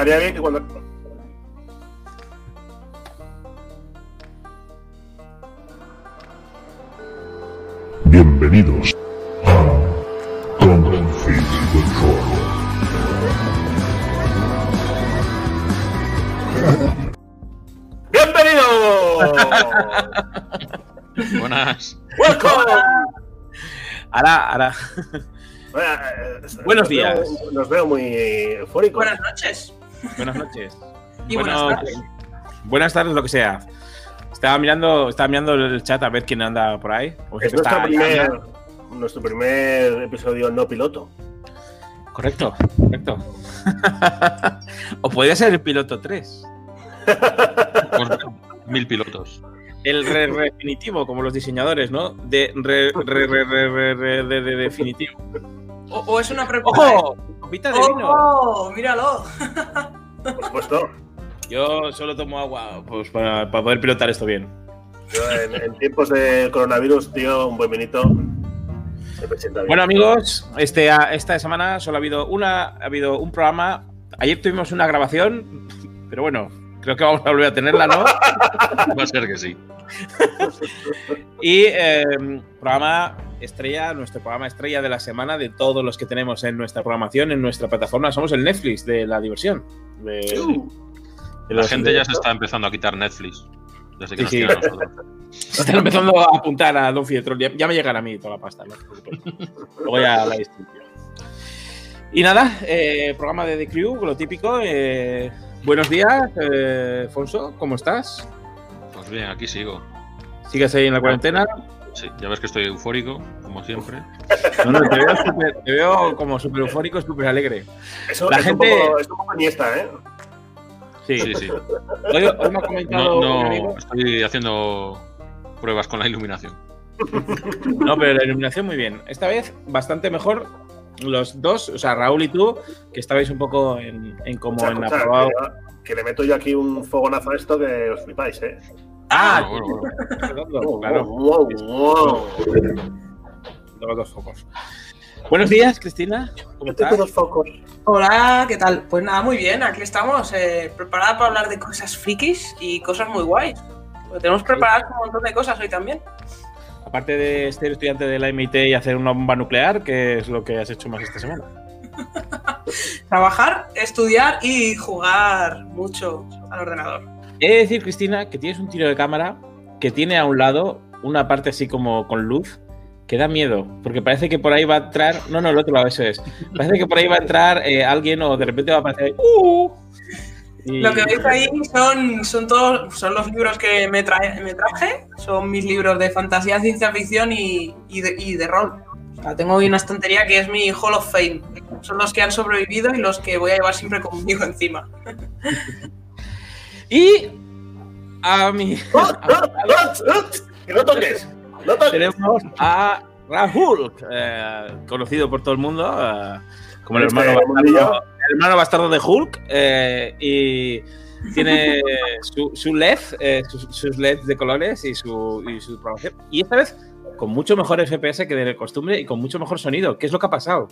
estaría bien que cuando. Bienvenidos a Config ¡Bienvenido! Buenas. ¡Welcome! Ahora, ahora. Eh, Buenos nos días. veo- Nos veo muy eufóricos. Buenas noches. Buenas noches. Y buenas Bueno, tardes. Buenas tardes, lo que sea. Estaba mirando, estaba mirando el chat a ver quién anda por ahí. O Es gente nuestro primer, nuestro primer episodio no piloto. Correcto, correcto. o podría ser el piloto 3. Con mil pilotos. El re, re definitivo, como los diseñadores, ¿no? De re, re, re, re, re, re- de, de definitivo. O, o es una pregunta. ¡Ojo! Copita de vino. ¡Oh! ¡Míralo! Por supuesto. Yo solo tomo agua pues, para, para poder pilotar esto bien. Yo en, en tiempos de coronavirus, tío, un buen vinito se presenta bien. Bueno, amigos, este, esta semana solo ha habido una, ha habido un programa. Ayer tuvimos una grabación, pero bueno, creo que vamos a volver a tenerla, ¿no? Va a ser que sí. Y eh, programa estrella, nuestro programa estrella de la semana de todos los que tenemos en nuestra programación, en nuestra plataforma. Somos el Netflix de la diversión. De, de La gente ya se está empezando a quitar Netflix. Desde que Sí, nos sí. se están empezando a apuntar a Don Fietrol. Ya, ya me llegará a mí toda la pasta, no. Luego ya la distribuyo. Y nada, eh, programa de The Crew, lo típico. eh, buenos días, eh, Fonso, ¿cómo estás? Pues bien, aquí sigo. ¿Sigues ahí en la cuarentena? Sí, ya ves que estoy eufórico, como siempre. No, no, te veo, súper- te veo como súper eufórico, súper alegre. Eso la es, gente- un poco, es un poco Iniesta, ¿eh? Sí, Sí, sí. Hoy, hoy me ha comentado No, no estoy haciendo pruebas con la iluminación. No, pero la iluminación muy bien. Esta vez bastante mejor los dos, o sea, Raúl y tú, que estabais un poco en, en como Escucha, en aprobado. que, que le meto yo aquí un fogonazo a esto que os flipáis, ¿eh? Ah, Wow, claro, dos focos. Buenos días, Cristina. ¿Cómo estás? dos focos. Hola, ¿qué tal? Pues nada, muy bien. Aquí estamos, eh, preparada para hablar de cosas frikis y cosas muy guays. Pues tenemos preparadas un montón de cosas hoy también. Aparte de ser estudiante de la MIT y hacer una bomba nuclear, ¿qué es lo que has hecho más esta semana? Trabajar, estudiar y jugar mucho al ordenador. He de decir, Cristina, que tienes un tiro de cámara que tiene a un lado una parte así como con luz que da miedo, porque parece que por ahí va a entrar. No, no, el otro lado, eso es. Parece que por ahí va a entrar eh, alguien o de repente va a aparecer. "Uh", y- Lo que veis ahí son, son todos son los libros que me, trae- me traje. Son mis libros de fantasía, ciencia ficción y, y de, y de rol. O sea, tengo una estantería que es mi Hall of Fame. Son los que han sobrevivido y los que voy a llevar siempre conmigo encima. Y a mi. ¡Que no toques! ¡No toques! tenemos a Rahul, eh, conocido por todo el mundo eh, como el Este hermano, bastardo, el hermano bastardo de Hulk. eh, y tiene su, su LED, eh, sus, sus LEDs de colores y su, y su programación. Y esta vez con mucho mejor FPS que de costumbre y con mucho mejor sonido. ¿Qué es lo que ha pasado?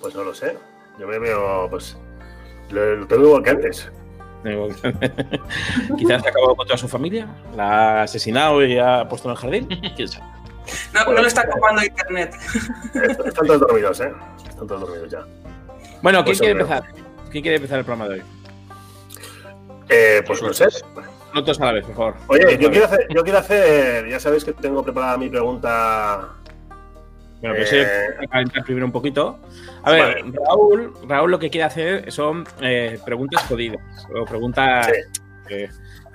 Pues no lo sé. Yo me veo, pues. Lo, lo tengo igual que antes. Quizás se ha acabado con toda su familia, la ha asesinado y ha puesto en el jardín. ¿Quién sabe? No, no le está ocupando internet. Est- Están todos dormidos, ¿eh? Están todos dormidos ya. Bueno, ¿quién Pues quiere empezar? ¿Quién quiere empezar el programa de hoy? Eh, pues no sé. No todos a la vez, por favor. Oye, yo quiero, hacer, yo quiero hacer. Ya sabéis que tengo preparada mi pregunta. Bueno, pues Eh, a calentar primero un poquito. A ver, Vale. Raúl, Raúl lo que quiere hacer son eh, preguntas jodidas o preguntas eh,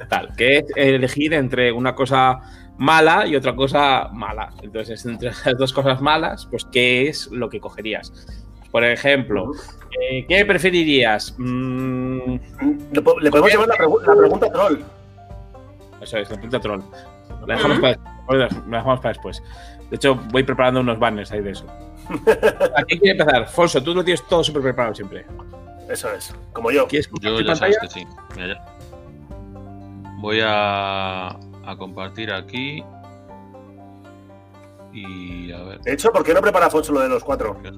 tal, que es elegir entre una cosa mala y otra cosa mala. Entonces, entre las dos cosas malas, pues ¿qué es lo que cogerías? Por ejemplo, eh, ¿qué preferirías? Mm, Le, po- le podemos llevar la, pregu- la pregunta troll. eso es, la pregunta troll. La dejamos, para, la dejamos para después. De hecho, voy preparando unos banners ahí de eso. ¿A quién quiere empezar? Fonso, tú lo tienes todo súper preparado siempre. Eso es. Como yo. ¿Quieres Yo ya sabes pantalla? que sí. Mira, ya. Voy a, a compartir aquí. Y a ver. De hecho, ¿por qué no prepara Fonso lo de los cuatro?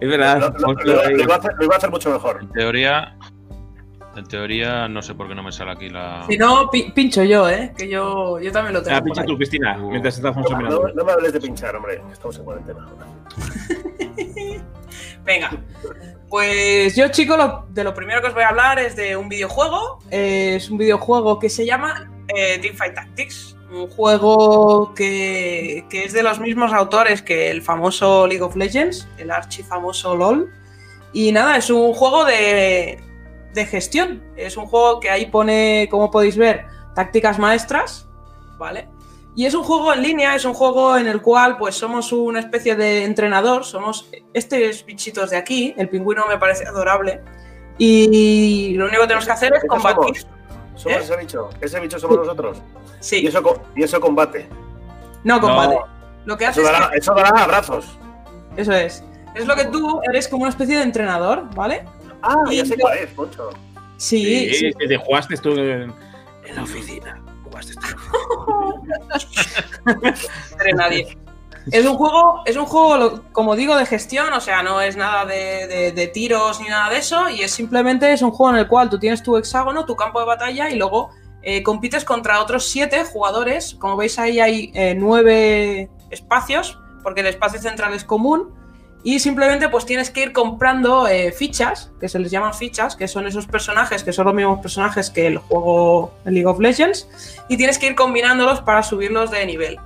Es verdad. Lo, lo- monstruo lo- ahí. lo iba a hacer, lo iba a hacer mucho mejor. En teoría, en teoría, no sé por qué no me sale aquí la. Si no, pi- pincho yo, ¿eh? Que yo, yo también lo tengo. Ah, pincha tú, Cristina, mientras estás No, no me hables de pinchar, hombre. Estamos en cuarentena. Venga. Pues yo, chicos, lo- de lo primero que os voy a hablar es de un videojuego. Eh, es un videojuego que se llama eh, Teamfight Tactics. Un juego que, que es de los mismos autores que el famoso League of Legends, el archifamoso LOL. Y nada, es un juego de, de gestión. Es un juego que ahí pone, como podéis ver, tácticas maestras, ¿vale? Y es un juego en línea, es un juego en el cual pues somos una especie de entrenador, somos estos bichitos de aquí, el pingüino me parece adorable, y lo único que tenemos que hacer es ¿Qué combatir. somos? Somos ¿Eh? ese bicho. Ese bicho somos nosotros. Y Sí, eso, co- y eso combate. no combate. No. Lo que hace Eso es dará, que- eso dará abrazos. eso es. Es lo que tú eres como una especie de entrenador, ¿vale? Ah, Y ya sé cuál es, Poncho. Sí, Sí, sí. sí, te jugaste tú en, en la oficina. Jugaste tú. entre nadie. Es un juego, es un juego, como digo, de gestión, o sea, no es nada de, de- de tiros ni nada de eso, y es simplemente es un juego en el cual tú tienes tu hexágono, tu campo de batalla, y luego eh, compites contra otros siete jugadores. Como veis ahí hay eh, nueve espacios, porque el espacio central es común, y simplemente pues tienes que ir comprando eh, fichas, que se les llaman fichas, que son esos personajes que son los mismos personajes que el juego League of Legends, y tienes que ir combinándolos para subirlos de nivel.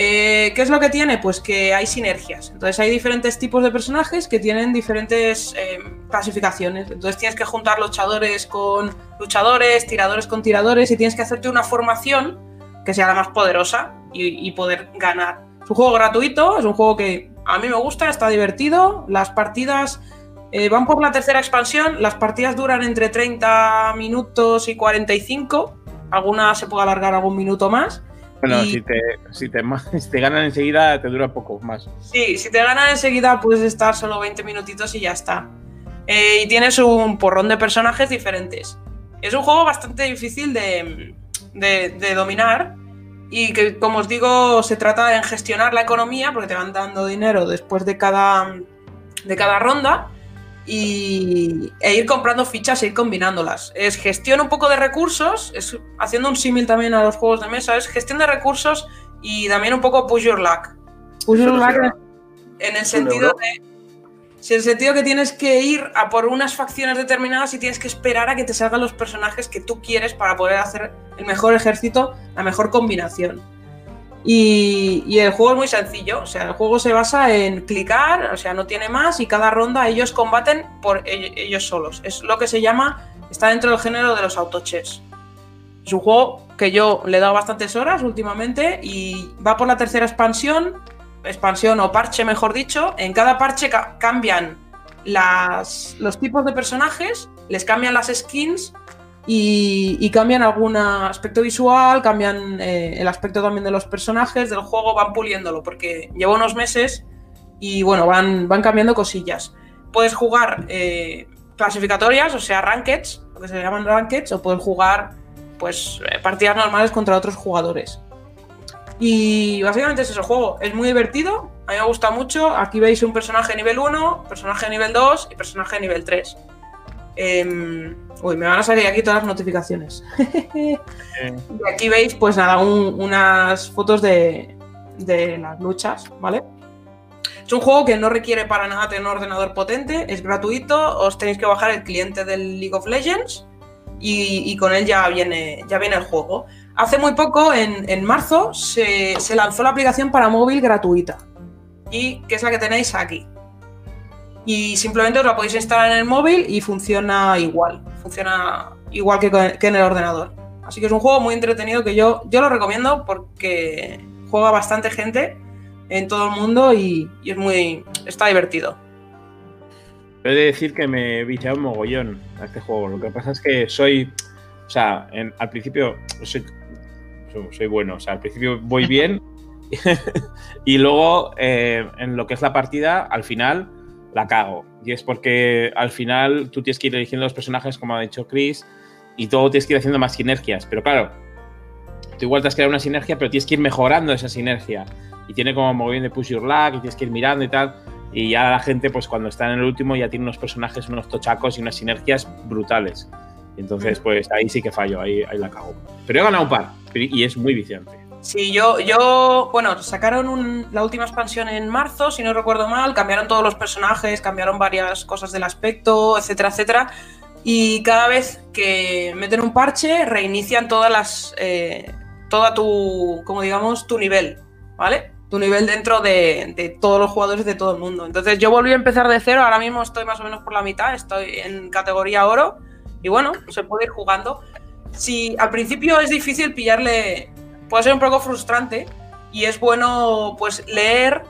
Eh, ¿Qué es lo que tiene? Pues que hay sinergias. Entonces hay diferentes tipos de personajes que tienen diferentes eh, clasificaciones. Entonces tienes que juntar luchadores con luchadores, tiradores con tiradores y tienes que hacerte una formación que sea la más poderosa y, y poder ganar. Es un juego gratuito, es un juego que a mí me gusta, está divertido. Las partidas eh, van por la tercera expansión, las partidas duran entre 30 minutos y 45. Algunas se puede alargar algún minuto más. Bueno, Y- si, te, si, te, si te ganan enseguida, te dura poco más. Sí, si te ganan enseguida puedes estar solo 20 minutitos y ya está. Eh, y tienes un porrón de personajes diferentes. Es un juego bastante difícil de, de- de dominar y que, como os digo, se trata de gestionar la economía porque te van dando dinero después de cada, de cada ronda y, e ir comprando fichas e ir combinándolas. Es gestión un poco de recursos, es, haciendo un símil también a los juegos de mesa, es gestión de recursos y también un poco push your luck. Push your luck en el ¿Un sentido de. Si el sentido que tienes que ir a por unas facciones determinadas y tienes que esperar a que te salgan los personajes que tú quieres para poder hacer el mejor ejército, la mejor combinación. Y, el juego es muy sencillo, o sea, el juego se basa en clicar, o sea, no tiene más y cada ronda ellos combaten por ell- ellos solos. Es lo que se llama, está dentro del género de los autochess. Es un juego que yo le he dado bastantes horas últimamente y va por la tercera expansión, expansión o parche mejor dicho. En cada parche ca- cambian las, los tipos de personajes, les cambian las skins y, cambian algún aspecto visual, cambian eh, el aspecto también de los personajes del juego, van puliéndolo porque lleva unos meses y bueno, van, van cambiando cosillas. Puedes jugar eh, clasificatorias, o sea, rankeds, lo que se llaman o puedes jugar pues eh, partidas normales contra otros jugadores. Y básicamente es eso el juego. Es muy divertido, a mí me gusta mucho. Aquí veis un personaje nivel 1, personaje nivel 2 y personaje nivel 3. Em, uy, me van a salir aquí todas las notificaciones. y aquí veis, pues nada, un- unas fotos de, de las luchas, ¿vale? Es un juego que no requiere para nada tener un ordenador potente, es gratuito, os tenéis que bajar el cliente del League of Legends y, y con él ya viene, ya viene el juego. Hace muy poco, en, en marzo, se, se lanzó la aplicación para móvil gratuita y que es la que tenéis aquí. Y simplemente os la podéis instalar en el móvil y funciona igual, funciona igual que, que en el ordenador. Así que es un juego muy entretenido que yo, yo lo recomiendo porque juega bastante gente en todo el mundo y, y es muy está divertido. He de decir que me he viciado un mogollón a este juego. Lo que pasa es que soy. O sea, al principio soy, soy, bueno. O sea, al principio voy bien. y luego, eh, en lo que es la partida, al final la cago. Y es porque al final tú tienes que ir eligiendo los personajes, como ha dicho Chris, y todo tienes que ir haciendo más sinergias. Pero claro, tú igual te has creado una sinergia, pero tienes que ir mejorando esa sinergia. y tiene como mogollón de push your luck y tienes que ir mirando y tal. Y ya la gente, pues cuando está en el último, ya tiene unos personajes, unos tochacos y unas sinergias brutales. Entonces, pues ahí sí que fallo, ahí, ahí la cago. Pero he ganado un par y es muy viciante. Sí, yo, yo, bueno, sacaron la última expansión en marzo, si no recuerdo mal, cambiaron todos los personajes, cambiaron varias cosas del aspecto, etcétera, etcétera. Y cada vez que meten un parche, reinician todas las, eh, toda tu, como digamos, tu nivel, ¿vale? Tu nivel dentro de, de todos los jugadores de todo el mundo. Entonces yo volví a empezar de cero, ahora mismo estoy más o menos por la mitad, estoy en categoría oro y bueno, se puede ir jugando. Si al principio es difícil pillarle puede ser un poco frustrante y es bueno pues leer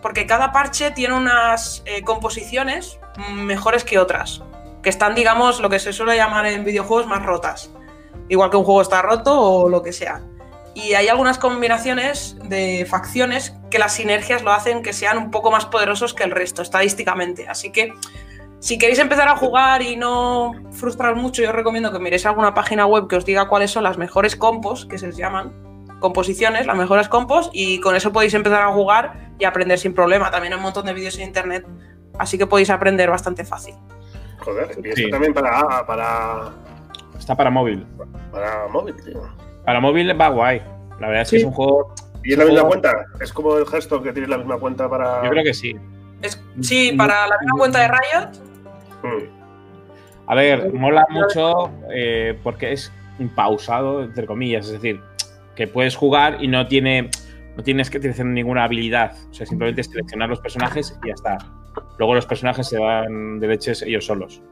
porque cada parche tiene unas eh, composiciones mejores que otras, que están digamos lo que se suele llamar en videojuegos más rotas, igual que un juego está roto o lo que sea. Y hay algunas combinaciones de facciones que las sinergias lo hacen que sean un poco más poderosos que el resto estadísticamente. Así que si queréis empezar a jugar y no frustrar mucho, yo os recomiendo que miréis alguna página web que os diga cuáles son las mejores compos, que se les llaman, composiciones, las mejores compos, y con eso podéis empezar a jugar y aprender sin problema. También hay un montón de vídeos en internet, así que podéis aprender bastante fácil. Joder, y esto Sí. también para, para, Está para móvil. para móvil, tío. Para móvil va guay. La verdad es que es un juego. ¿Y es la misma Juego- cuenta? Es como el gesto que tiene la misma cuenta para. Yo creo que sí. Es, sí, para la misma cuenta de Riot. A ver, mola mucho eh, porque es pausado, entre comillas. Es decir, que puedes jugar y no tiene. No tienes que tener ninguna habilidad. O sea, simplemente seleccionar los personajes y ya está. Luego los personajes se van de leches ellos solos.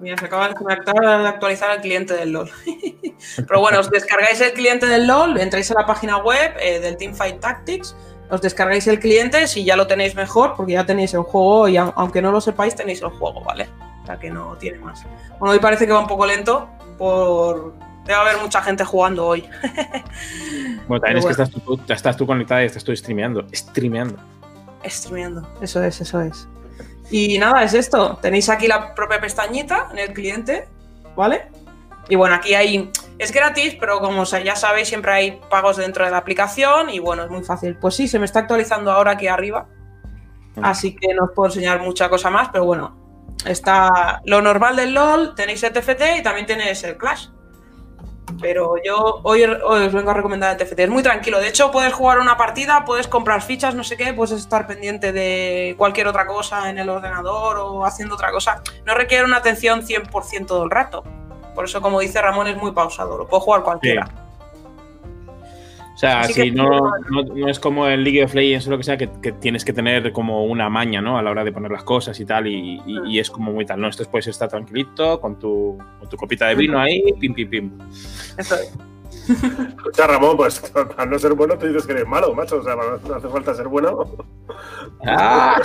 Mira, se acaba de acaba de actualizar el cliente del LOL. Pero bueno, os descargáis el cliente del LOL, entráis a la página web eh, del Teamfight Tactics, os descargáis el cliente si ya lo tenéis mejor, porque ya tenéis el juego y aunque no lo sepáis, tenéis el juego, ¿vale? O sea que no tiene más. Bueno, hoy parece que va un poco lento por... Debe haber mucha gente jugando hoy. Bueno, también Pero es que estás tú, estás tú conectada y estás tú streameando. Streameando. Streameando. Eso es, eso es. Y nada, es esto. Tenéis aquí la propia pestañita en el cliente, ¿vale? Y bueno, aquí hay. Es gratis, pero como ya sabéis, siempre hay pagos dentro de la aplicación y bueno, es muy fácil. Pues sí, se me está actualizando ahora aquí arriba. Así que no os puedo enseñar mucha cosa más, pero bueno. Está lo normal del LOL, tenéis el TFT y también tenéis el Clash. Pero yo hoy, hoy os vengo a recomendar el TFT. Es muy tranquilo. De hecho, puedes jugar una partida, puedes comprar fichas, no sé qué, puedes estar pendiente de cualquier otra cosa en el ordenador o haciendo otra cosa. No requiere una atención 100% todo el rato. Por eso, como dice Ramón, es muy pausado. Lo puede jugar cualquiera. O sea, Así si que- no, no, no es como el League of Legends o lo que sea, que, que tienes que tener como una maña, ¿no? A la hora de poner las cosas y tal, y, y- y es como muy tal, ¿no? Esto puedes estar tranquilito, con tu, con tu copita de vino ahí, pim, pim, pim. Eso es. Escucha, Ramón, pues para no ser bueno, tú dices que eres malo, macho. O sea, para- no hace falta ser bueno. ¡Ah!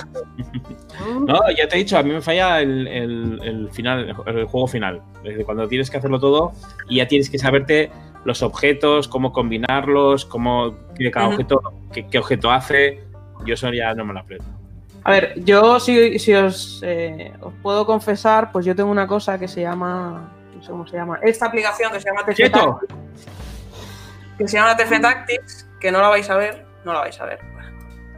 No, ya te he dicho, a mí me falla el, el- el final, el juego final. Desde cuando tienes que hacerlo todo y ya tienes que saberte los objetos, cómo combinarlos, cómo que cada Ujú. objeto, qué, qué objeto hace. Yo eso ya no me lo aprendo. A ver, yo si, si os, eh, os puedo confesar, pues yo tengo una cosa que se llama. No sé cómo se llama. Esta aplicación que se llama TF. Tactics. Que se llama TF Tactics, que no la vais a ver. No la vais a ver.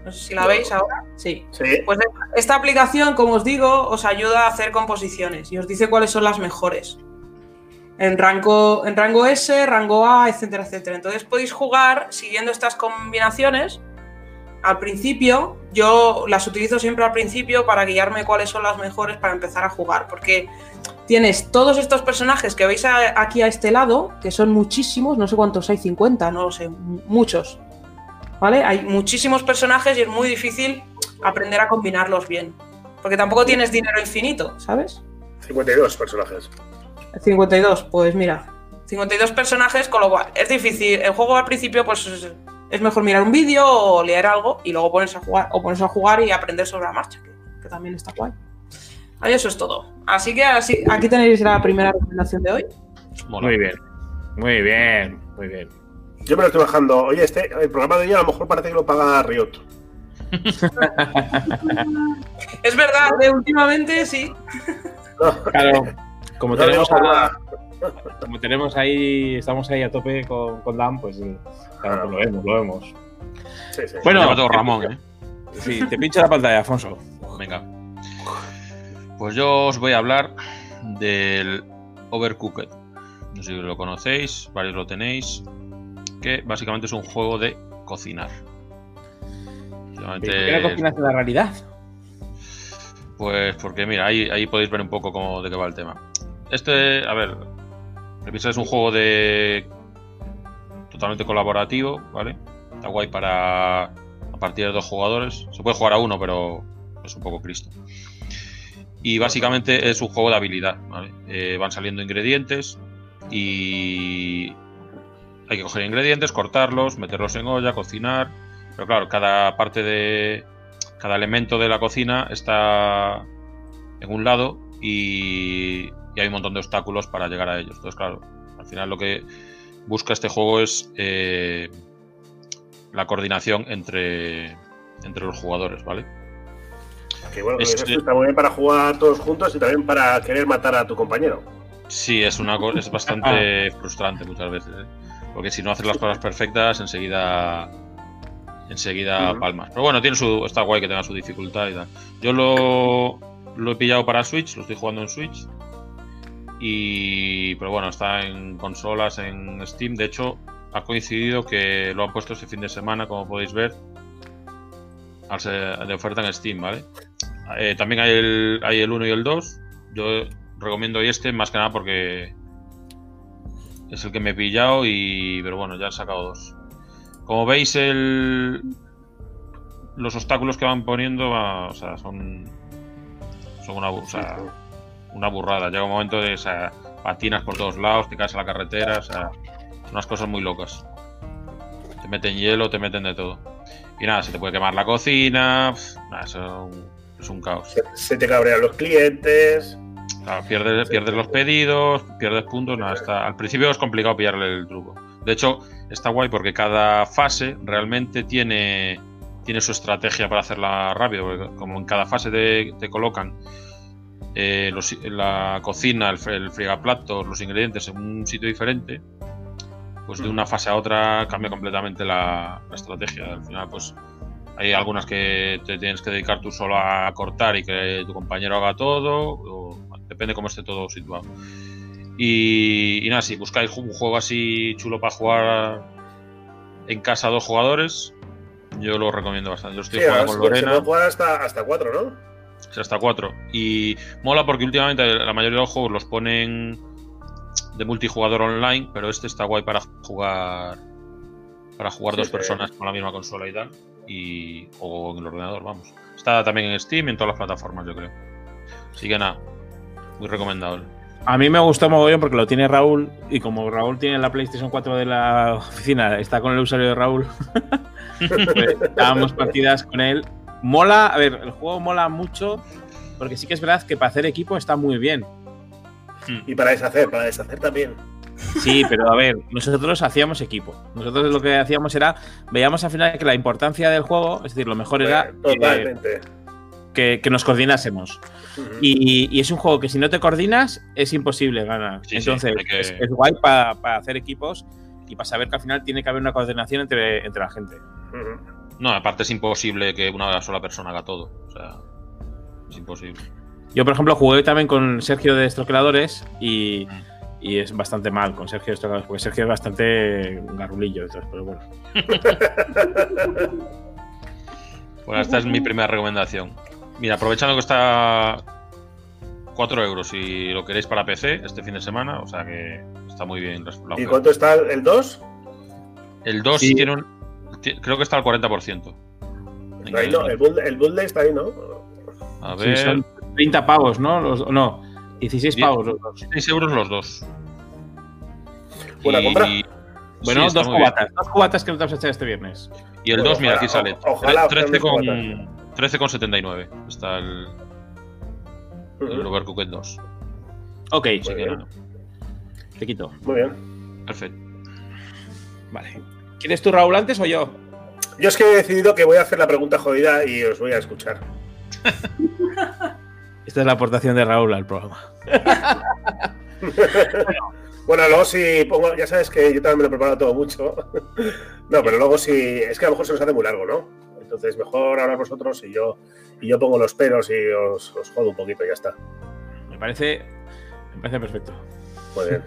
No sé si la veis ahora. Sí. Sí. Pues esta aplicación, como os digo, os ayuda a hacer composiciones y os dice cuáles son las mejores. En rango, en rango S, rango A, etcétera, etcétera. Entonces podéis jugar siguiendo estas combinaciones. Al principio, yo las utilizo siempre al principio para guiarme cuáles son las mejores para empezar a jugar. Porque tienes todos estos personajes que veis a- aquí a este lado, que son muchísimos, no sé cuántos hay, 50, no lo sé, mu- muchos. ¿Vale? Hay muchísimos personajes y es muy difícil aprender a combinarlos bien. Porque tampoco tienes dinero infinito, ¿sabes? 52 personajes. 52, pues mira. 52 personajes, con lo cual es difícil. El juego al principio, pues es, mejor mirar un vídeo o leer algo y luego ponerse a jugar. O ponerse a jugar y aprender sobre la marcha, que, que también está guay. Ahí eso es todo. Así que así, aquí tenéis la primera recomendación de hoy. Mola. Muy bien. Muy bien, muy bien. Yo me lo estoy bajando. Oye, este, el programa de hoy a lo mejor parece que lo paga Riot. Es verdad, de últimamente sí. Claro, como No tenemos, a-. como tenemos ahí, estamos ahí a tope con, con Dan, pues eh, claro, pues lo vemos, lo vemos. Sí, sí. Bueno, todo Ramón, ¿eh? Sí, te pincho la pantalla, Afonso. Venga. Pues yo os voy a hablar del Overcooked. No sé si lo conocéis, varios lo tenéis. Que básicamente es un juego de cocinar. Básicamente ¿Por qué cocinas en la realidad? Pues porque, mira, ahí, ahí podéis ver un poco cómo, de qué va el tema. Este, a ver, Revisa es un juego de. totalmente colaborativo, ¿vale? Está guay para. a partir de dos jugadores. Se puede jugar a uno, pero es un poco Cristo. Y básicamente es un juego de habilidad. Eh, van saliendo ingredientes y. hay que coger ingredientes, cortarlos, meterlos en olla, cocinar. Pero claro, cada parte de cada elemento de la cocina está en un lado y, y hay un montón de obstáculos para llegar a ellos. Entonces, claro, al final lo que busca este juego es eh, la coordinación entre, entre los jugadores, ¿vale? Que bueno, Es- eso está muy bien para jugar todos juntos y también para querer matar a tu compañero. Sí, es una es bastante frustrante muchas veces, ¿eh? porque si no haces las cosas perfectas, enseguida enseguida Ujú. palmas. Pero bueno, tiene su está guay que tenga su dificultad y tal. Yo lo, lo he pillado para Switch, lo estoy jugando en Switch. Y pero bueno, está en consolas, en Steam. De hecho, ha coincidido que lo han puesto este fin de semana, como podéis ver, de oferta en Steam, ¿vale? Eh, también hay el, hay el 1 y el 2. Yo recomiendo este más que nada porque es el que me he pillado y pero bueno ya han sacado dos como veis el los obstáculos que van poniendo o sea son son una, o sea, una burrada llega un momento de o sea, patinas por todos lados te caes a la carretera o sea son unas cosas muy locas te meten hielo te meten de todo y nada se te puede quemar la cocina nada, eso es un caos Se, se te cabrean los clientes. Claro, pierdes, pierdes los pedidos, pierdes puntos, nada, está, al principio es complicado pillarle el truco. De hecho, está guay porque cada fase realmente tiene, tiene su estrategia para hacerla rápido, porque como en cada fase te, te colocan eh, los- la cocina, el, el frigaplatos, los ingredientes en un sitio diferente, pues de una fase a otra cambia completamente la, la estrategia. Al final, pues hay algunas que te tienes que dedicar tú solo a cortar y que tu compañero haga todo, o depende cómo esté todo situado. Y, y nada, si buscáis un juego así chulo para jugar en casa a dos jugadores, yo lo recomiendo bastante. Yo estoy Sí, jugando con se Lorena, puede jugar hasta, hasta cuatro, ¿no? Es hasta cuatro. Y mola porque últimamente la mayoría de los juegos los ponen de multijugador online, pero este está guay para jugar para jugar Sí, dos sí. personas con la misma consola y tal. Y, o en el ordenador, vamos. Está también en Steam y en todas las plataformas, yo creo. Así que nada, muy recomendable. A mí me gustó mogollón porque lo tiene Raúl y como Raúl tiene la PlayStation 4 de la oficina, está con el usuario de Raúl, pues dábamos partidas con él. Mola, a ver, el juego mola mucho porque sí que es verdad que para hacer equipo está muy bien. Y para deshacer, para deshacer también. Sí, pero a ver, nosotros hacíamos equipo. Nosotros lo que hacíamos era, veíamos al final que la importancia del juego, es decir, lo mejor era Eh, Totalmente. que, que nos coordinásemos. Y, y es un juego que si no te coordinas es imposible ganar. Sí, Entonces que- es, es guay para hacer equipos y para saber que al final tiene que haber una coordinación entre, entre la gente. Ujú. No, aparte es imposible que una sola persona haga todo. O sea, es imposible. Yo, por ejemplo, jugué también con Sergio de Estroqueladores y, y es bastante mal con Sergio de Estroqueladores, porque Sergio es bastante garrulillo, entonces, pero bueno. Bueno, esta es mi primera recomendación. Mira, aprovechando que está 4 euros y lo queréis para PC este fin de semana, o sea que está muy bien. la ¿Y cuánto está el 2? El 2 Sí. tiene un. Creo que está al 40%. En Ahí el- no, el bundle, el bundle está ahí, ¿no? A Sí, ver, son 30 pavos, ¿no? Los- no, 16 Diez. pavos los dos. 6 euros los dos. Buena Y- compra. Bueno, sí, dos cubatas. Dos cubatas que nos vamos a echar este viernes. Y el Bueno, 2, mira, ojalá, aquí sale. o- ojalá, 13 ojalá con, 13 con 79. Está el, el Ujú. Overcooked 2. Ok, Muy que bien. nada, te quito. Muy bien. perfecto. Vale. ¿Quieres tú, Raúl, antes o yo? Yo es que he decidido que voy a hacer la pregunta jodida y os voy a escuchar. Esta es la aportación de Raúl al programa. Bueno, luego si pongo, ya sabes que yo también me lo preparo todo mucho. no, pero luego si, es que a lo mejor se nos hace muy largo, ¿no? Entonces mejor hablar vosotros y yo, y yo pongo los peros y os, os jodo un poquito y ya está. Me parece, me parece perfecto. Muy bien.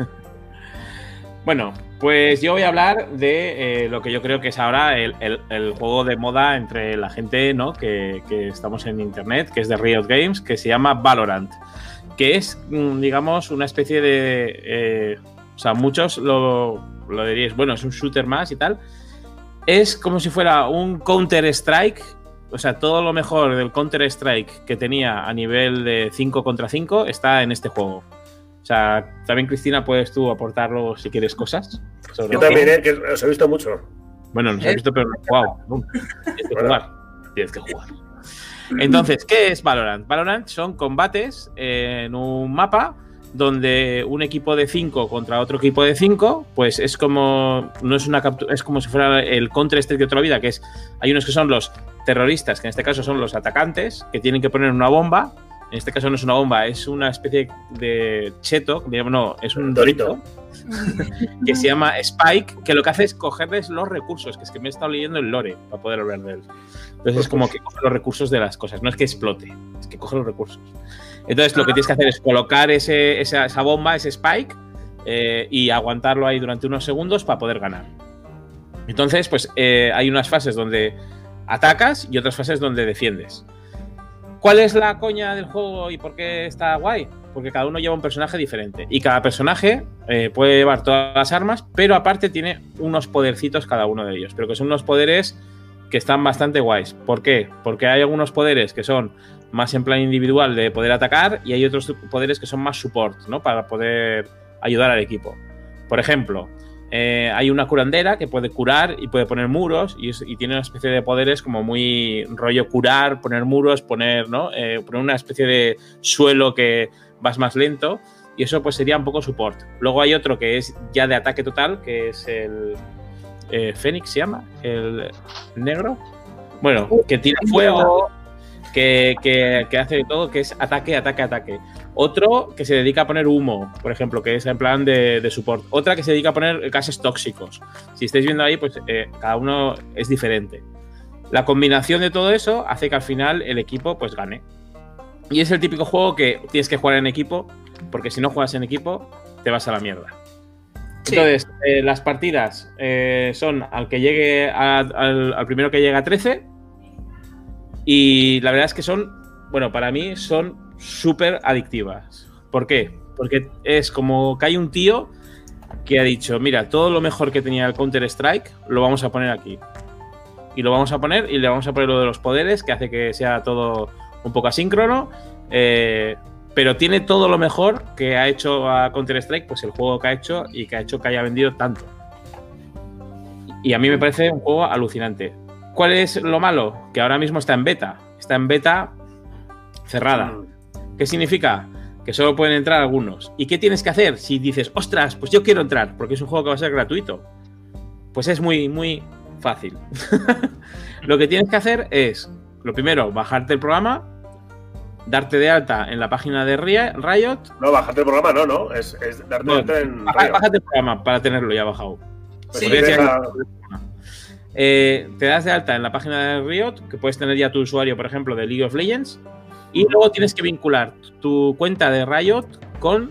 Bueno, pues yo voy a hablar de eh, lo que yo creo que es ahora el, juego de moda entre la gente ¿no? que, que estamos en internet, que es de Riot Games, que se llama Valorant, que es, mm, digamos, una especie de... eh, o sea, muchos lo, lo diríais, bueno, es un shooter más y tal. Es como si fuera un Counter-Strike, o sea, todo lo mejor del Counter-Strike que tenía a nivel de 5 contra 5 está en este juego. O sea, también Cristina puedes tú aportarlo si quieres cosas. sobre Yo también. ¿eh? que os he visto mucho. Bueno, nos has visto, pero jugado. No, Tienes que jugar. Tienes que jugar. Entonces, ¿qué es Valorant? Valorant son combates en un mapa donde un equipo de 5 contra otro equipo de 5, pues es como no es una captura, es como si fuera el Counter Strike de otra vida, que es hay unos que son los terroristas, que en este caso son los atacantes, que tienen que poner una bomba. En este caso no es una bomba, es una especie de cheto, digamos, no, es un Dorito. dorito que se llama Spike, que lo que hace es cogerles los recursos, que es que me he estado leyendo el lore para poder hablar de él. Entonces es como que coge los recursos de las cosas, no es que explote, es que coge los recursos. Entonces lo que tienes que hacer es colocar ese- esa, esa bomba, ese Spike, eh, y aguantarlo ahí durante unos segundos para poder ganar. Entonces, pues eh, hay unas fases donde atacas y otras fases donde defiendes. ¿Cuál es la coña del juego y por qué está guay? Porque cada uno lleva un personaje diferente. Y cada personaje eh, puede llevar todas las armas, pero aparte tiene unos podercitos cada uno de ellos. Pero que son unos poderes que están bastante guays. ¿Por qué? Porque hay algunos poderes que son más en plan individual de poder atacar y hay otros poderes que son más support, ¿no? Para poder ayudar al equipo. Por ejemplo, eh, hay una curandera que puede curar y puede poner muros y, tiene una especie de poderes como muy rollo curar, poner muros, poner, ¿no? Eh, poner una especie de suelo que vas más lento y eso pues sería un poco support. Luego hay otro que es ya de ataque total, que es el eh, Fénix, se llama, el negro. Bueno, que tira fuego, que, que- que hace de todo, que es ataque, ataque, ataque. Otro que se dedica a poner humo, por ejemplo, que es en plan de, de support. Otra que se dedica a poner gases tóxicos. Si estáis viendo ahí, pues eh, cada uno es diferente. La combinación de todo eso hace que al final el equipo pues gane. Y es el típico juego que tienes que jugar en equipo, porque si no juegas en equipo, te vas a la mierda. Sí. Entonces, eh, las partidas eh, son al que llegue a- al, al primero que llega a 13. Y la verdad es que son, bueno, para mí son súper adictivas. ¿Por qué? Porque es como que hay un tío que ha dicho, mira, todo lo mejor que tenía el Counter-Strike lo vamos a poner aquí. Y lo vamos a poner y le vamos a poner lo de los poderes, que hace que sea todo un poco asíncrono. eh, pero tiene todo lo mejor que ha hecho a Counter-Strike, pues el juego que ha hecho y que ha hecho que haya vendido tanto. Y a mí me parece un juego alucinante. ¿Cuál es lo malo? Que ahora mismo está en beta. Está en beta cerrada. ¿Qué significa? Que solo pueden entrar algunos. ¿Y qué tienes que hacer si dices, ostras, pues yo quiero entrar, porque es un juego que va a ser gratuito? Pues es muy, muy fácil. lo que tienes que hacer es, lo primero, bajarte el programa, darte de alta en la página de Riot. No, bajarte el programa, no, no. Es, es darte No, alta en. baja- Riot. bájate el programa para tenerlo ya bajado. Pues Sí. Eh, te das de alta en la página de Riot, que puedes tener ya tu usuario, por ejemplo, de League of Legends, y luego tienes que vincular tu cuenta de Riot con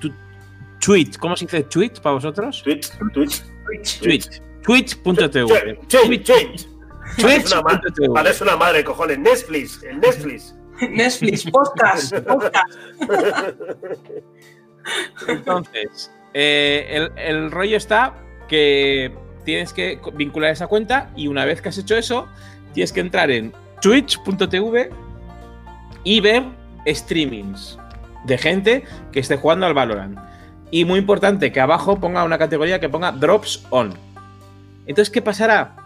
tu Twitch. ¿Cómo se dice Twitch para vosotros? Twitch, Twitch, Twitch. Twitch.tv. Twitch, Twitch, Twitch. Parece una, ma- Twitch.tv. parece una madre, cojones. Netflix, el Netflix. Netflix, podcast, podcast. Entonces, eh, el, el rollo está que tienes que vincular esa cuenta y una vez que has hecho eso, tienes que entrar en twitch.tv y ver streamings de gente que esté jugando al Valorant. Y muy importante que abajo ponga una categoría que ponga drops on. Entonces, ¿qué pasará?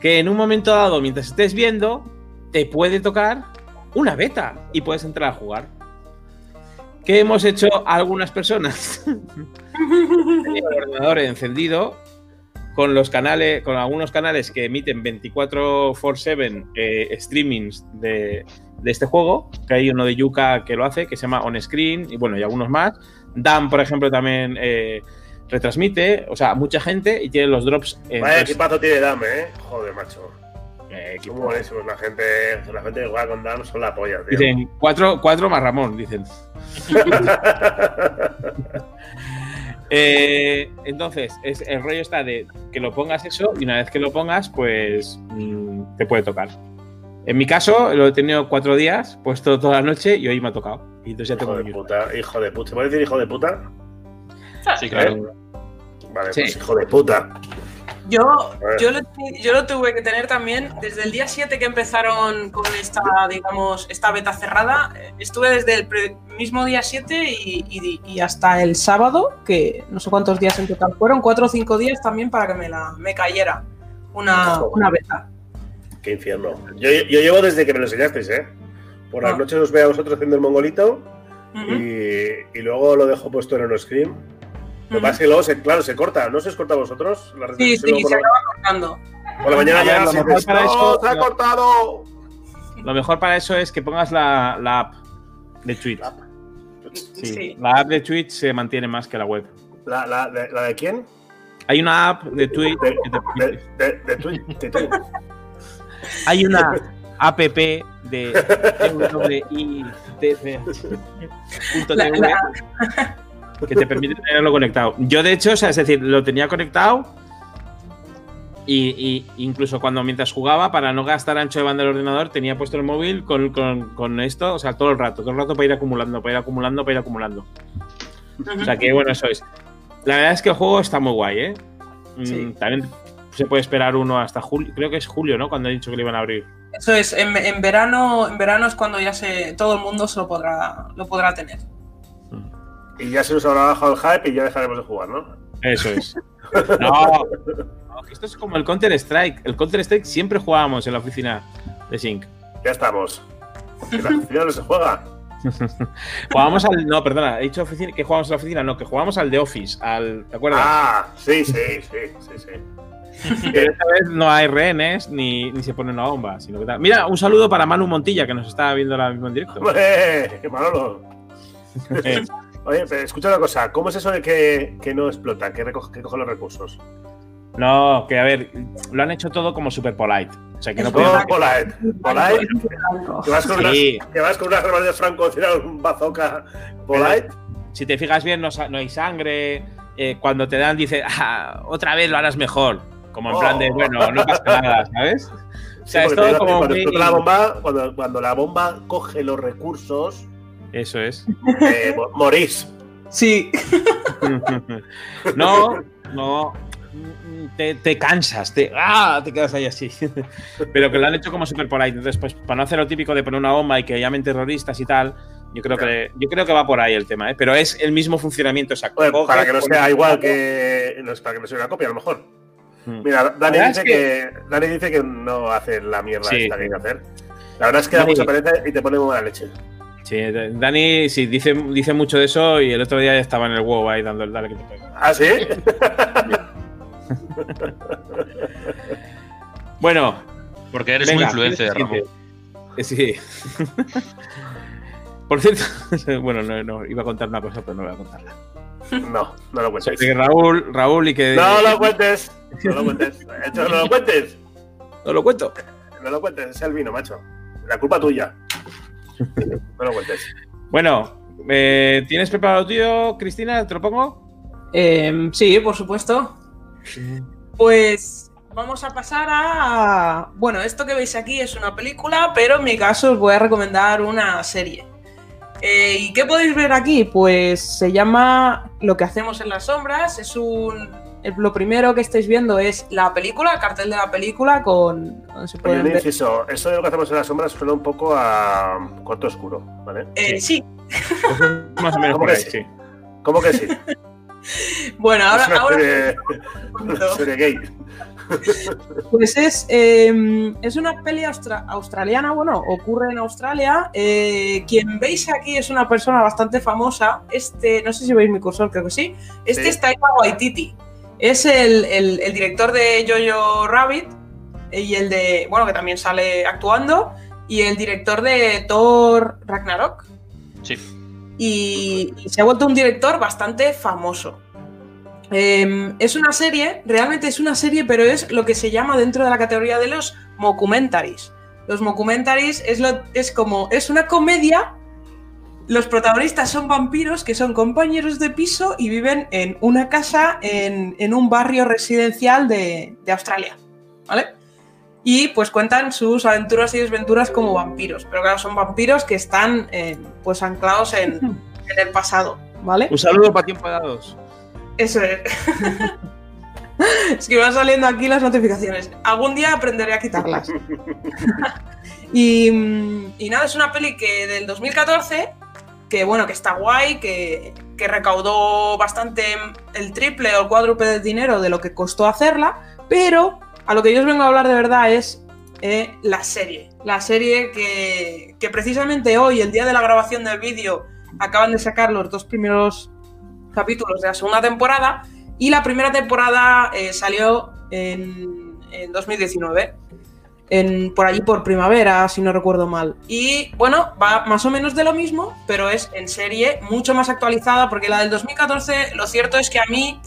Que en un momento dado, mientras estés viendo, te puede tocar una beta y puedes entrar a jugar. ¿Qué hemos hecho algunas personas? El ordenador encendido con los canales, con algunos canales que emiten 24 x 7 eh, streamings de, de este juego, que hay uno de Yuka que lo hace, que se llama On Screen, y bueno, y algunos más. Dan, por ejemplo, también eh, retransmite, o sea, mucha gente y tiene los drops. en Vaya equipazo tiene Dam, eh. Joder, macho. eh, Son buenísimos. La gente, la gente que juega con Dam son la polla, tío. Dicen cuatro, cuatro más Ramón, dicen. Eh, entonces, es, el rollo está de que lo pongas eso y una vez que lo pongas, pues mm, te puede tocar. En mi caso, lo he tenido cuatro días, puesto toda la noche y hoy me ha tocado. Y entonces ya tengo hijo de mi- puta, hijo de puta. ¿Se puede decir hijo de puta? Sí, claro. ¿Eh? Vale, Sí. pues hijo de puta. Yo, yo, lo, yo lo tuve que tener también desde el día 7 que empezaron con esta, digamos, esta beta cerrada. Estuve desde el pre- mismo día 7 y, y- y hasta el sábado, que no sé cuántos días en total fueron, cuatro o cinco días también para que me, la, me cayera una, una beta. Qué infierno. Yo, yo llevo desde que me lo enseñasteis, ¿eh? Por las Ah. noches os veo a vosotros haciendo el mongolito y, y luego lo dejo puesto en un screen. Lo que pasa es que luego, se, claro, se corta. ¿No se os corta a vosotros? La Sí, sí, luego se por, la, acaba cortando. por la mañana ya lo se mejor dices, para ¡No, eso- se ha cortado! Lo mejor para eso es que pongas la, la app de Twitch. Sí, Sí. La app de Twitch se mantiene más que la web. ¿La, la, de, ¿La de quién? Hay una app de Twitch De, de, de, de Twitch, de Twitch. Hay una app de La- la- que te permite tenerlo conectado. Yo, de hecho, o sea, es decir, lo tenía conectado y, y incluso cuando mientras jugaba, para no gastar ancho de banda del ordenador, tenía puesto el móvil con, con- con esto, o sea, todo el rato, todo el rato para ir acumulando, para ir acumulando, para ir acumulando. O sea que, bueno, eso es. La verdad es que el juego está muy guay, ¿eh? Mm, Sí. También se puede esperar uno hasta julio, creo que es julio, ¿no? Cuando he dicho que le iban a abrir. Eso es, en, en verano, en verano es cuando ya se, todo el mundo se lo podrá, lo podrá tener. Y ya se nos habrá bajado el hype y ya dejaremos de jugar, ¿no? Eso es. No, esto es como el Counter Strike. El Counter Strike siempre jugábamos en la oficina de Sync. Ya estamos. Que la oficina no se juega. Jugábamos al. No, perdona, he dicho oficina, que jugábamos en la oficina, no, que jugábamos al The Office, al. ¿Te acuerdas? Ah, sí, sí, sí, sí, sí. Pero esta vez no hay rehenes ni, ni se pone una bomba, sino que tal. Mira, un saludo para Manu Montilla, que nos está viendo ahora mismo en directo. ¡Hombre! Manolo. Oye, pero escucha una cosa. ¿Cómo es eso de que, que no explota, que, recoge, que coge los recursos? no, que a ver, lo han hecho todo como super polite. O sea, que no Es pueden. No, polite. Polite. Que vas con, Sí. unas, que vas con unas armas de Franco tirar un bazooka. Polite. Si te fijas bien, no, hay sangre. eh, cuando te dan, dice, "Ah, otra vez lo harás mejor. Como en plan de, Oh. bueno, no pasa nada, ¿sabes? O sea, Sí, es todo como cuando muy- explota la bomba, cuando, cuando la bomba coge los recursos, Eso es. eh, mo- morís. Sí, no, no. Te, te cansas, te, ¡ah! te quedas ahí así. Pero que lo han hecho como super polite. Entonces, pues, para no hacer lo típico de poner una bomba y que llamen terroristas y tal, yo creo que, yo creo que va por ahí el tema, ¿eh? Pero es el mismo funcionamiento exacto. Para que no sea igual que. No para que no sea una copia, a lo mejor. Mm. Mira, Dani dice que... Dani dice que no hace la mierda Sí. esta que hay que hacer. La verdad es que da Dani- mucha pereza y te pone muy mala leche. Sí, Dani sí, dice, dice mucho de eso y el otro día estaba en el huevo ahí dando el dale que te pega. ¿Ah, sí? Bueno, Porque eres venga, muy influencer, ¿qué Ramón. Eh, Sí. Por cierto, bueno, no, no, iba a contar una cosa, pero no voy a contarla. No, no lo cuentes. que Raúl, Raúl y que. No lo cuentes. No lo cuentes. No lo cuentes. No lo cuento. No lo cuentes. Es el vino, macho. La culpa tuya. No lo cuentes. Bueno, eh, ¿tienes preparado tuyo, Cristina? ¿Te lo pongo? Em, sí, por supuesto. Pues vamos a pasar a... Bueno, esto que veis aquí es una película, pero en mi caso os voy a recomendar una serie. Eh, ¿Y qué podéis ver aquí? Pues se llama Lo que hacemos en las sombras. Es un... el- Lo primero que estáis viendo es la película, el cartel de la película con... se Oye, un inciso. Eso de lo que hacemos en las sombras suena un poco a cuarto oscuro, ¿vale? Eh, sí, Más o menos ¿Cómo por que ahí, sí? sí. ¿Cómo que sí? bueno, ahora... es una ahora serie, una serie gay. Pues es, eh, es una peli austra- australiana, bueno, ocurre en Australia. Eh, quien veis aquí es una persona bastante famosa. Este, no sé si veis mi cursor, creo que sí. Este Sí. es Taika Waititi. Es el, el- el director de Jojo Rabbit y el de, bueno, que también sale actuando, y el director de Thor Ragnarok. Sí. y, y se ha vuelto un director bastante famoso. Eh, es una serie, realmente es una serie, pero es lo que se llama dentro de la categoría de los mockumentaries. Los mockumentaries es, lo, es como, es una comedia, los protagonistas son vampiros que son compañeros de piso y viven en una casa en, en un barrio residencial de, de Australia, ¿vale? Y pues cuentan sus aventuras y desventuras como vampiros, pero claro, son vampiros que están eh, pues anclados en, en el pasado, ¿vale? Un saludo para tiempo dados. Eso es. es que van saliendo aquí las notificaciones. Algún día aprenderé a quitarlas. y, mm, y nada, es una peli que del 2014, que bueno, que está guay, que, que recaudó bastante el triple o el cuádruple de dinero de lo que costó hacerla, pero a lo que yo os vengo a hablar de verdad es eh, la serie. La serie que, que precisamente hoy, el día de la grabación del vídeo, acaban de sacar los dos primeros capítulos de la segunda temporada y la primera temporada eh, salió en, en 2019, en, por allí por primavera, si no recuerdo mal. Y bueno, va más o menos de lo mismo, pero es en serie mucho más actualizada porque la del 2014, lo cierto es que a mí,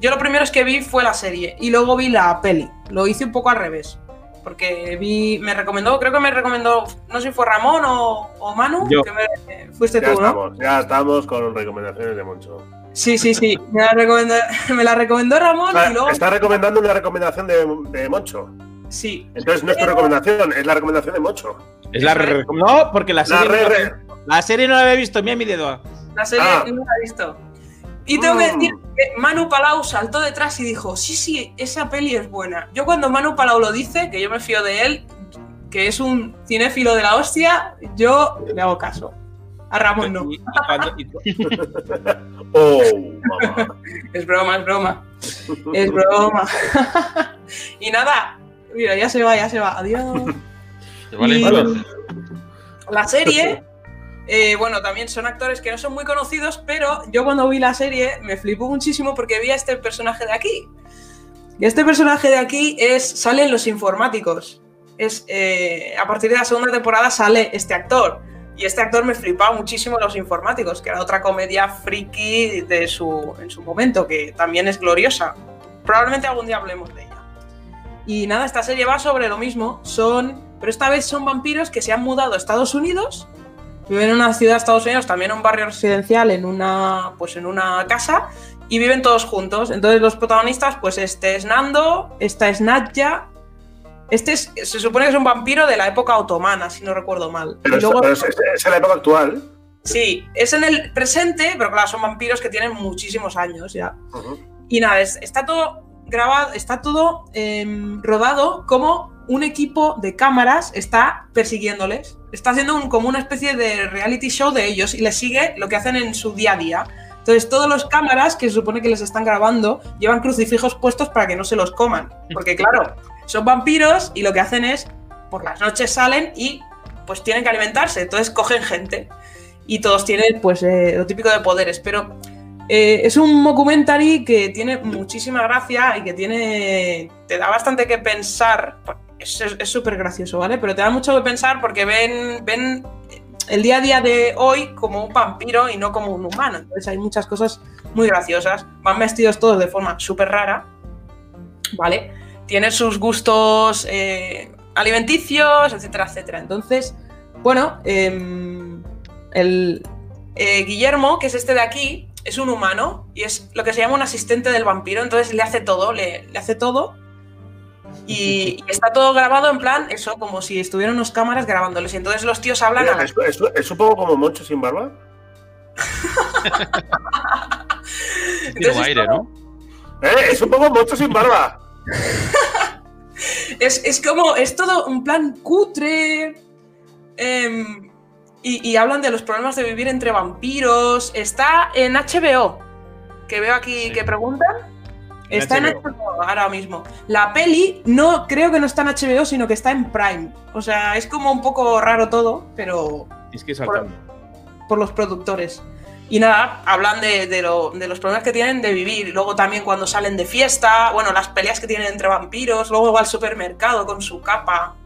yo lo primero es que vi fue la serie y luego vi la peli. Lo hice un poco al revés. Porque vi, me recomendó, creo que me recomendó, no sé si fue Ramón o, o Manu, Yo. que me, fuiste Ya tú, ¿no? estamos, ya estamos con recomendaciones de Moncho. Sí, sí, sí. Me la recomendó, me la recomendó Ramón O sea, y luego. está recomendando una recomendación de, de Moncho. Sí. Entonces no es tu recomendación, es la recomendación de Moncho. Es la re- No, porque la La serie, re- no, la serie no la había visto. Mira mi dedo. La serie Ah. no la he visto. Y tengo que Mm. decir que Manu Palau saltó detrás y dijo: Sí, sí, esa peli es buena. Yo, cuando Manu Palau lo dice, que yo me fío de él, que es un cinéfilo de la hostia, yo le hago caso. A Ramón no. Oh, mamá. Es broma, es broma. Es broma. y nada, mira, ya se va, ya se va. Adiós. La serie, eh, bueno, también son actores que no son muy conocidos, pero yo cuando vi la serie me flipó muchísimo porque vi a este personaje de aquí. Y este personaje de aquí es sale en Los Informáticos. Es, eh, a partir de la segunda temporada sale este actor. Y este actor me flipaba muchísimo Los Informáticos, que era otra comedia friki de su, en su momento, que también es gloriosa. Probablemente algún día hablemos de ella. Y nada, esta serie va sobre lo mismo. Son, pero esta vez son vampiros que se han mudado a Estados Unidos. Viven en una ciudad de Estados Unidos, también en un barrio residencial, en una, pues en una casa, y viven todos juntos. Entonces los protagonistas, pues este es Nando, esta es Nadja. Este es, se supone que es un vampiro de la época otomana, si no recuerdo mal. Pero, Y esto- luego- pero es, es- la época actual. sí, es en el presente, pero claro, son vampiros que tienen muchísimos años ya. Y nada, es- está todo grabado, está todo em, rodado como un equipo de cámaras está persiguiéndoles. Está haciendo como una especie de reality show de ellos y les sigue lo que hacen en su día a día. Entonces, todos los cámaras que se supone que les están grabando llevan crucifijos puestos para que no se los coman. Porque, claro, son vampiros y lo que hacen es, por las noches salen y pues tienen que alimentarse. Entonces, cogen gente. Y todos tienen, pues, eh, lo típico de poderes. Pero eh, es un documentary que tiene muchísima gracia y que tiene. te da bastante que pensar. Es es súper gracioso, ¿vale? Pero te da mucho que pensar porque ven, ven el día a día de hoy como un vampiro y no como un humano. Entonces hay muchas cosas muy graciosas. Van vestidos todos de forma súper rara, ¿vale? Tienen sus gustos eh, alimenticios, etcétera, etcétera. Entonces, bueno, em, el eh, Guillermo, que es este de aquí, es un humano y es lo que se llama un asistente del vampiro, entonces le hace todo, le, le hace todo. Y, y está todo grabado en plan, eso, como si estuvieran unas cámaras grabándoles. Y entonces los tíos hablan a Es, es- es un poco como Moncho sin barba. ¿Eh? Es un poco Moncho sin barba. Es, es como, es todo un plan cutre. em, y, y hablan de los problemas de vivir entre vampiros. Está en HBO, que veo aquí Sí. que preguntan. En Está en HBO. Ahora mismo. La peli no creo que no está en HBO, sino que está en Prime. O sea, es como un poco raro todo, pero Es que saltando. por los productores. Y nada, hablan de, de lo- de los problemas que tienen de vivir. Luego también cuando salen de fiesta, bueno, las peleas que tienen entre vampiros, luego va al supermercado con su capa.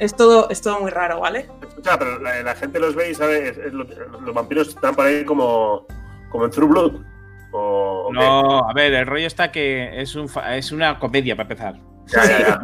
Es todo, es todo muy raro, ¿vale? Escucha, pero la, la gente los ve y sabe, es- es lo- los vampiros están por ahí como, como en True Blood. O? No, a ver, el rollo está que es, un fa- es una comedia para empezar. Ya, ya, ya.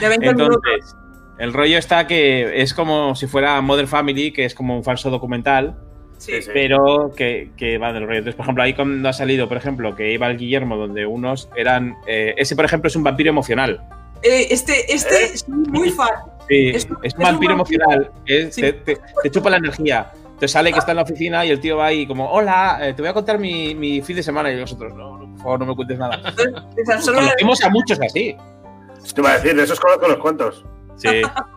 De 20 minutos. Entonces, el rollo está que es como si fuera Modern Family, que es como un falso documental, Sí. Sí. pero que, que va del rollo. Entonces, por ejemplo, ahí cuando ha salido, por ejemplo, que iba el Guillermo, donde unos eran. eh, ese, por ejemplo, es un vampiro emocional. Eh, este, este ¿Eh? es muy fan. Sí, Es es, un- es vampiro emocional. es- Sí. te, te- te chupa la energía. Entonces sale que está en la oficina y el tío va ahí como, hola, eh, te voy a contar mi, mi fin de semana. Y nosotros, no, no, por favor, no me cuentes nada. Conocemos a muchos así. Te iba a decir, de esos conozco los cuentos. Sí.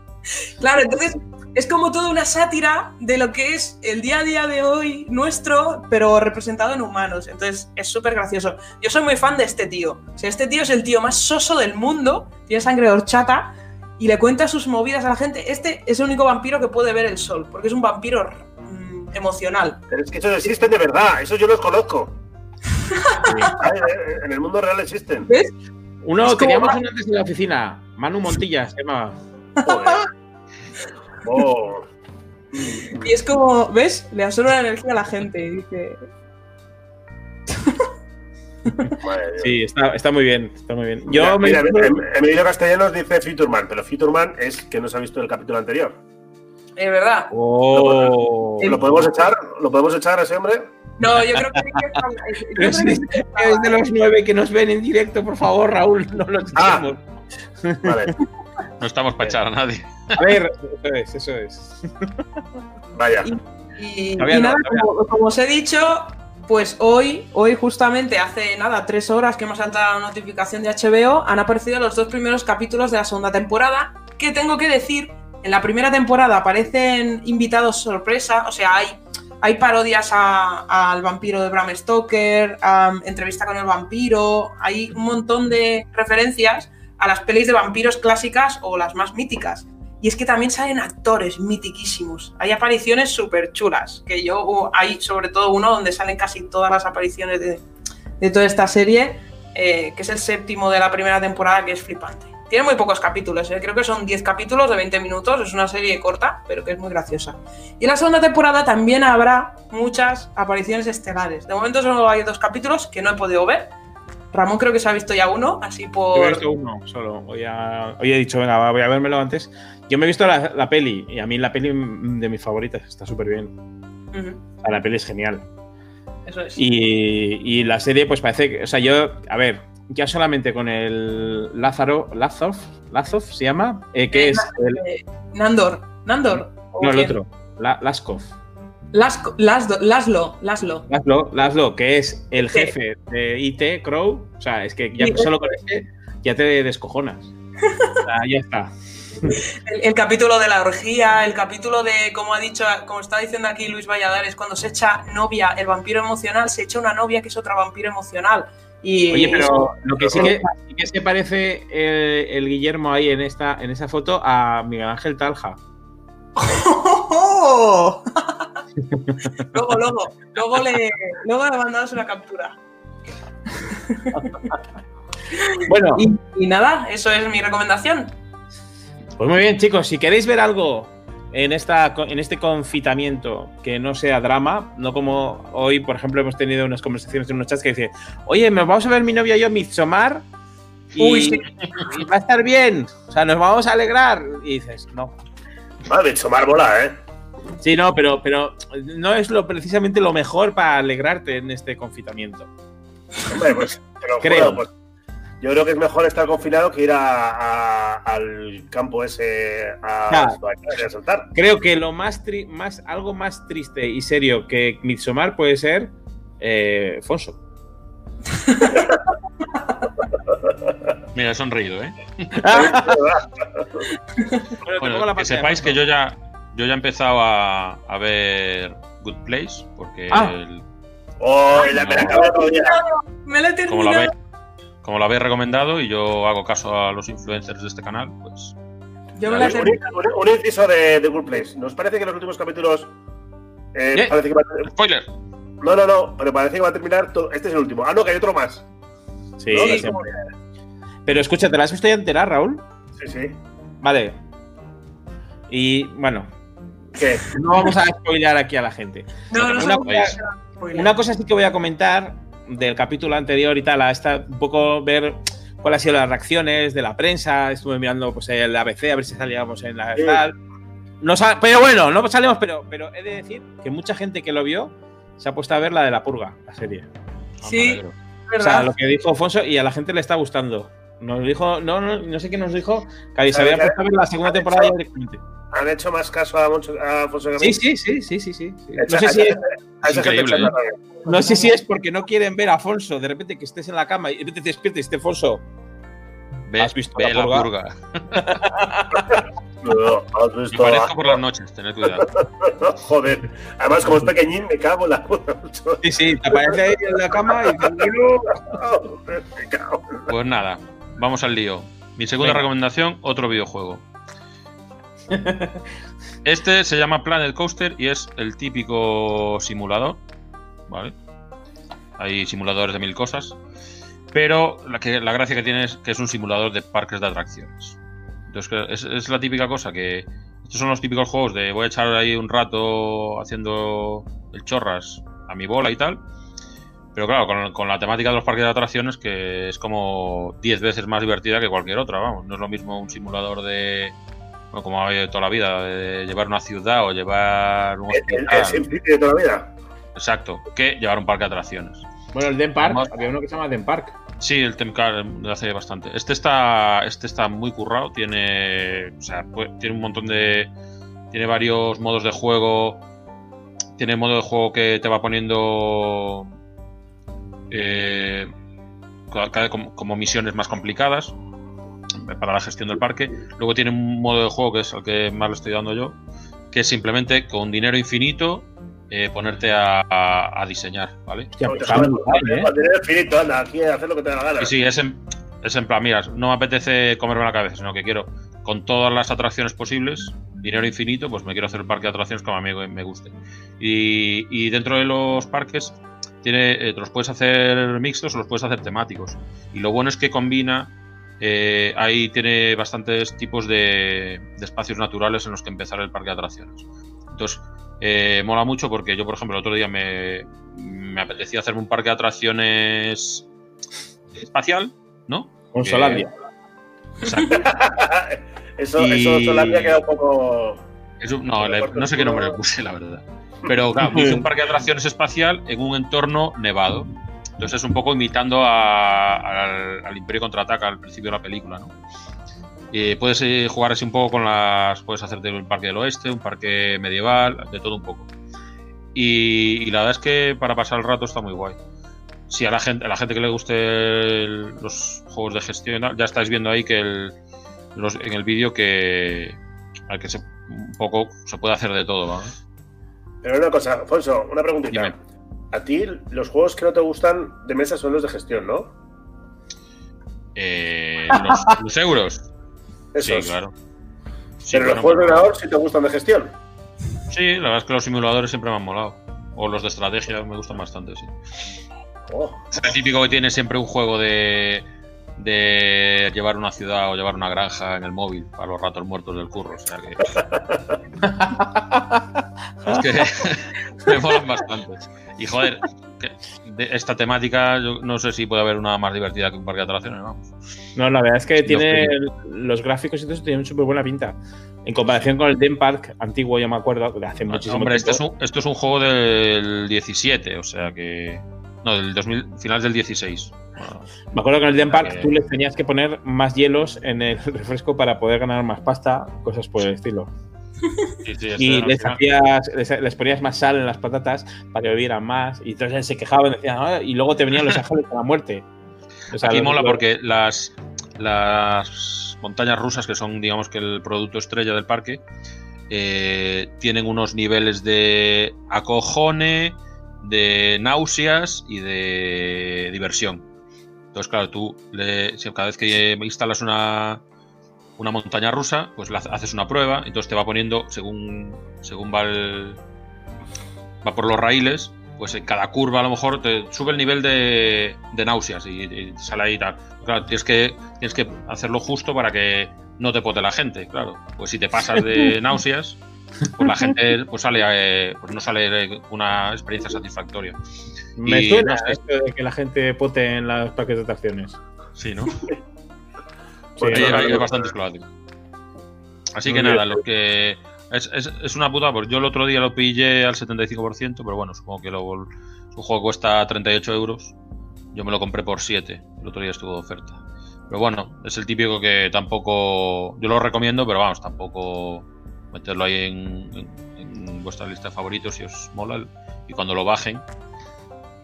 Claro, entonces es como toda una sátira de lo que es el día a día de hoy nuestro, pero representado en humanos. Entonces es súper gracioso. Yo soy muy fan de este tío. O sea, este tío es el tío más soso del mundo, tiene sangre de horchata y le cuenta sus movidas a la gente. Este es el único vampiro que puede ver el sol, porque es un vampiro mm, emocional. Pero es que esos existen de verdad, esos yo los conozco. Eh, En el mundo real existen. ¿Ves? Uno, teníamos uno antes en la oficina, Manu Montilla, se llama. Joder. Oh. Y es como, ¿ves? Le absorbe la energía a la gente y dice... Sí, está, está muy bien, está muy bien. Yo Mira, me... mira, em- Emilio Castellanos dice Futurman, pero Futurman es que no se ha visto el capítulo anterior. Es verdad. Oh. ¿Lo podemos echar? ¿Lo podemos echar a ese hombre? No, yo creo que... es de los nueve que nos ven en directo, por favor, Raúl, no los Ah. echemos. Vale, No estamos para echar a nadie. A ver, eso es, eso es. vaya. Y, Todavía y no, nada, como, como os he dicho, pues hoy, hoy justamente hace nada, tres horas que hemos saltado la notificación de HBO, han aparecido los dos primeros capítulos de la segunda temporada, que tengo que decir, en la primera temporada aparecen invitados sorpresa, o sea, hay, hay parodias a- al vampiro de Bram Stoker, entrevista con el vampiro, hay un montón de referencias a las pelis de vampiros clásicas o las más míticas. Y es que también salen actores mitiquísimos. Hay apariciones súper chulas. Que yo, uh, hay sobre todo uno donde salen casi todas las apariciones de, de toda esta serie, eh, que es el séptimo de la primera temporada, que es flipante. Tiene muy pocos capítulos, eh, creo que son 10 capítulos de 20 minutos. Es una serie corta, pero que es muy graciosa. Y en la segunda temporada también habrá muchas apariciones estelares. De momento solo hay dos capítulos que no he podido ver. Ramón creo que se ha visto ya uno, así Yo por. he visto uno solo. Hoy, he dicho, venga, voy a vérmelo antes. Yo me he visto la, la peli y a mí la peli de mis favoritas está súper bien. Ujú, O sea, la peli es genial. eso es. Y, y la serie, pues parece que. O sea, yo, a ver, ya solamente con el Lázaro, Lazov, Lazov se llama, eh, que Eh, es el, Nandor. Nandor. ¿o no, el quién? otro, La- Laskov. Lasco- Laslo, Laslo. Laszlo, Laszlo, que es el Sí. jefe de IT, Crow. O sea, es que ya Sí. solo con ese ya te descojonas. O sea, ya está. El, el capítulo de la orgía, el capítulo de, como ha dicho, como está diciendo aquí Luis Valladares, cuando se echa novia, el vampiro emocional, se echa una novia que es otra vampiro emocional. Y Oye, pero lo que sí que, sí que se parece el, el Guillermo ahí en esta en esa foto a Miguel Ángel Talja. Luego, luego, luego le, luego le mandamos una captura. Bueno, Y, y nada, eso es mi recomendación. pues muy bien, chicos. Si queréis ver algo en, esta, en este confitamiento que no sea drama, no como hoy, por ejemplo, hemos tenido unas conversaciones en unos chats que dice, oye, nos vamos a ver mi novia y yo Midsommar y, Uy, sí. y va a estar bien. O sea, nos vamos a alegrar. Y dices, no. Vale, Chomar mola, ¿eh? Sí, no, pero, pero no es lo precisamente lo mejor para alegrarte en este confitamiento. Hombre, pues te lo Creo. juro, pues, yo creo que es mejor estar confinado que ir a- a- al campo ese a, saltar. Creo que lo más, tri- más algo más triste y serio que Midsommar puede ser eh, Fonso. Mira, he sonreído, ¿eh? Bueno, Bueno, la que sepáis que yo ya, yo ya he empezado a, a ver Good Place, porque Ah. el- Oh, la me la acabo de. Me la he como, lo terminado. habéis, como lo habéis recomendado y yo hago caso a los influencers de este canal, pues Yo me la he Un, terminado. un- un inciso de, de Good Place. ¿Nos parece que los últimos capítulos Eh, ¿Qué? parece que va a- Spoiler. no, no, no, pero parece que va a terminar. todo- Este es el último. Ah, no, que hay otro más. Sí, ¿No? sí. Pero escucha, ¿te la has visto ya entera, Raúl? Sí, sí. Vale. Y bueno, ¿Qué? no vamos a spoilear aquí a la gente. No, no, Una no, cosa-. Una cosa sí que voy a comentar del capítulo anterior y tal, a esta, un poco ver cuáles han sido las reacciones de la prensa. Estuve mirando pues, el ABC a ver si salíamos en la Sí. tal. No pero bueno, no salimos, pero, pero he de decir que mucha gente que lo vio se ha puesto a ver la de la purga, la serie. Sí, O ¿verdad? sea, lo que dijo Alfonso y a la gente le está gustando. Nos dijo, no, no, no sé qué nos dijo, que se había puesto a ver la segunda temporada directamente. ¿Han hecho más caso a, Moncho, a Alfonso Sí, Gamín? sí, sí, sí, sí, sí. No sé si es, Increíble, ¿eh? No sé si porque no quieren ver a Afonso, de repente que estés en la cama y de repente te despiertes y esté Afonso. Ve, ¿Has visto ve la la purga? purga. No, has Me visto. parezco por las noches, tened cuidado. Joder. Además, como es pequeñín, me cago en la puta. Sí, sí, te aparece ahí en la cama y me cago. Pues nada, vamos al lío. Mi segunda Venga. recomendación, otro videojuego. Este se llama Planet Coaster y es el típico simulador, ¿vale? Hay simuladores de mil cosas, pero la, que, la gracia que tiene es que es un simulador de parques de atracciones. Entonces es, es la típica cosa que estos son los típicos juegos de voy a echar ahí un rato haciendo el chorras a mi bola y tal. Pero claro, con, con la temática de los parques de atracciones, que es como 10 veces más divertida que cualquier otra, vamos. No es lo mismo un simulador de. Bueno, como ha habido toda la vida, de llevar una ciudad o llevar un El, el, hospital. el SimCity de toda la vida. Exacto, que llevar un parque de atracciones. Bueno, el Den Park, Vamos. había uno que se llama Den Park. Sí, el Temcar lo hace bastante. Este está, este está muy currado, tiene, o sea, pues, tiene un montón de, tiene varios modos de juego. Tiene modo de juego que te va poniendo eh, como, como misiones más complicadas para la gestión del parque. Luego tiene un modo de juego que es el que más le estoy dando yo, que es simplemente con dinero infinito eh, ponerte a, a- a diseñar, ¿vale? Hostia, Como pues guay, ¿eh? Con dinero infinito, anda, aquí hacer lo que te da la gana. Sí, sí, es en, es en plan, mira, no me apetece comerme la cabeza, sino que quiero, con todas las atracciones posibles, dinero infinito, pues me quiero hacer el parque de atracciones como a mí me guste. Y, y dentro de los parques, tiene, eh, te los puedes hacer mixtos o los puedes hacer temáticos. Y lo bueno es que combina, eh, ahí tiene bastantes tipos de, de espacios naturales en los que empezar el parque de atracciones. Entonces, eh, mola mucho porque yo, por ejemplo, el otro día me, me apetecía hacerme un parque de atracciones espacial, ¿no? Con Que- Solandia. Exacto. eso, Y- eso Solandia queda un poco. No, le- no sé qué nombre le puse, la verdad. Pero claro, hice un parque de atracciones espacial en un entorno nevado. Entonces es un poco imitando a- al, al Imperio Contraataca al principio de la película, ¿no? Y puedes eh, jugar así un poco con las... Puedes hacerte un parque del oeste, un parque medieval, de todo un poco. Y, y la verdad es que para pasar el rato está muy guay. Si a la gente, a la gente que le guste el- los juegos de gestión, ya estáis viendo ahí que el, los- en el vídeo que, al que se, un poco se puede hacer de todo, ¿vale? Pero una cosa, Alfonso, una preguntita. Dime. A ti, los juegos que no te gustan de mesa son los de gestión, ¿no? Eh, los, los euros. Esos. Sí, claro. Sí, Pero los juegos de ordenador sí te gustan de gestión. Sí, la verdad es que los simuladores siempre me han molado. O los de estrategia me gustan bastante, sí. Oh, Es el típico que tiene siempre un juego de, de llevar una ciudad o llevar una granja en el móvil para los ratos muertos del curro. O sea que. es que me molan bastante. Y joder, de esta temática, yo no sé si puede haber una más divertida que un parque de atracciones, vamos. No, la verdad es que tiene los gráficos y todo eso tienen súper buena pinta. En comparación con el Den Park antiguo, yo me acuerdo, de hace muchísimo Hombre, este tiempo. es un- esto es un juego del 17, o sea que. No, del 2000, finales del 16. Me acuerdo que en el Den Park tú les tenías que poner más hielos en el refresco para poder ganar más pasta, cosas por el estilo. sí, sí, Y les, final- hacías, les, les ponías más sal en las patatas para que bebieran más. Y entonces se quejaban, decían, "Ah", y luego te venían los ángeles de la muerte. O sea, Aquí mola porque las, las montañas rusas, que son, digamos que el producto estrella del parque, eh, tienen unos niveles de acojone, de náuseas y de diversión. Entonces, claro, tú le- si cada vez que instalas una, una montaña rusa, pues la haces una prueba, entonces te va poniendo, según, según va el, va por los raíles, pues en cada curva a lo mejor te sube el nivel de, de náuseas y, y sale ahí tal. Claro, tienes que, tienes que hacerlo justo para que no te pote la gente, claro. Pues si te pasas de náuseas, pues la gente pues sale, eh, pues no sale una experiencia satisfactoria. Me Y, suena no sé. esto de que la gente pote en los parques de atracciones. Sí, ¿no? Sí, hay, hay bastantes. Así que Muy nada, bien. lo que. Es, es, es una puta, pues yo el otro día lo pillé al 75%, pero bueno, supongo que es un juego cuesta 38 euros. Yo me lo compré por 7. El otro día estuvo de oferta. Pero bueno, es el típico que tampoco. Yo lo recomiendo, pero vamos, tampoco meterlo ahí en, en- en vuestra lista de favoritos si os mola. Y cuando lo bajen,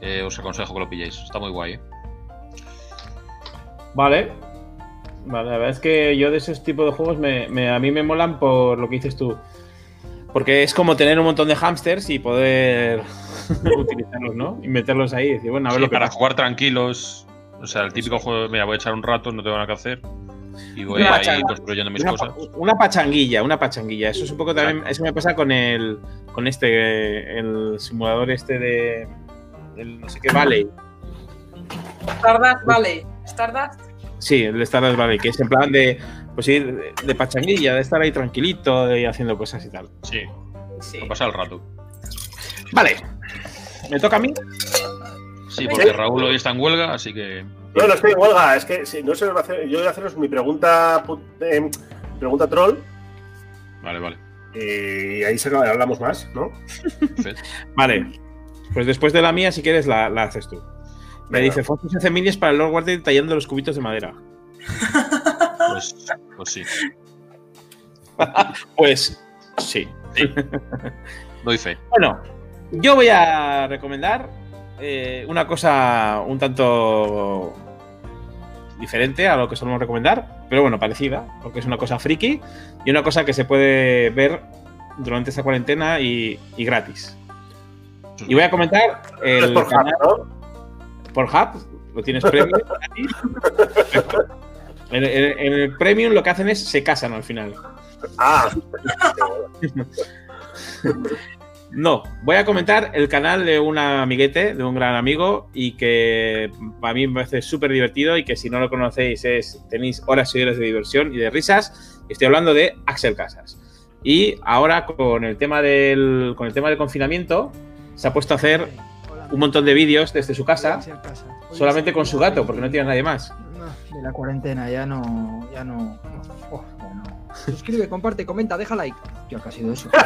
eh, os aconsejo que lo pilléis. Está muy guay, ¿eh? Vale. Vale, la verdad es que yo de esos tipos de juegos me, me- a mí me molan por lo que dices tú. Porque es como tener un montón de hamsters y poder utilizarlos, ¿no? Y meterlos ahí y decir, bueno, a ver Sí, lo que para pasa. jugar tranquilos. O sea, el típico juego, mira, voy a echar un rato, no tengo nada que hacer. Y voy Una ahí pachanga. construyendo mis Una, cosas. una pachanguilla, una pachanguilla. Eso es un poco también. Eso me pasa con el. con este. el simulador este de. El no sé qué Valley. Stardust Valley. Stardust. Sí, el de Stardust Valley, que es en plan de. Pues ir de, de pachanguilla, de estar ahí tranquilito, de ir haciendo cosas y tal. Sí, Sí. pasar el rato. Vale. ¿Me toca a mí? Sí, porque Raúl hoy está en huelga, así que. No, no estoy en huelga, es que si no se me va a hacer, yo voy a haceros mi pregunta, eh, pregunta troll Vale, vale. y ahí se acaba- hablamos más, ¿no? Vale. Pues después de la mía, si quieres, la, la haces tú. Me dice fotos y semillas para el Lord Guardian tallando los cubitos de madera. Pues, pues sí, Pues sí. doy fe. Bueno, yo voy a recomendar eh, una cosa un tanto diferente a lo que solemos recomendar, pero bueno, parecida, porque es una cosa friki y una cosa que se puede ver durante esta cuarentena y, y gratis. Y voy a comentar el por Hub, canal ¿no? por Hub, lo tienes premium. En, el premium lo que hacen es se casan al final. Ah, No, voy a comentar el canal de un amiguete, de un gran amigo, y que a mí me parece súper divertido y que si no lo conocéis es, tenéis horas y horas de diversión y de risas. Estoy hablando de Axel Casas. Y ahora con el tema del, con el tema del confinamiento se ha puesto a hacer un montón de vídeos desde su casa, solamente con su gato, porque no tiene a nadie más. De la cuarentena ya no. Ya no. oh, ya no. Suscribe, comparte, comenta, deja like. ¿qué ha sido eso?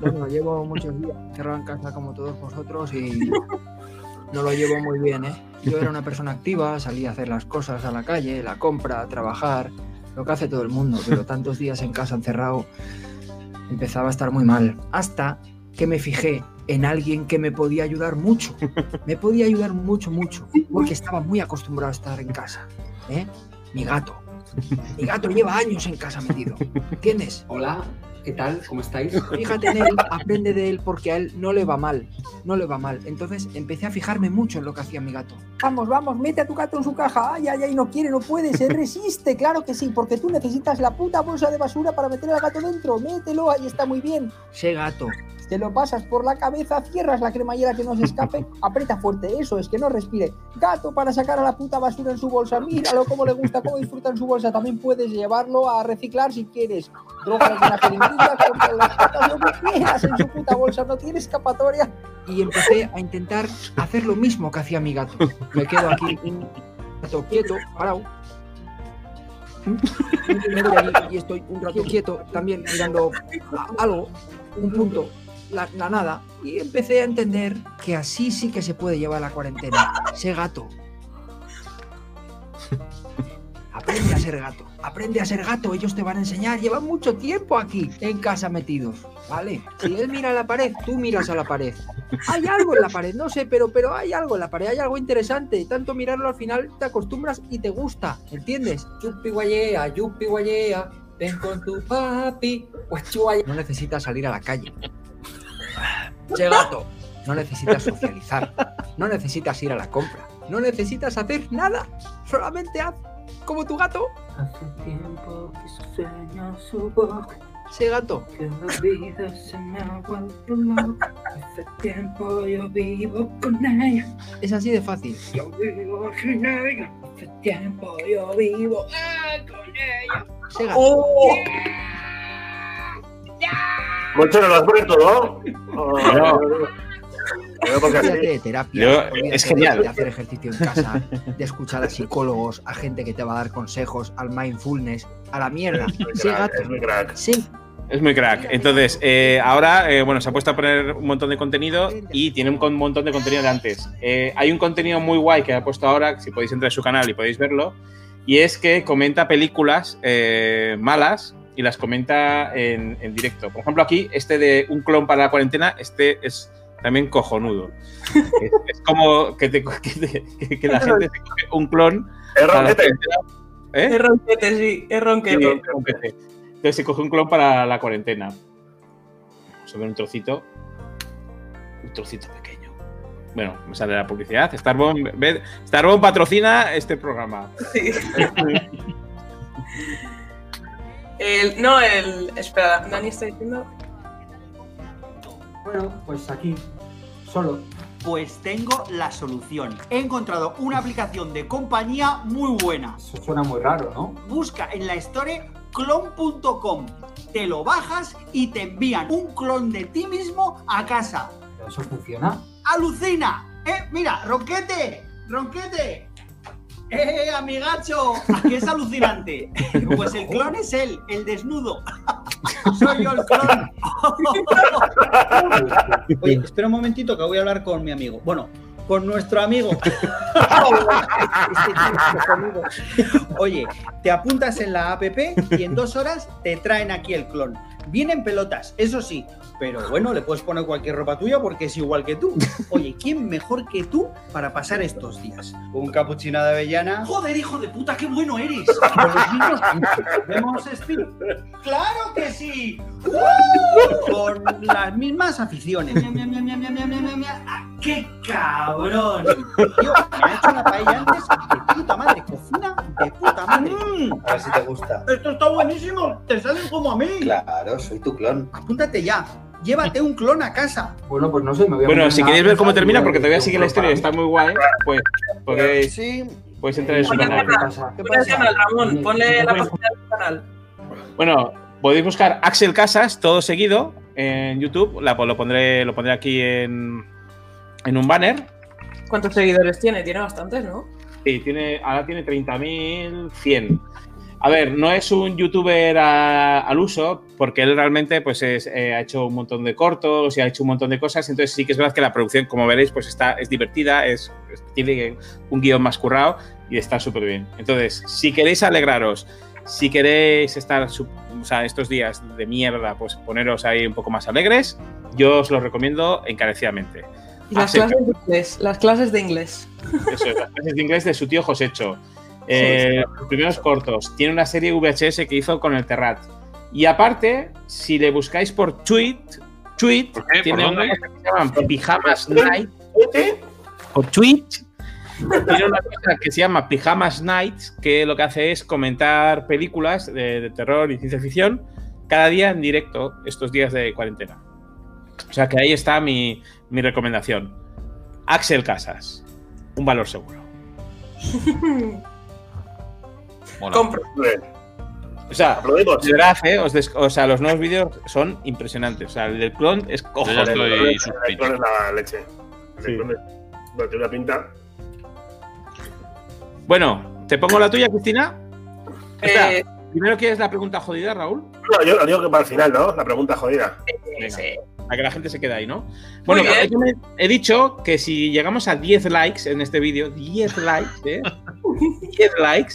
Bueno, llevo muchos días encerrado en casa como todos vosotros y no lo llevo muy bien, ¿eh? Yo era una persona activa, salía a hacer las cosas a la calle, la compra, trabajar, lo que hace todo el mundo, pero tantos días en casa encerrado empezaba a estar muy mal. Hasta que me fijé en alguien que me podía ayudar mucho. Me podía ayudar mucho, mucho, porque estaba muy acostumbrado a estar en casa. ¿eh? Mi gato. Mi gato lleva años en casa metido. ¿Entiendes? Hola, ¿qué tal? ¿Cómo estáis? Fíjate en él, aprende de él porque a él no le va mal. No le va mal. Entonces empecé a fijarme mucho en lo que hacía mi gato. Vamos, vamos, mete a tu gato en su caja. Ay, ay, ay, no quiere, no puede, se resiste. Claro que sí, porque tú necesitas la puta bolsa de basura para meter al gato dentro. Mételo, ahí está muy bien. Ese gato. Te lo pasas por la cabeza, cierras la cremallera que no se escape, aprieta fuerte, eso es, que no respire. Gato para sacar a la puta basura en su bolsa. Míralo cómo le gusta, cómo disfruta en su bolsa. También puedes llevarlo a reciclar si quieres. Drogas No tiene escapatoria. Y empecé a intentar hacer lo mismo que hacía mi gato. Me quedo aquí un rato quieto, parado. Y estoy un rato quieto, también mirando algo, un punto, la, la nada. Y empecé a entender que así sí que se puede llevar la cuarentena. Sé gato. Aprende a ser gato. Aprende a ser gato. Ellos te van a enseñar. Llevan mucho tiempo aquí en casa metidos. ¿Vale? Si él mira a la pared, tú miras a la pared. Hay algo en la pared, no sé, pero, pero hay algo en la pared, hay algo interesante. Tanto mirarlo al final te acostumbras y te gusta. ¿Entiendes? Yupi guayea, yupi guayea, ven con tu papi, guachuaya. No necesitas salir a la calle. Che gato. No necesitas socializar. No necesitas ir a la compra. No necesitas hacer nada. Solamente haz como tu gato. Hace tiempo que su sueño su boca. Ese gato. Que la vida se me ha vuelto loca. Hace tiempo yo vivo con ella. Es así de fácil. Yo vivo sin ella. Hace tiempo yo vivo ah, con ella. Ese gato. ¡Oh! Moncho, ¿no lo has puesto todo? Oh, No. De terapia, Yo- es genial. de hacer ejercicio en casa, de escuchar a psicólogos, a gente que te va a dar consejos, al mindfulness, a la mierda. Es muy Ese crack, gato. es muy crack. Sí, Es muy crack. Entonces, eh, ahora, eh, bueno, se ha puesto a poner un montón de contenido y tiene un con- montón de contenido de antes. Eh, hay un contenido muy guay que ha puesto ahora, si podéis entrar a su canal y podéis verlo, y es que comenta películas eh, malas y las comenta en, en directo. Por ejemplo, aquí, este de Un clon para la cuarentena, este es también cojonudo. es, es como que, te- que te- que la gente se coge un clon Es ronquete. ¿Eh? Es ronquete, sí, es ronquete. Sí. Entonces se coge un clon para la cuarentena. Vamos a ver un trocito. Un trocito pequeño. Bueno, me sale la publicidad. Starbomb, Starbomb patrocina este programa. Sí. El, no, el. Espera, Dani está diciendo. Bueno, pues aquí, solo. Pues tengo la solución. He encontrado una aplicación de compañía muy buena. Eso suena muy raro, ¿no? Busca en la store clon.com. Te lo bajas y te envían un clon de ti mismo a casa. ¿Pero eso funciona? ¡Alucina! ¡Eh, mira, Ronquete! ¡Ronquete! ¡Eh, amigacho! ¿A qué es alucinante? Pues el clon es él, el desnudo. Soy yo el clon. Oye, espera un momentito que voy a hablar con mi amigo. Bueno, con nuestro amigo. Oye, te apuntas en la app y en dos horas te traen aquí el clon. Vienen pelotas, eso sí, pero bueno, le puedes poner cualquier ropa tuya porque es igual que tú. Oye, ¿quién mejor que tú para pasar estos días? Un capuchino de avellana. Joder, hijo de puta, qué bueno eres. Vemos Speed. ¡Claro que sí! ¡Uh! Con las mismas aficiones. ¡Ah, ¡Qué cabrón! Tío, me ha hecho una paella antes de puta madre, cocina de puta madre. Mm. A ver si te gusta. Esto está buenísimo, te salen como a mí. Claro, soy tu clon. Apúntate ya. Llévate un clon a casa. Bueno, pues no sé, me voy a Bueno, si queréis ver cómo termina, voy a porque todavía sigue la historia está muy guay, pues podéis, Sí. podéis entrar en su canal. ¿Qué pasa? El canal, Ramón. Ponle la página del canal. Bueno, podéis buscar Axel Casas, todo seguido, en YouTube. La- lo, pondré, lo pondré aquí en, en un banner. ¿Cuántos seguidores tiene? Tiene bastantes, ¿no? Sí, tiene, ahora tiene 30.100. A ver, no es un youtuber a- al uso, porque él realmente pues es, eh, ha hecho un montón de cortos y ha hecho un montón de cosas. Entonces sí que es verdad que la producción, como veréis, pues está, es divertida, es, es- tiene un guion más currado y está súper bien. Entonces, si queréis alegraros, si queréis estar o sea, estos días de mierda, pues poneros ahí un poco más alegres, yo os lo recomiendo encarecidamente. Y las clases de inglés. Las clases de inglés. eso es, las clases de inglés de su tío Josecho. Eh, los primeros cortos. Tiene una serie VHS que hizo con el Terrat. Y aparte, si le buscáis por tweet, tweet ¿Por qué? tiene ¿Por una cosa que se llama Pijamas Night. Por tweet. Tiene una cosa que se llama Pijamas Nights, que lo que hace es comentar películas de, de terror y ciencia ficción cada día en directo, estos días de cuarentena. O sea que ahí está mi, mi recomendación. Axel Casas, un valor seguro. Mola. Compro. O sea, de verdad, ¿eh? Os des- o sea, los nuevos vídeos son impresionantes. O sea, el del clon es Yo ya estoy El suscrito. clon es la leche. El Sí. clon es- bueno, tiene una pinta. Bueno, ¿te pongo la tuya, Cristina? Eh, primero quieres la pregunta jodida, Raúl. No, yo lo digo que para el final, ¿no? La pregunta jodida. Venga. sí. Para que la gente se quede ahí, ¿no? Bueno, bien. yo me- he dicho que si llegamos a 10 likes en este vídeo, 10 likes, ¿eh? 10 likes,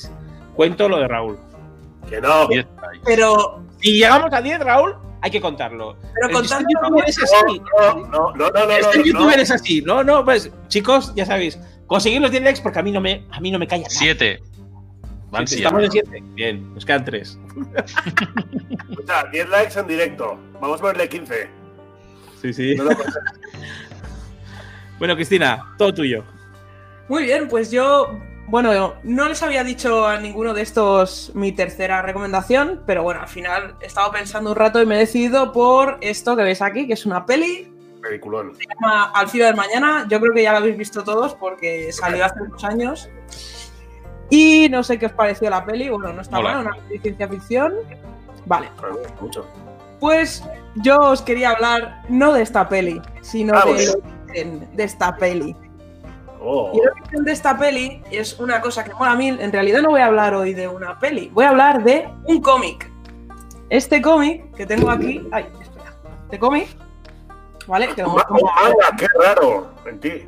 cuento lo de Raúl. Que no. Pero, Si llegamos a 10, Raúl, hay que contarlo. pero contando youtuber es así. No, no, no, no, no. Este no, youtuber no. es así. No, no, pues, chicos, ya sabéis, conseguir los 10 likes porque a mí no me, a mí no me calla nada. Siete. Van Sí, siete. Estamos en 7. Bien, nos quedan 3. O sea, 10 likes en directo. Vamos a ponerle 15. Sí, sí. No lo- Bueno, Cristina, todo tuyo. Muy bien, pues yo bueno, no les había dicho a ninguno de estos mi tercera recomendación, pero bueno, al final he estado pensando un rato y me he decidido por esto que veis aquí, que es una peli, Peliculón. se llama Al filo del mañana. Yo creo que ya la habéis visto todos porque salió hace unos años. Y no sé qué os pareció la peli. Bueno, no está mal, una peli de ciencia ficción. Vale, mucho. pues yo os quería hablar no de esta peli, sino Ah, de, bueno. origen de esta peli. Oh, Y el origen de esta peli es una cosa que mola a mí. En realidad no voy a hablar hoy de una peli, voy a hablar de un cómic. Este cómic que tengo aquí. Ay, espera. Este cómic. ¿Vale? Que lo manga, qué raro en ti.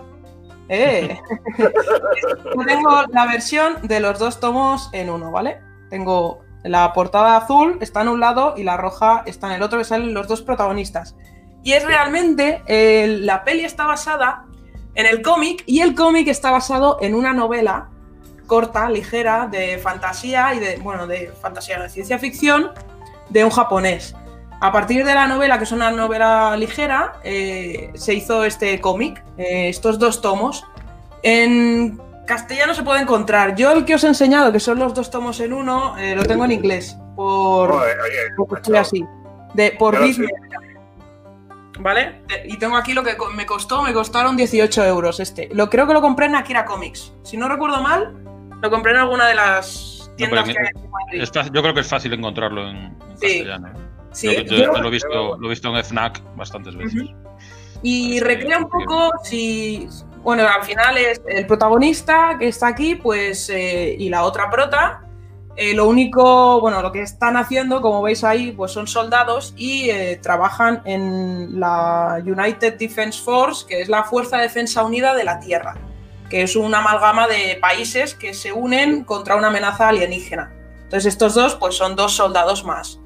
Eh. Yo tengo la versión de los dos tomos en uno, ¿vale? Tengo la portada azul, está en un lado, y la roja está en el otro, que salen los dos protagonistas. Y es realmente, eh, la peli está basada en el cómic, y el cómic está basado en una novela corta, ligera, de fantasía y de, bueno, de fantasía, de ciencia ficción, de un japonés. A partir de la novela, que es una novela ligera, eh, se hizo este cómic, eh, estos dos tomos. En castellano se puede encontrar. Yo el que os he enseñado, que son los dos tomos en uno, eh, lo tengo en inglés. Por, oye, macho. estoy así. De, por Disney. ¿Vale? Y tengo aquí lo que me costó, me costaron 18 euros este. Lo creo que lo compré en Akira Comics. Si no recuerdo mal, lo compré en alguna de las tiendas que hay en Madrid. Yo creo que es fácil encontrarlo en, en Sí. castellano. ¿eh? Sí, yo, yo yo- lo, he visto, lo he visto en FNAC bastantes veces. Y recrea un poco si. Bueno, al final es el protagonista que está aquí, pues. eh, y la otra prota. Eh, lo único, bueno, lo que están haciendo, como veis ahí, pues son soldados y eh, trabajan en la United Defense Force, que es la Fuerza de Defensa Unida de la Tierra, que es una amalgama de países que se unen contra una amenaza alienígena. Entonces estos dos, pues son dos soldados más.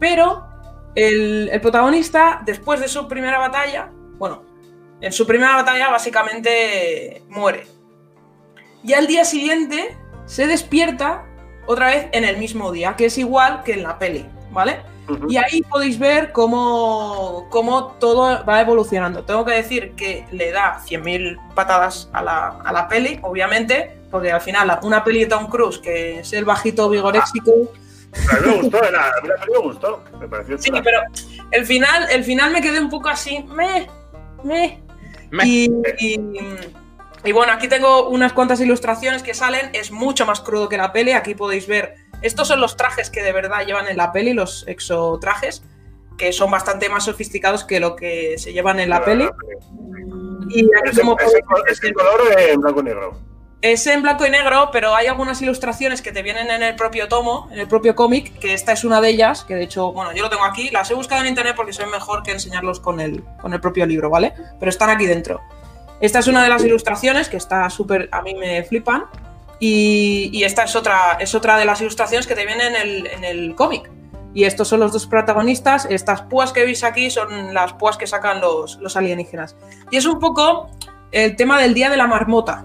Pero el, el protagonista, después de su primera batalla, bueno, en su primera batalla básicamente muere. Y al día siguiente se despierta otra vez en el mismo día, que es igual que en la peli, ¿vale? Y ahí podéis ver cómo, cómo todo va evolucionando. Tengo que decir que le da 100.000 patadas a la, a la peli, obviamente, porque al final una peli de Tom Cruise, que es el bajito vigoréxico, A mí me gustó, la, a mí la peli me gustó. Me pareció Sí, pero el final, el final me quedé un poco así, me, me. Me. Y, y- y bueno, aquí tengo unas cuantas ilustraciones que salen, es mucho más crudo que la peli, aquí podéis ver, estos son los trajes que de verdad llevan en la peli, los exotrajes, que son bastante más sofisticados que lo que se llevan en la peli. Y aquí Ese, como ese, podéis ver, ese color en blanco y negro. es en blanco y negro, pero hay algunas ilustraciones que te vienen en el propio tomo, en el propio cómic, que esta es una de ellas, que de hecho, bueno, yo lo tengo aquí, las he buscado en internet porque son mejor que enseñarlos con el, con el propio libro, ¿vale? Pero están aquí dentro. Esta es una de las ilustraciones que está súper, a mí me flipan, y, esta es otra, es otra de las ilustraciones que te vienen en el, en el cómic. Y estos son los dos protagonistas. Estas púas que veis aquí son las púas que sacan los, los alienígenas. Y es un poco el tema del día de la marmota,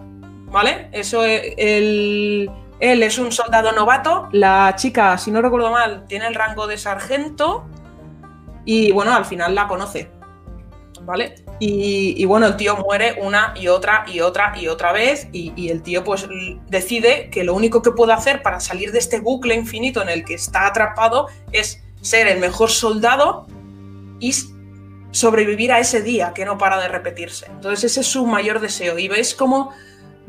¿vale? Eso, eh, el- él es un soldado novato, la chica, si no recuerdo mal, tiene el rango de sargento y bueno, al final la conoce, ¿vale? Y, bueno, el tío muere una y otra y otra y otra vez y, el tío pues decide que lo único que puede hacer para salir de este bucle infinito en el que está atrapado es ser el mejor soldado y sobrevivir a ese día que no para de repetirse. Entonces ese es su mayor deseo y veis cómo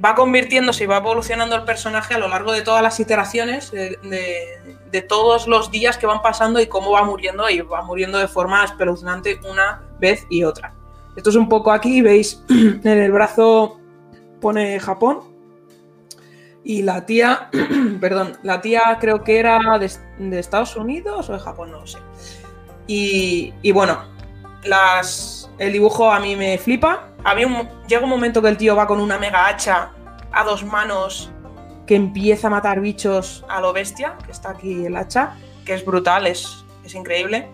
va convirtiéndose y va evolucionando el personaje a lo largo de todas las iteraciones, de- de todos los días que van pasando y cómo va muriendo y va muriendo de forma espeluznante una vez y otra. Esto es un poco aquí, veis, en el brazo pone Japón y la tía, perdón, la tía creo que era de, Estados Unidos o de Japón, no lo sé. Y, bueno, las, el dibujo a mí me flipa. Llega un momento que el tío va con una mega hacha a dos manos que empieza a matar bichos a lo bestia, que está aquí el hacha, que es brutal, es, es increíble.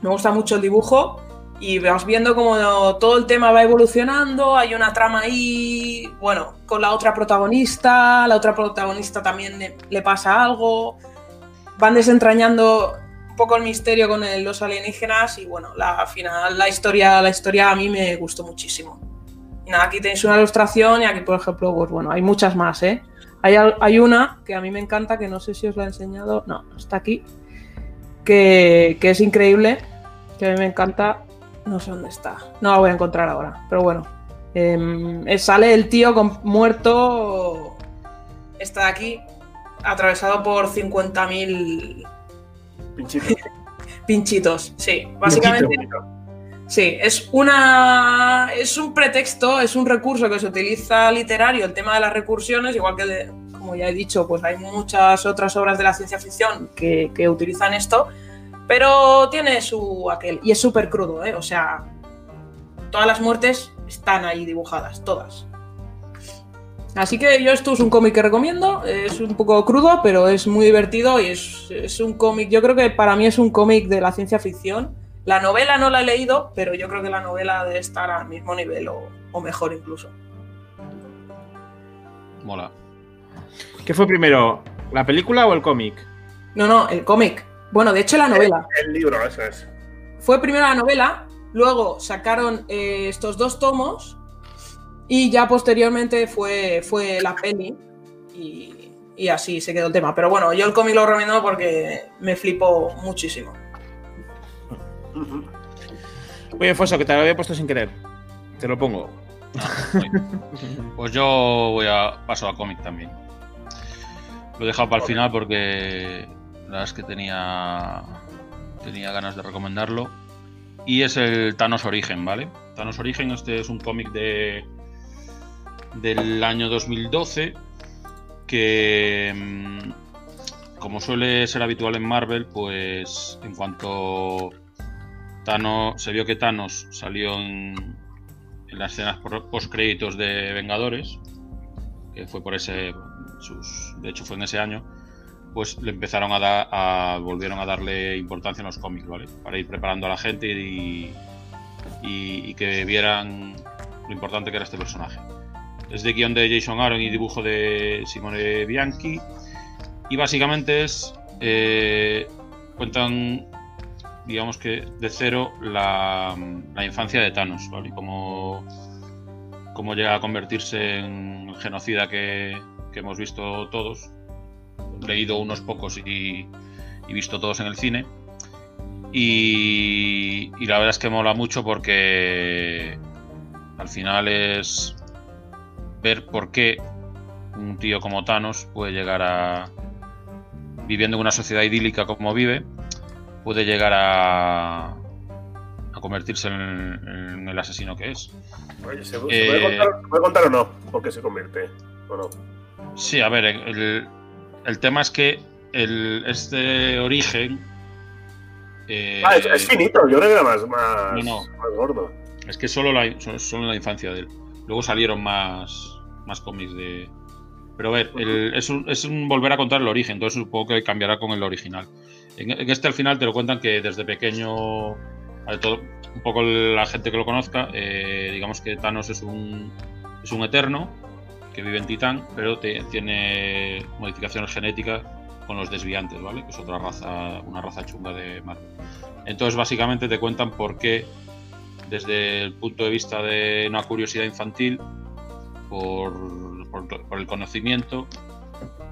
Me gusta mucho el dibujo y vas viendo como todo el tema va evolucionando, hay una trama ahí, bueno, con la otra protagonista, la otra protagonista también le, pasa algo, van desentrañando un poco el misterio con los alienígenas y bueno, la al final la historia, la historia a mí me gustó muchísimo. Y nada, aquí tenéis una ilustración y aquí, por ejemplo, pues bueno, hay muchas más, ¿eh? Hay, hay una que a mí me encanta, que no sé si os la he enseñado. No está aquí. Que, que es increíble. Que a mí me encanta. No sé dónde está. No la voy a encontrar ahora. Pero bueno. Em, eh, sale el tío con, muerto. Está aquí. Atravesado por 50.000 Pinchito. pinchitos. Sí, básicamente. Pinchito. Sí, es una. Es un pretexto, es un recurso que se utiliza literario, el tema de las recursiones, igual que, de- como ya he dicho, pues hay muchas otras obras de la ciencia ficción que, que utilizan esto, pero tiene su aquel. Y es súper crudo, ¿eh? O sea, todas las muertes están ahí dibujadas, todas. Así que yo esto es un cómic que recomiendo, es un poco crudo, pero es muy divertido y es, es un cómic, yo creo que para mí es un cómic de la ciencia ficción. La novela no la he leído, pero yo creo que la novela debe estar al mismo nivel o, o mejor incluso. Mola. ¿Qué fue primero? ¿La película o el cómic? No, no, el cómic. Bueno, de hecho la novela. El libro, eso es. Fue primero la novela, luego sacaron eh, estos dos tomos y ya posteriormente fue, fue la peli y, y así se quedó el tema. Pero bueno, yo el cómic lo recomiendo porque me flipó muchísimo. Muy bien, Foso, que te lo había puesto sin querer. Te lo pongo. Pues yo voy a paso a cómic también. Lo he dejado para el final porque la verdad es que tenía tenía ganas de recomendarlo. Y es el Thanos Origen, ¿vale? Thanos Origen, este es un cómic de del año 2012 que mm, como suele ser habitual en Marvel, pues en cuanto Thanos se vio que Thanos salió en, en las escenas post créditos de Vengadores, que fue por ese, de hecho fue en ese año, pues le empezaron a dar, volvieron a darle importancia en los cómics, ¿vale? Para ir preparando a la gente y, que vieran lo importante que era este personaje. Es de guion de Jason Aaron y dibujo de Simone Bianchi. Y básicamente es. eh, cuentan, digamos que de cero, la, la infancia de Thanos, ¿vale? Y cómo, llega a convertirse en el genocida que hemos visto todos. Leído unos pocos y, y visto todos en el cine. Y, y la verdad es que mola mucho porque al final es ver por qué un tío como Thanos puede llegar a, viviendo en una sociedad idílica como vive, puede llegar a, a convertirse en, en el asesino que es. Oye, ¿se, se Eh, puede contar, ¿se puede contar o no? ¿Por qué se convierte? ¿O no? Sí, a ver, el, el tema es que el, este origen... eh, Ah, es, es finito, yo creo que era más, más, No, no. más gordo. Es que solo la, solo- solo la infancia de él. Luego salieron más, más cómics de. Pero a ver, el- es, un, es un volver a contar el origen, entonces supongo que cambiará con el original. En, en este al final te lo cuentan que desde pequeño, a todo, un poco la gente que lo conozca, eh, digamos que Thanos es un, es un eterno que vive en Titán, pero tiene modificaciones genéticas con los desviantes, ¿vale? Que es otra raza, una raza chunga de Marvel. Entonces, básicamente te cuentan por qué desde el punto de vista de una curiosidad infantil, por el conocimiento,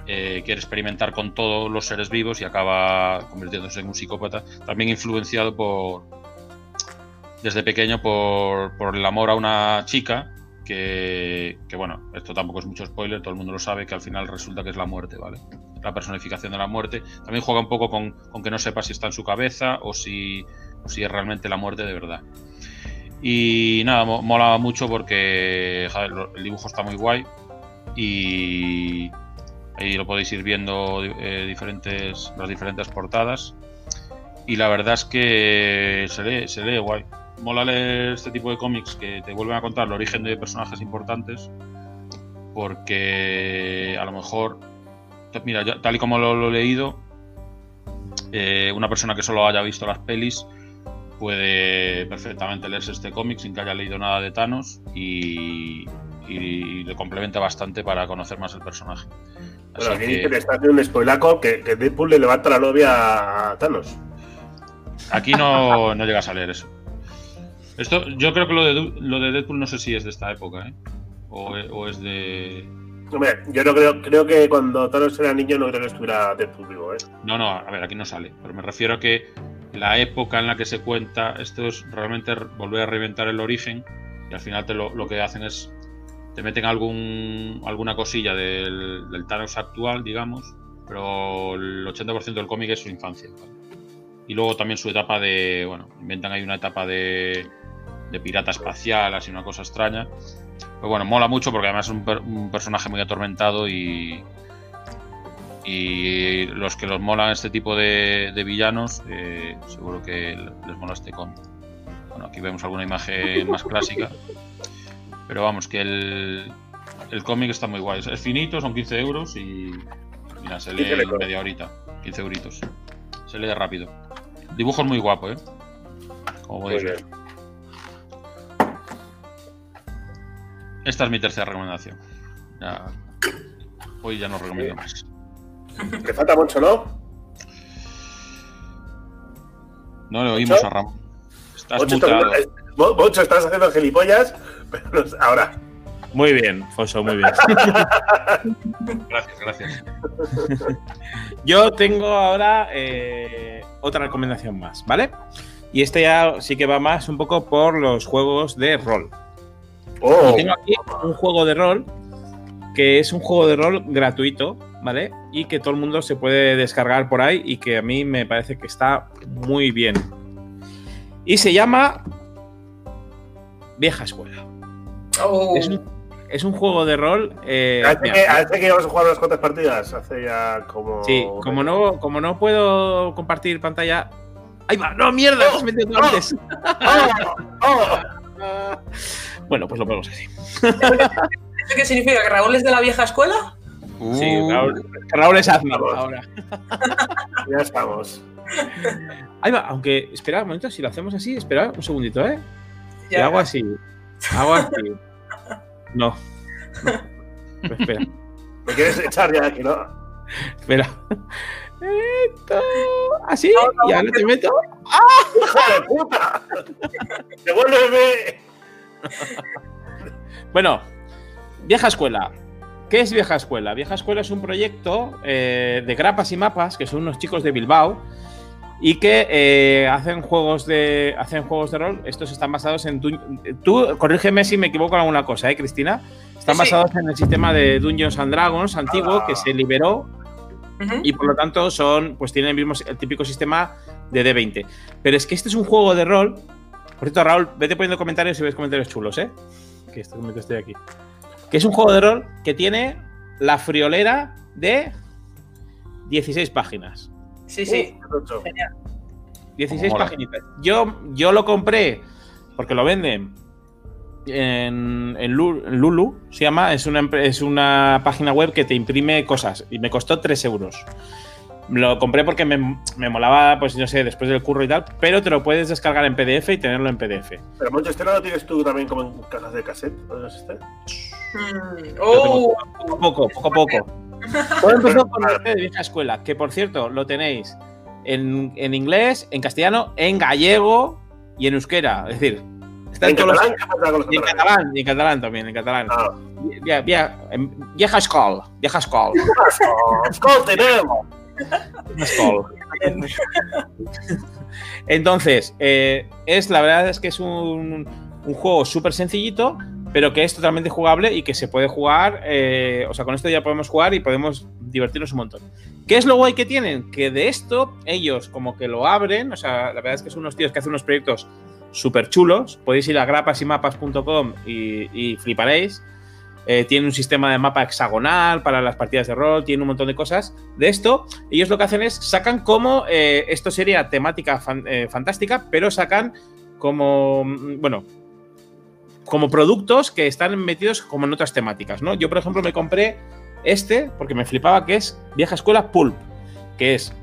eh, quiere experimentar con todos los seres vivos y acaba convirtiéndose en un psicópata, también influenciado por, desde pequeño, por, por el amor a una chica. Que, bueno, esto tampoco es mucho spoiler, todo el mundo lo sabe, que al final resulta que es la muerte, ¿vale? La personificación de la muerte. También juega un poco con, que no sepa si está en su cabeza o si, es realmente la muerte de verdad. Y nada, mo- mola mucho porque el dibujo está muy guay y ahí lo podéis ir viendo eh, diferentes, las diferentes portadas. Y la verdad es que se lee, se lee guay. Mola leer este tipo de cómics que te vuelven a contar el origen de personajes importantes porque a lo mejor, mira, ya- tal y como lo, lo he leído, eh, una persona que solo haya visto las pelis puede perfectamente leerse este cómic sin que haya leído nada de Thanos y, y le complementa bastante para conocer más el personaje. Así aquí que- dice que está haciendo un spoilaco que, que Deadpool le levanta la novia a Thanos. Aquí no, no llegas a leer eso. Esto, yo creo que lo de, lo de Deadpool no sé si es de esta época, ¿eh? O, e- o es de. Hombre, yo no creo, creo que cuando Thanos era niño no creo que estuviera Deadpool vivo, ¿eh? No, no, a ver, aquí no sale. Pero me refiero a que la época en la que se cuenta, esto es realmente volver a reinventar el origen. Y al final te lo, lo que hacen es. Te meten algún, alguna cosilla del, del Thanos actual, digamos. Pero el 80% del cómic es su infancia. ¿vale? Y luego también su etapa de. Bueno, inventan ahí una etapa de. De pirata espacial, así una cosa extraña. Pero bueno, mola mucho porque además es un, per- un personaje muy atormentado y. Y los que los molan este tipo de, de villanos, eh, seguro que les mola este cómic. Bueno, aquí vemos alguna imagen más clásica. Pero vamos, que el, el cómic está muy guay. Es finito, son 15 euros y. Mira, se lee 15 en media horita. 15 euritos. Se lee rápido. Dibujo es muy guapo, ¿eh? Como podéis ver. Esta es mi tercera recomendación. Ya- Hoy ya no recomiendo más. Te falta mucho, ¿no? No le oímos ¿Moncho? a Ramón. Estás Moncho, muteado. estás- Moncho, haciendo gilipollas, pero no- ahora. Muy bien, Foso, muy bien. Gracias, gracias. Yo tengo ahora eh, otra recomendación más, ¿vale? Y este ya sí que va más un poco por los juegos de rol. Oh, Y tengo aquí un juego de rol que es un juego de rol gratuito, ¿vale? Y que todo el mundo se puede descargar por ahí y que a mí me parece que está muy bien. Y se llama Vieja Escuela. Oh, Es un, es un juego de rol. eh, hace que, hace que íbamos a jugar unas cuantas partidas, hace ya como. Sí, como no, como no puedo compartir pantalla. ¡Ahí va! ¡No, mierda! ¡Te has metido antes! ¡Oh! ¡Oh! Bueno, pues lo ponemos así. ¿Eso qué significa? ¿Que Raúl es de la vieja escuela? Sí, Raúl, Raúl es Vamos. ahora. Ya estamos. Ahí va, aunque, espera un momento, si lo hacemos así, espera un segundito, ¿eh? Ya. hago así, hago así. No. no. Espera, ¿Me quieres echar ya aquí, no? espera. Esto. Así, y ahora te meto. ¡Hijo de puta! ¡Devuélveme! Bueno, Vieja Escuela. ¿Qué es Vieja Escuela? Vieja Escuela es un proyecto eh, de grapas y mapas, que son unos chicos de Bilbao, y que eh, hacen juegos de hacen juegos de rol. Estos están basados en. Dun- Tú, corrígeme si me equivoco en alguna cosa, ¿eh, Cristina? Están Sí, sí. basados en el sistema de Dungeons and Dragons antiguo Ah. que se liberó y por lo tanto son pues tienen el mismo el típico sistema de D20. Pero es que este es un juego de rol. Por cierto, Raúl, vete poniendo comentarios si ves comentarios chulos, ¿eh? Que esto que estoy aquí. Que es un juego de rol que tiene la friolera de 16 páginas. Sí, sí. Uh, qué tocho. Genial. 16 Mola. paginitas. Yo, yo lo compré porque lo venden en, en Lu- en Lulu, se llama, es una, es una página web que te imprime cosas y me costó 3 euros. Lo compré porque me, me molaba, pues no sé, después del curro y tal, pero te lo puedes descargar en PDF y tenerlo en PDF. Pero, Moncho, ¿este no lo tienes tú también como en cajas de cassette? ¿No es este? Mm, Oh, Poco a poco, poco a poco. Todo empezó con este de vieja escuela, que por cierto lo tenéis en, en inglés, en castellano, en gallego y en euskera. Es decir, está ¿En en todos los- catalán? ¿Qué pasa con los Y en catalán, y en catalán también, en catalán. Ah. Vieja escola, vieja escola. Escolta, nen! Entonces, eh, es la verdad es que es un, juego súper sencillito, pero que es totalmente jugable y que se puede jugar. eh, o sea, con esto ya podemos jugar y podemos divertirnos un montón. ¿Qué es lo guay que tienen? Que de esto ellos como que lo abren. O sea, la verdad es que son unos tíos que hacen unos proyectos súper chulos. Podéis ir a grapasymapas.com y fliparéis. Eh, tiene un sistema de mapa hexagonal para las partidas de rol, tiene un montón de cosas. De esto, ellos lo que hacen es sacan como. eh, esto sería temática eh, fantástica, pero sacan como. mm, Bueno. Como productos que están metidos como en otras temáticas, ¿no? Yo, por ejemplo, me compré este porque me flipaba que es Vieja Escuela Pulp, que es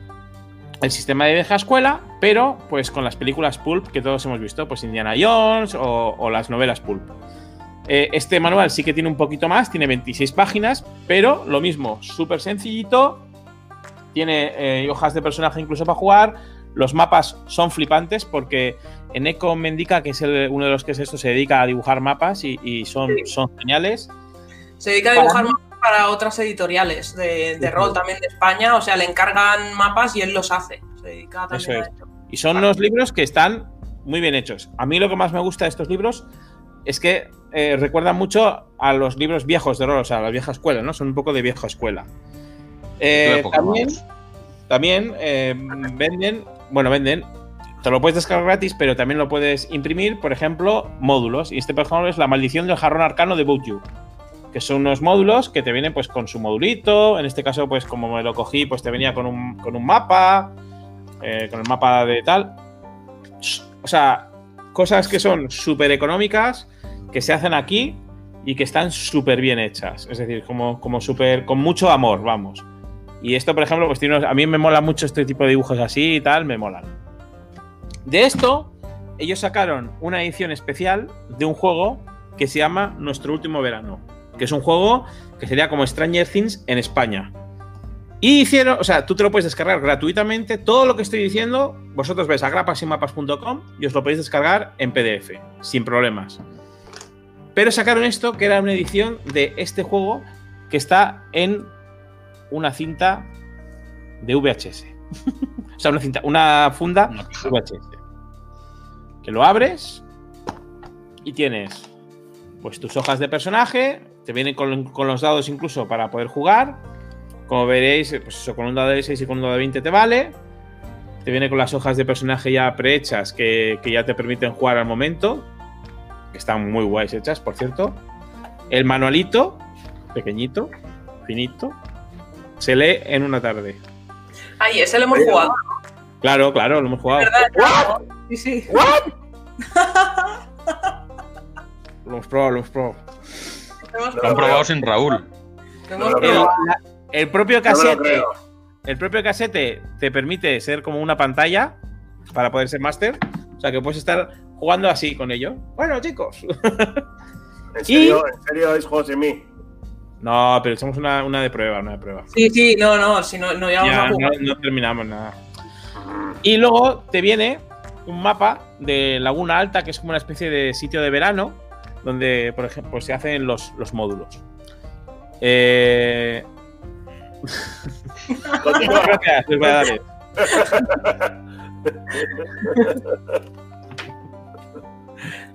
el sistema de vieja escuela, pero pues con las películas Pulp que todos hemos visto, pues Indiana Jones o las novelas Pulp. Eh, este manual sí que tiene un poquito más, tiene 26 páginas, pero lo mismo, súper sencillito, tiene eh, hojas de personaje incluso para jugar, los mapas son flipantes porque Eneco me indica que es el- uno de los que es esto, se dedica a dibujar mapas y, y son, son geniales. se dedica a Para dibujar mapas para otras editoriales de, de rol también de España. O sea, le encargan mapas y él los hace. Se dedica Eso también es. a ello. Y son unos libros que están muy bien hechos. A mí lo que más me gusta de estos libros es que eh, recuerdan mucho a los libros viejos de rol, o sea, a la vieja escuela, ¿no? Son un poco de vieja escuela. Eh, también eh, venden, bueno, venden, te lo puedes descargar gratis, pero también lo puedes imprimir, por ejemplo, módulos. Y este, por ejemplo, es la maldición del jarrón arcano de Bootyu. Que son unos módulos que te vienen pues con su modulito. En este caso, pues como me lo cogí, pues te venía con un, con un mapa. eh, con el mapa de tal. O sea, cosas que son súper económicas, que se hacen aquí y que están súper bien hechas. Es decir, como, como súper. con mucho amor, vamos. Y esto, por ejemplo, pues tiene a mí me mola mucho este tipo de dibujos así y tal, me molan. De esto, ellos sacaron una edición especial de un juego que se llama Nuestro último verano, que es un juego que sería como Stranger Things en España. Y hicieron, o sea, tú te lo puedes descargar gratuitamente. Todo lo que estoy diciendo, vosotros ves a grapasimapas.com y os lo podéis descargar en PDF, sin problemas. Pero sacaron esto, que era una edición de este juego que está en una cinta de VHS. o sea, una cinta, una funda. VHS. Que lo abres y tienes pues tus hojas de personaje, te vienen con, con los dados incluso para poder jugar. Como veréis, pues eso, con un dado de 6 y con un dado de 20 te vale. Te viene con las hojas de personaje ya prehechas que, que ya te permiten jugar al momento. Que están muy guays hechas, por cierto. El manualito, pequeñito, finito, se lee en una tarde. Ay, ese lo hemos jugado. Claro, claro, lo hemos jugado. ¿Verdad? Sí, sí. Lo hemos probado, lo hemos probado. Hemos Lo han probado sin Raúl. No El, la- el propio casete, el propio casete te permite ser como una pantalla para poder ser máster. O sea que puedes estar jugando así con ello. Bueno, chicos. ¿En serio, ¿En serio es juegos de mí? No, pero echamos una, una de prueba, una de prueba. Sí, sí, no, no, si no, no llegamos Ya a no, jugar. no terminamos nada. Y luego te viene un mapa de Laguna Alta, que es como una especie de sitio de verano, donde, por ejemplo, pues se hacen los, los módulos. Eh... Gracias, Luis Valladares.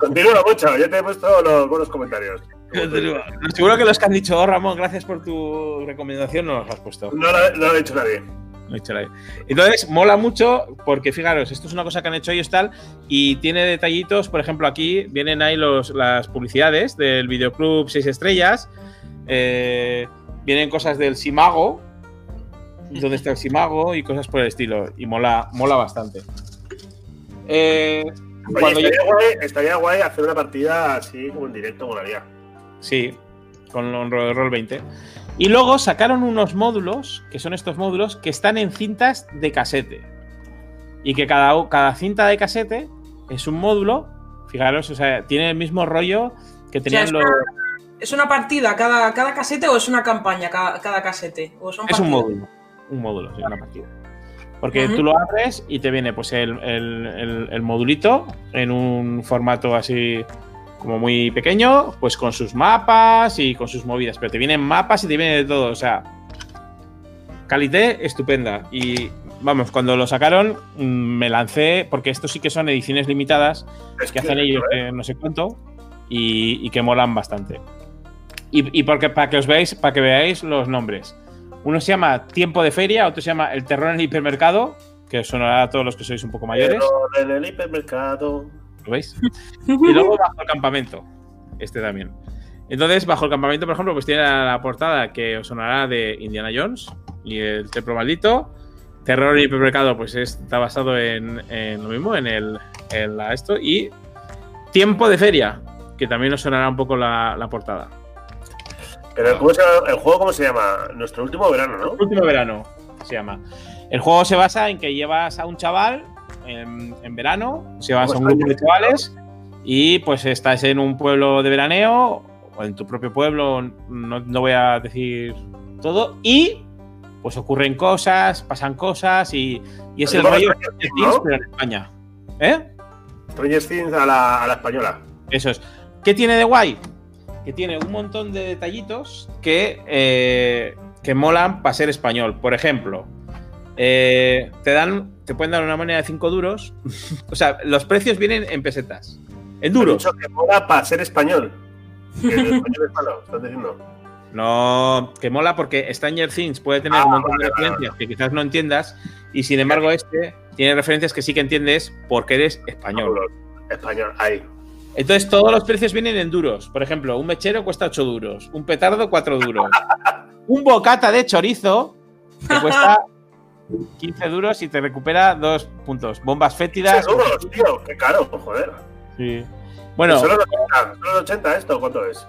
Continúa mucho, ya te he puesto los buenos comentarios. Seguro que los que han dicho, oh, Ramón, gracias por tu recomendación, no los has puesto. No lo, no lo ha dicho nadie. No he hecho nadie. Entonces, mola mucho porque, fijaros, esto es una cosa que han hecho ellos tal y tiene detallitos, por ejemplo, aquí vienen ahí los, las publicidades del videoclub 6 estrellas, eh, vienen cosas del Simago, donde está el Simago y cosas por el estilo, y mola, mola bastante. Eh, Oye, cuando estaría, yo- guay, estaría guay hacer una partida así como en directo, molaría. Sí, con el Roll 20. Y luego sacaron unos módulos, que son estos módulos, que están en cintas de casete. Y que cada, cada cinta de casete es un módulo, fijaros, o sea, tiene el mismo rollo que tenían es los. ¿Es una partida cada, cada casete o es una campaña cada, cada casete? ¿O son Es un módulo. Un módulo, sí, una partida. Porque tú lo abres y te viene pues el, el- el- el modulito en un formato así como muy pequeño, pues con sus mapas y con sus movidas. Pero te vienen mapas y te viene de todo. O sea, calité estupenda. Y vamos, cuando lo sacaron mm, me lancé, porque estos sí que son ediciones limitadas Es que hacen ellos eh, no sé cuánto y, y que molan bastante. Y, y porque para que os veáis, para que veáis los nombres. Uno se llama Tiempo de Feria, otro se llama El Terror en el Hipermercado, que os sonará a todos los que sois un poco mayores. Pero en el hipermercado. ¿Lo veis? Y luego Bajo el Campamento, este también. Entonces, Bajo el Campamento, por ejemplo, pues tiene la, portada que os sonará de Indiana Jones y el Templo Maldito. Terror en el Hipermercado, pues es- está basado en, en lo mismo, en, el, en la esto. Y Tiempo de Feria, que también os sonará un poco la, la portada. Pero ¿cómo se llama- el juego, ¿cómo se llama? Nuestro último verano, ¿no? Último verano se llama. El juego se basa en que llevas a un chaval en, en verano, llevas a un grupo de chavales y pues estás en un pueblo de veraneo o en tu propio pueblo, no, no voy a decir todo, y pues ocurren cosas, pasan cosas y, y es el rollo de ¿no? pero en España. ¿Eh? Stranger Things a la, a la española. Eso es. ¿Qué tiene de guay? Que tiene un montón de detallitos que, eh, que molan para ser español. Por ejemplo, eh, te dan, te pueden dar una moneda de 5 duros. o sea, los precios vienen en pesetas. En duros. dicho que mola para ser español. Que el español es malo, estás diciendo. No, que mola porque Stranger Things puede tener Ah, un montón vale, de vale, referencias que quizás no entiendas. Y sin embargo, este tiene referencias que sí que entiendes porque eres español. Español, ahí. Entonces todos los precios vienen en duros. Por ejemplo, un mechero cuesta 8 duros, un petardo 4 duros. un bocata de chorizo te cuesta 15 duros y te recupera 2 puntos. Bombas fétidas. Seguros, tío, qué caro, joder. Sí. Bueno, Solo los 80, solo los 80 esto, ¿cuánto es?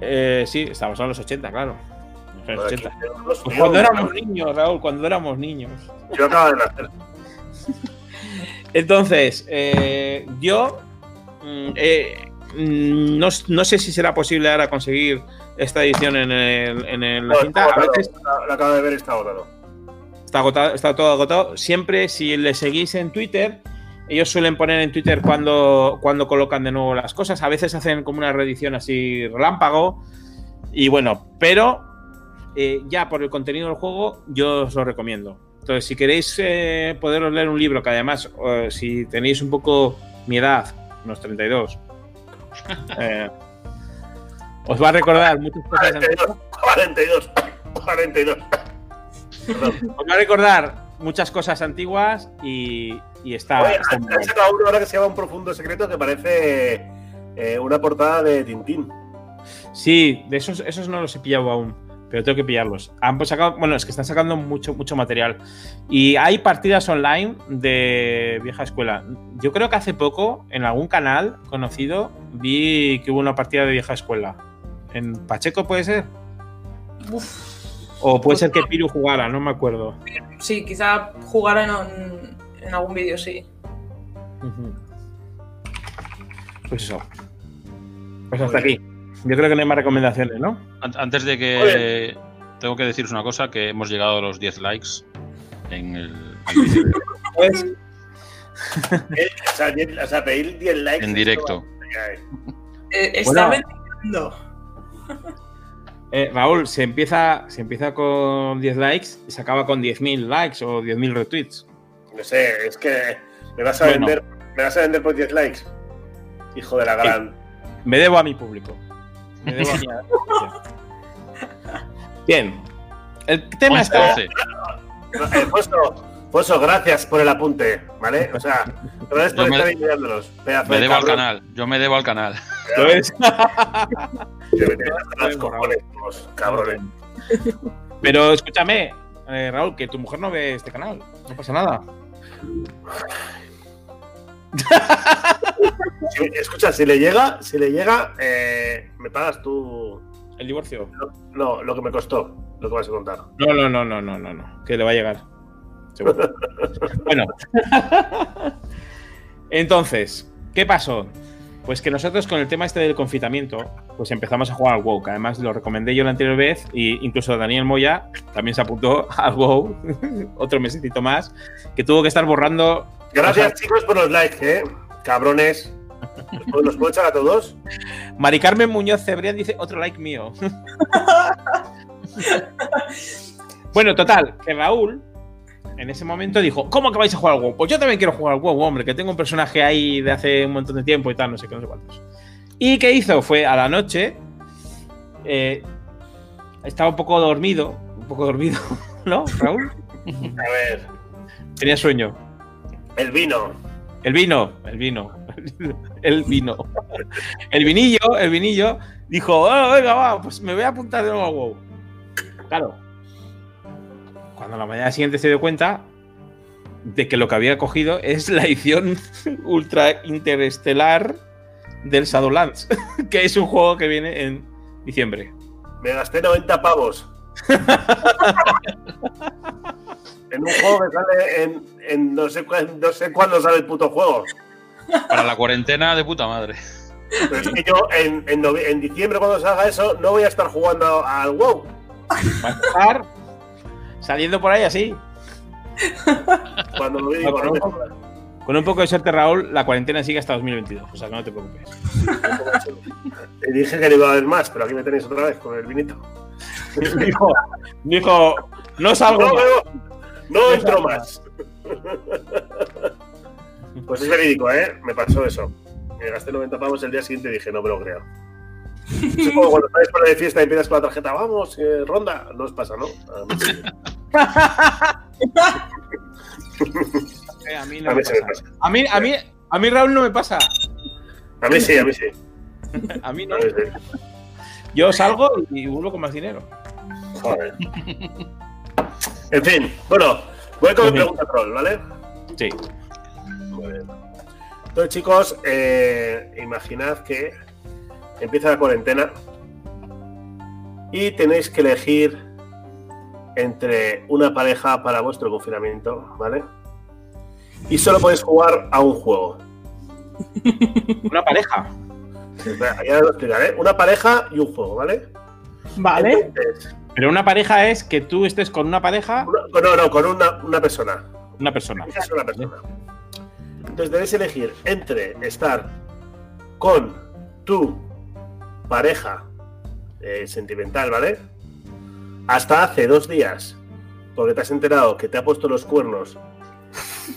eh, sí, estamos en los 80, claro. En los Joder, 80. 15 euros, Pues tío, cuando éramos niños, Raúl, cuando éramos niños. Yo acabo de nacer. Entonces, eh, yo eh, mm, no, no sé si será posible ahora conseguir esta edición en, el- en el- la cinta. A veces Lo acabo de ver, está agotado. está, agotado, está todo agotado. Siempre, si le seguís en Twitter, ellos suelen poner en Twitter cuando, cuando colocan de nuevo las cosas. A veces hacen como una reedición así relámpago. Y bueno, pero eh, ya por el contenido del juego, yo os lo recomiendo. Entonces, si queréis eh, poderos leer un libro, que además, eh, si tenéis un poco mi edad, unos 32, eh, os va a recordar muchas cosas. 42, 42, 42. Perdón. Os va a recordar muchas cosas antiguas y, y está. Oye, está han, muy han bien. sacado uno ahora que se llama Un Profundo Secreto que parece eh, una portada de Tintín. Sí, de esos, esos no los he pillado aún, pero tengo que pillarlos. Han sacado, bueno, es que están sacando mucho, mucho material. Y hay partidas online de vieja escuela. Yo creo que hace poco, en algún canal conocido, vi que hubo una partida de vieja escuela. ¿En Pacheco puede ser? Uf, O puede ser que Piru jugara, no me acuerdo. sí, quizá jugara en, en algún vídeo, sí. Pues eso. Pues hasta aquí. Yo creo que no hay más recomendaciones, ¿no? An- Antes de que. Tengo que deciros una cosa: que hemos llegado a los 10 likes en el, Pues, Eh, o, sea, diez- o sea, pedir 10 likes. en directo. Eh, está Bueno. vendiendo. Eh, Raúl, se empieza, se empieza con 10 likes y se acaba con 10.000 likes o 10.000 retweets. No sé, es que me vas a Bueno. vender. Me vas a vender por 10 likes. Hijo de la gran. Me debo a mi público. Me debo a mi audiencia. Bien. El tema está. 11. Eh, Foso, Foso, gracias por el apunte, ¿vale? O sea, gracias por estar ahí mirándolos. Pedazo Me de debo al canal. Yo me debo al canal. Me hasta los cojones, los cabrones. Pero escúchame, eh, Raúl, que tu mujer no ve este canal. No pasa nada. Si- escucha, si le llega, si le llega, eh, me pagas tú. El divorcio. No, lo que me costó, lo que vas a contar. No, no, no, no, no, no, no. Que le va a llegar. Seguro. bueno. Entonces, ¿qué pasó? Pues que nosotros con el tema este del confitamiento, pues empezamos a jugar al WoW, que además lo recomendé yo la anterior vez, y incluso Daniel Moya también se apuntó al WoW, otro mesecito más, que tuvo que estar borrando. Gracias, cosas. chicos, por los likes, ¿eh? Cabrones. ¿Los puedo- ¿Los puedo echar a todos? Mari Carmen Muñoz Cebrián dice otro like mío. bueno, total, que Raúl en ese momento dijo, ¿cómo que vais a jugar al WoW? Pues yo también quiero jugar al WoW, hombre, que tengo un personaje ahí de hace un montón de tiempo y tal, no sé qué, no sé cuántos. ¿Y qué hizo? Fue a la noche, eh, estaba un poco dormido, un poco dormido, ¿no, Raúl? A ver, Tenía sueño. el vino. El vino, el vino, el vino. El vinillo, el vinillo, dijo, "Oh, venga, va, pues me voy a apuntar de nuevo a WoW. Claro. Cuando la mañana siguiente se dio cuenta de que lo que había cogido es la edición ultra interestelar del Shadowlands, que es un juego que viene en diciembre. Me gasté 90 pavos. en un juego que sale en, en no, sé, cuá- no sé cuándo sale el puto juego. Para la cuarentena de puta madre. Pero es que yo en, en, en diciembre, cuando salga eso, no voy a estar jugando al WoW. Va a estar saliendo por ahí así. Cuando lo digo, no me jodas. Con un poco de suerte, Raúl, la cuarentena sigue hasta 2022. O sea, que no te preocupes. Te dije que no iba a haber más, pero aquí me tenéis otra vez con el vinito. dijo, dijo, no salgo No, más. no, no entro más. Pues es verídico, ¿eh? Me pasó eso. Me gasté 90 pavos el día siguiente y dije, no me lo creo. Es como cuando estáis por ahí de fiesta y empiezas con la tarjeta, vamos, eh, ronda. No os pasa, ¿no? A mí a mí no A me mí sí me pasa. pasa. A mí, a mí, a mí Raúl no me pasa. A mí sí, a mí sí. A mí no. A mí sí. Yo salgo y vuelvo con más dinero. Joder. En fin, bueno, voy con mi pregunta troll, ¿vale? Sí. Muy bien. Entonces, chicos, eh, imaginad que empieza la cuarentena y tenéis que elegir entre una pareja para vuestro confinamiento, ¿vale? Y solo podéis jugar a un juego. Una pareja. Espera, Ya lo explicaré. Una pareja y un juego, ¿vale? Vale. Entonces, Pero una pareja es que tú estés con una pareja, una- no, no, con una, una persona. una persona. Es una persona. Entonces debes elegir entre estar con tu pareja eh, sentimental, ¿vale? Hasta hace dos días, porque te has enterado que te ha puesto los cuernos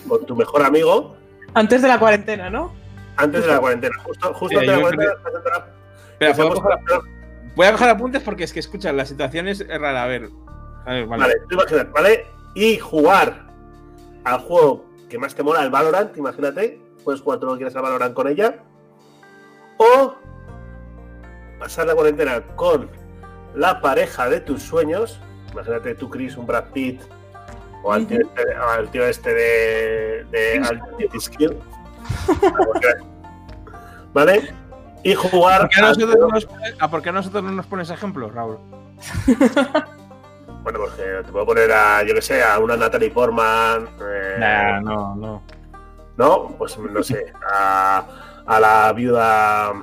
con tu mejor amigo Antes de la cuarentena, ¿no? antes de la cuarentena. Justo, justo antes de la cuarentena te has enterado Espera, que se ha ¿puedo puesto- coger- voy a coger apuntes porque es que escucha, la situación es rara. A ver. A ver, vale. Vale, tú imagínate, ¿vale? Y jugar al juego que más te mola, el Valorant, imagínate. Puedes jugar todo lo que quieras al Valorant con ella. O pasar la cuarentena con la pareja de tus sueños. Imagínate tú, Chris, un Brad Pitt. O al tío este, al tío este de, de Ultimate Skill. ¿Vale? Y jugar. ¿Por qué, a al nosotros no nos, pones- ¿Por qué a nosotros no nos pones ejemplos, Raúl? Bueno, porque te puedo poner a, yo que sé, a una Natalie Portman. eh, Nah, no, no. ¿no? Pues no sé, a, a la viuda, a,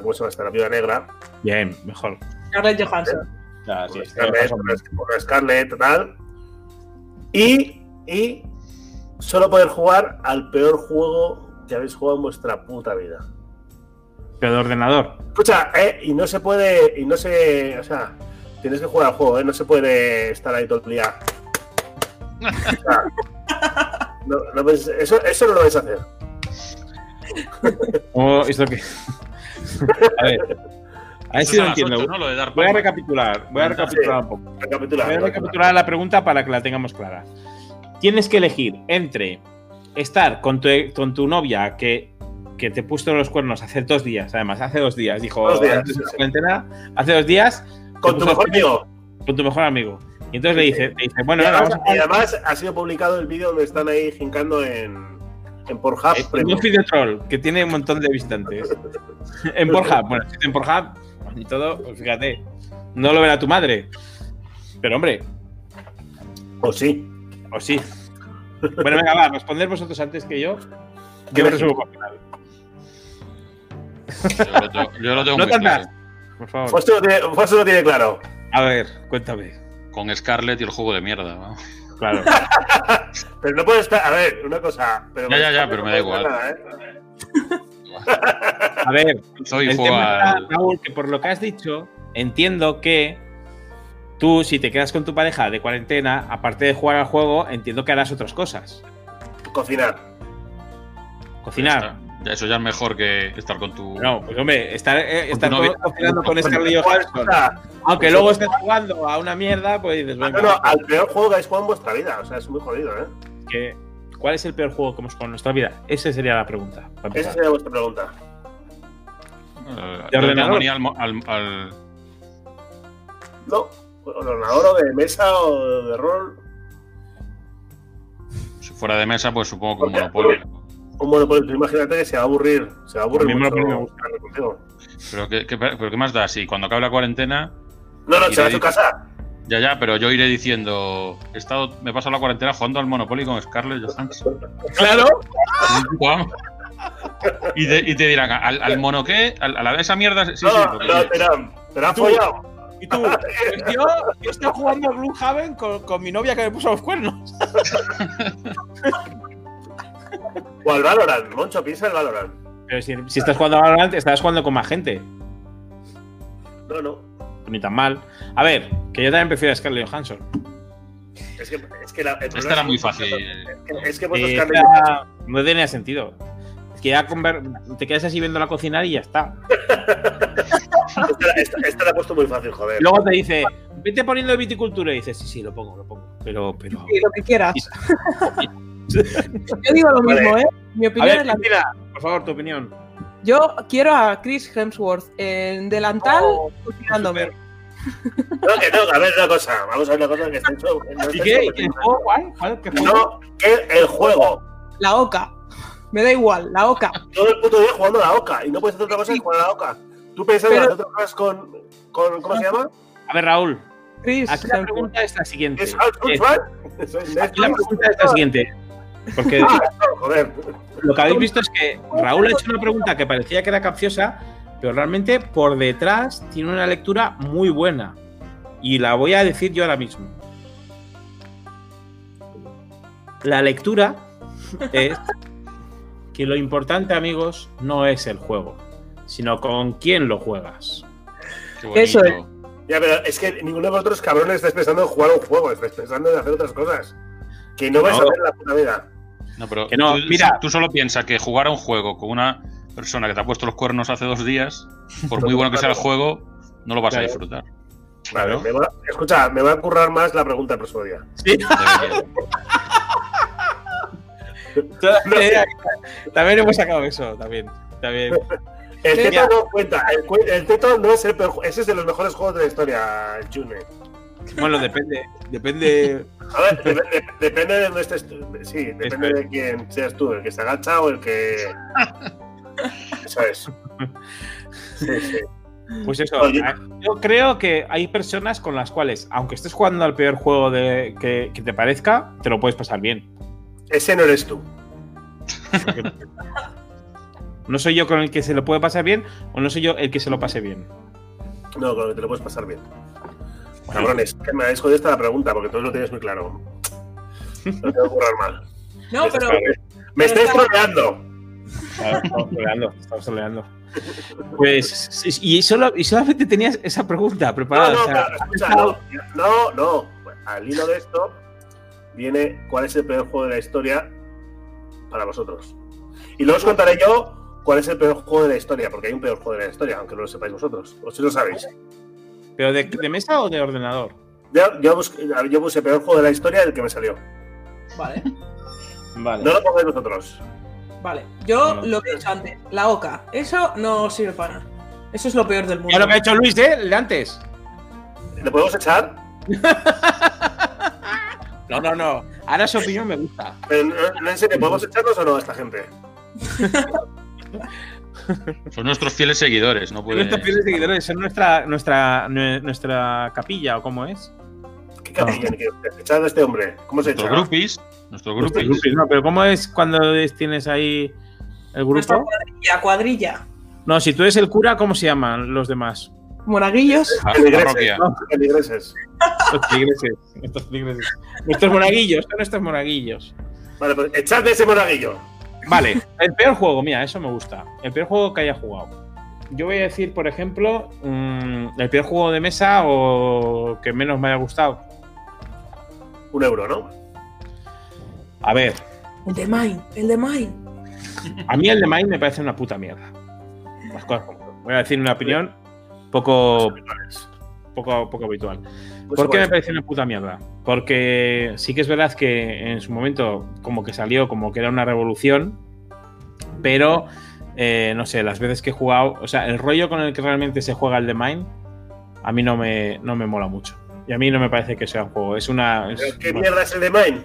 ¿cómo se llama esta? La viuda negra, Bien, mejor. Scarlett Johansson. Sí, con sí, Scarlett, menos. con Scarlett, tal. Y, y solo poder jugar al peor juego que habéis jugado en vuestra puta vida. Pero de ordenador. Escucha, eh, y no se puede, y no se, o sea, tienes que jugar al juego, eh, no se puede estar ahí todo el día. O sea, no, no ves- eso, eso no lo vais a hacer. ¿Cómo esto que... A ver. A ver Eso si es lo entiendo. ocho, ¿no? Lo de dar Voy a recapitular. Voy a recapitular un poco. Voy a recapitular la pregunta para que la tengamos clara. Tienes que elegir entre estar con tu, con tu novia que, que te puso los cuernos hace dos días, además, hace dos días, dijo Dos días, antes de sí, la sí. cuarentena, hace dos días, Con tu mejor amigo. Con tu mejor amigo. Y entonces le dice, le dice bueno, y, ahora además, vamos a y además ha sido publicado el vídeo donde están ahí jincando en, en Pornhub. Eh. Un video troll que tiene un montón de visitantes. en Pornhub, bueno, en Pornhub y todo, pues fíjate, no lo verá tu madre. Pero hombre, O sí. o sí. Bueno, venga, va, responder vosotros antes que yo. Yo me resumo el final. Yo lo tengo, yo lo tengo No muy claro. Por favor. Foster lo tiene, Foster lo tiene claro. A ver, cuéntame. Con Scarlett y el juego de mierda. ¿no? Claro. Pero no puede estar. A ver, una cosa. Pero Ya, ya, ya, no pero me da igual. nada, ¿eh? A ver, Soy el tema está, Raúl, que por lo que has dicho, entiendo que tú, si te quedas con tu pareja de cuarentena, aparte de jugar al juego, entiendo que harás otras cosas. Cocinar. Cocinar. Ya, eso ya es mejor que estar con tu. No, pues hombre, estar, eh, estar cocinando con Scarlett Johansson, Ah, aunque luego estés jugando a una mierda, pues dices, No, venga, no, al peor juego que habéis jugado en vuestra vida. O sea, es muy jodido, ¿eh? que- ¿cuál es el peor juego que hemos jugado en nuestra vida? Esa sería la pregunta. Esa sería vuestra pregunta. ¿De ordenador? al, mo- al- al- No, ordenador o de mesa o de rol. si fuera de mesa, pues supongo que un monopolio. Un monopolio. Tú imagínate que se va a aburrir. Se va a aburrir A mí mucho me gusta. Pero ¿qué, qué- pero ¿qué más da? Si cuando acabe la cuarentena. No, no, se va a dices- casa. Ya, ya, pero yo iré diciendo. He estado, me he pasado la cuarentena jugando al Monopoly con Scarlett Johansson. Claro. Y, te- y te dirán, ¿al, al mono qué? ¿Al- ¿A la esa mierda? Sí, sí. no, porque- no, te te han follado. Y tú, yo, yo estoy jugando a Gloomhaven con, con mi novia que me puso los cuernos. O al Valorant, Moncho, piensa el Valorant. Pero si, si estás jugando ahora, estás jugando con más gente. No, no. Ni tan mal. A ver, que yo también prefiero a Scarlett Johansson. Es que, es que la, el Esta era es- muy fácil. Es que vosotros Eh, esta no tenía sentido. Es que ya te quedas así viéndola cocinar y ya está. Esta, esta- esta la he puesto muy fácil, joder. Luego te dice, vete poniendo viticultura y dices, sí, sí, lo pongo, lo pongo. Pero, pero. Sí, lo que quieras. Yo digo lo Vale. mismo, ¿eh? Mi opinión ver, es la Cristina, por favor, tu opinión. Yo quiero a Chris Hemsworth en delantal cocinándome. No, que no, a ver una cosa. Vamos a ver una cosa que está hecho. no ¿Y está qué? hecho- ¿Y el juego cuál? ¿Cuál? ¿Qué juego? No, que el juego. La oca. Me da igual, la oca. Todo el puto día jugando a la oca. Y no puedes hacer otra cosa que jugar a la oca. Tú pensando en Pero- hacer otras cosas con, con. ¿Cómo se llama? A ver, Raúl, Chris aquí la Hemsworth. pregunta es la siguiente. ¿Es House Eh, la pregunta es la siguiente. Porque Ah, joder. lo que habéis visto es que Raúl ha hecho una pregunta que parecía que era capciosa, pero realmente por detrás tiene una lectura muy buena. Y la voy a decir yo ahora mismo. La lectura es que lo importante, amigos, no es el juego, sino con quién lo juegas. Eso es. Ya, pero es que ninguno de vosotros, cabrones, estáis pensando en jugar un juego. Estáis pensando en hacer otras cosas. Que no vais No. a en la puta vida. No, pero Que no, tú, mira. tú solo piensas que jugar a un juego con una persona que te ha puesto los cuernos hace dos días, por muy bueno que sea el juego, no lo vas a disfrutar. Vale, Claro. me va- escucha, me va a currar más la pregunta el próximo día. Sí. También hemos sacado eso, también. también. El teto no cuenta. El, el teto no es el peor. Ese es de los mejores juegos de la historia, June. Bueno, depende. Depende. A ver, de- de- depende de dónde estés tú. Sí, depende Eso es. de quién seas tú, el que se agacha o el que. Eso es. Sí, sí. Pues eso, Oye. yo creo que hay personas con las cuales, aunque estés jugando al peor juego de, que, que te parezca, te lo puedes pasar bien. Ese no eres tú. No soy yo con el que se lo puede pasar bien o no soy yo el que se lo pase bien. No, con el que te lo puedes pasar bien. Cabrones, que me habéis jodido esta la pregunta porque todos lo tenéis muy claro. No tengo que currar mal. No, pero Me estáis está- troleando. Claro, estamos tolerando, estamos tolerando. Pues, y, solo, y solamente tenías esa pregunta No, preparada. no, o sea, pero escucha, no, no, no. Al hilo de esto viene cuál es el peor juego de la historia para vosotros. Y luego os contaré yo cuál es el peor juego de la historia, porque hay un peor juego de la historia, aunque no lo sepáis vosotros. O si lo sabéis. ¿Pero de, de mesa o de ordenador? Yo, yo, busqué, yo puse peor juego de la historia el que me salió. Vale, Vale. No lo pongáis vosotros. vale. Yo No. lo que he dicho antes, la oca. Eso no sirve para nada. Eso es lo peor del mundo. Ya lo que ha hecho Luis, ¿eh? El de antes. ¿Le podemos echar? No, no, no. Ahora su opinión me gusta. Pero, no, no, en serio, ¿podemos echarnos o no a esta gente? Son nuestros fieles seguidores, no Son puede. nuestros fieles seguidores, son nuestra, nuestra, nue- nuestra capilla, ¿o cómo es? ¿Qué capilla a este hombre? ¿Cómo se echa? Nuestros groupies. Nuestros Nuestros groupies. grupos, No, pero ¿cómo es cuando es- tienes ahí el Nuestra grupo? cuadrilla, cuadrilla. No, si tú eres el cura, ¿cómo se llaman los demás? Monaguillos. Pa- Feligreses. Parroquia. Feligreses. Los tigreses. Nuestros monaguillos, son nuestros monaguillos. Vale, pues echad de ese monaguillo. Vale, el peor juego, mira, eso me gusta. El peor juego que haya jugado. Yo voy a decir, por ejemplo, mm, el peor juego de mesa o que menos me haya gustado. Un euro, ¿no? A ver, El de Mine, el de Mine. a mí el de Mine me parece una puta mierda. Las cosas como son. Voy a decir una opinión poco, poco, poco habitual. Pues ¿Por qué me parece una puta mierda? Porque sí que es verdad que en su momento como que salió como que era una revolución, pero eh, no sé, las veces que he jugado, o sea, el rollo con el que realmente se juega el de Mine, a mí no me, no me mola mucho. Y a mí no me parece que sea un juego. Es una. es- ¿Pero ¿Qué mierda es el de Mine?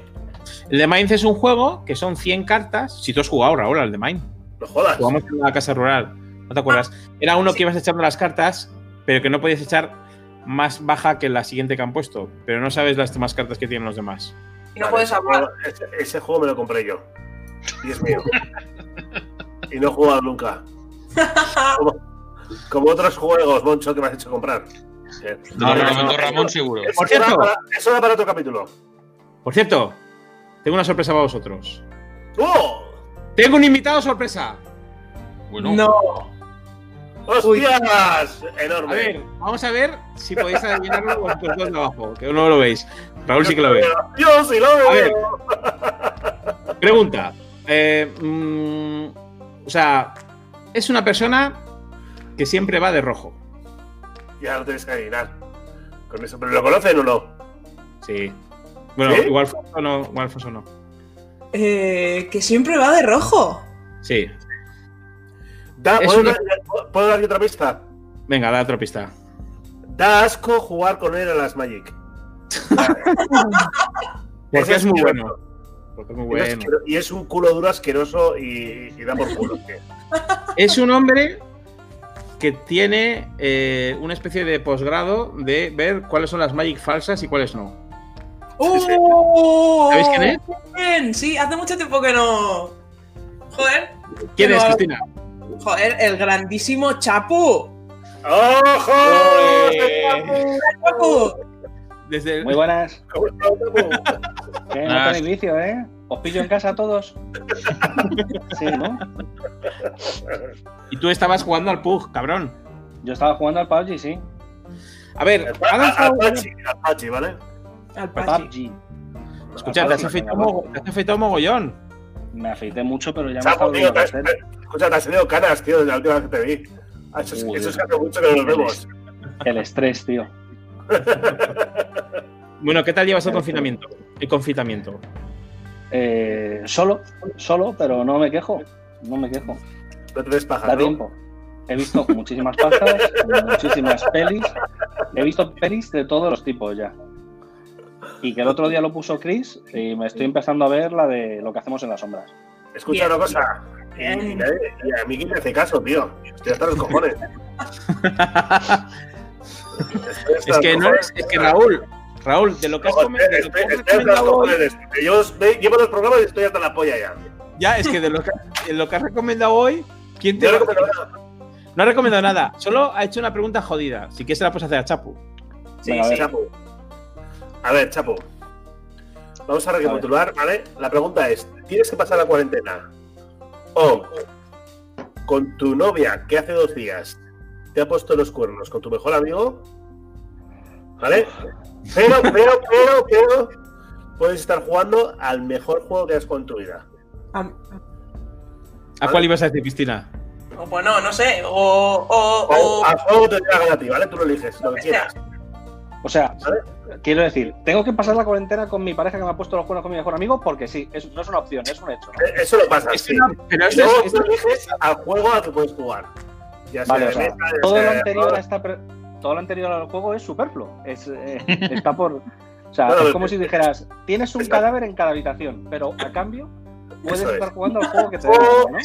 El de Mine es un juego que son 100 cartas. Si tú has jugado, Raúl, al de Mine. No jodas. Jugamos en la casa rural. ¿No te acuerdas? Era uno que ibas echando las cartas, pero que no podías echar más baja que la siguiente que han puesto. Pero no sabes las demás cartas que tienen los demás. Y no Vale, puedes ese hablar. juego- Ese, ese juego me lo compré yo. Y es mío. y no he jugado nunca. Como, como otros juegos, Moncho, que me has hecho comprar. Eh, Te lo recomendó Ramón seguro. Eso, Por cierto. para, eso da para otro capítulo. Por cierto, tengo una sorpresa para vosotros. ¡Oh! Tengo un invitado sorpresa. Bueno, No. ¡Hostias! Enorme. A ver, vamos a ver si podéis adivinarlo vosotros dos de abajo, que no lo veis. Raúl sí que lo ve. Yo sí lo A ver. veo. Pregunta. eh, mm, o sea, es una persona que siempre va de rojo. Ya lo tenéis que adivinar. Con eso, ¿pero lo conocen o no? Sí. Bueno, ¿Sí? igual Alfonso no. Igual Alfonso no. Eh, que siempre va de rojo. Sí. Da, ¿puedo, una- dar, ¿Puedo dar otra pista? Venga, da otra pista. Da asco jugar con él a las Magic. Porque es muy bueno. Porque es muy Y es bueno. Y es un culo duro asqueroso y, y da por culo. tío. Es un hombre que tiene eh, una especie de posgrado de ver cuáles son las Magic falsas y cuáles no. ¡Oh! ¿Sabéis quién es? Bien, sí, hace mucho tiempo que no. Joder. ¿Quién es, Cristina? Joder, el grandísimo Chapu. ¡Ojo! Chapu. Desde Muy buenas. ¿Cómo está, Tapu? ¿Qué? No tenéis vicio, ¿eh? ¿Os pillo en casa a todos? Sí, ¿no? Y tú estabas jugando al Pug, cabrón. Yo estaba jugando al PUBG, sí. A ver, ha lanzado- Apache, Apache, ¿vale? Al Pachi. PUBG. Escucha, te has afeitado mogollón. Me afeité mucho, pero ya me viendo te has, escucha, te has tenido canas, tío, desde la última vez que te vi. Ah, Eso, es- Joder. eso es que hace mucho que no nos vemos. El estrés, tío. Bueno, ¿qué tal llevas el confinamiento? El confitamiento. Eh, solo, solo, pero no me quejo. No me quejo. No te des paja, Da ¿no? tiempo. He visto muchísimas páginas, muchísimas pelis. He visto pelis de todos los tipos ya. Y que el otro día lo puso Chris y me estoy empezando a ver la de lo que hacemos en las sombras. Escucha Bien. una cosa. Y, y nadie- y a mí quién me hace caso, tío. Estoy hasta los cojones. Estoy hasta Es los que no cojones. es, es que Raúl, Raúl, de lo que has, Joder, come- de lo estoy, que has estoy hasta los recomendado hoy, cojones. Yo os- ve- llevo dos programas y estoy hasta la polla ya. ya es que de lo que, de lo que has recomendado hoy, ¿quién te Yo recomiendo nada. No ha recomendado nada, solo ha hecho una pregunta jodida. Si quieres se la puedes hacer a Chapu. Sí, Venga, a sí. ver. Chapo. A ver, Chapo. Vamos a recapitular, ¿vale? La pregunta es: ¿tienes que pasar la cuarentena? O con tu novia que hace dos días te ha puesto los cuernos con tu mejor amigo, ¿vale? Pero, pero, pero, pero, puedes estar jugando al mejor juego que has tu vida. Am- ¿A cuál ibas a decir, Cristina? o Bueno, no sé. O. O. O o- al juego te da a ti, ¿vale? Tú lo eliges, lo que quieras. O sea, quiero decir, tengo que pasar la cuarentena con mi pareja que me ha puesto los cuernos con mi mejor amigo porque sí, es- no es una opción, es un hecho. ¿no? Eh, Eso lo pasa, Es sí. una- pero luego es- tú esto- eliges al juego al que puedes jugar. Ya sea Vale, de o sea, mesa, ya todo sea lo anterior a rol. esta pre- todo lo anterior al juego es superfluo. Es, eh, está por. O sea, Bueno, es como si dijeras, tienes un está- cadáver en cada habitación, pero a cambio puedes Eso es. estar jugando al juego que te O, gana,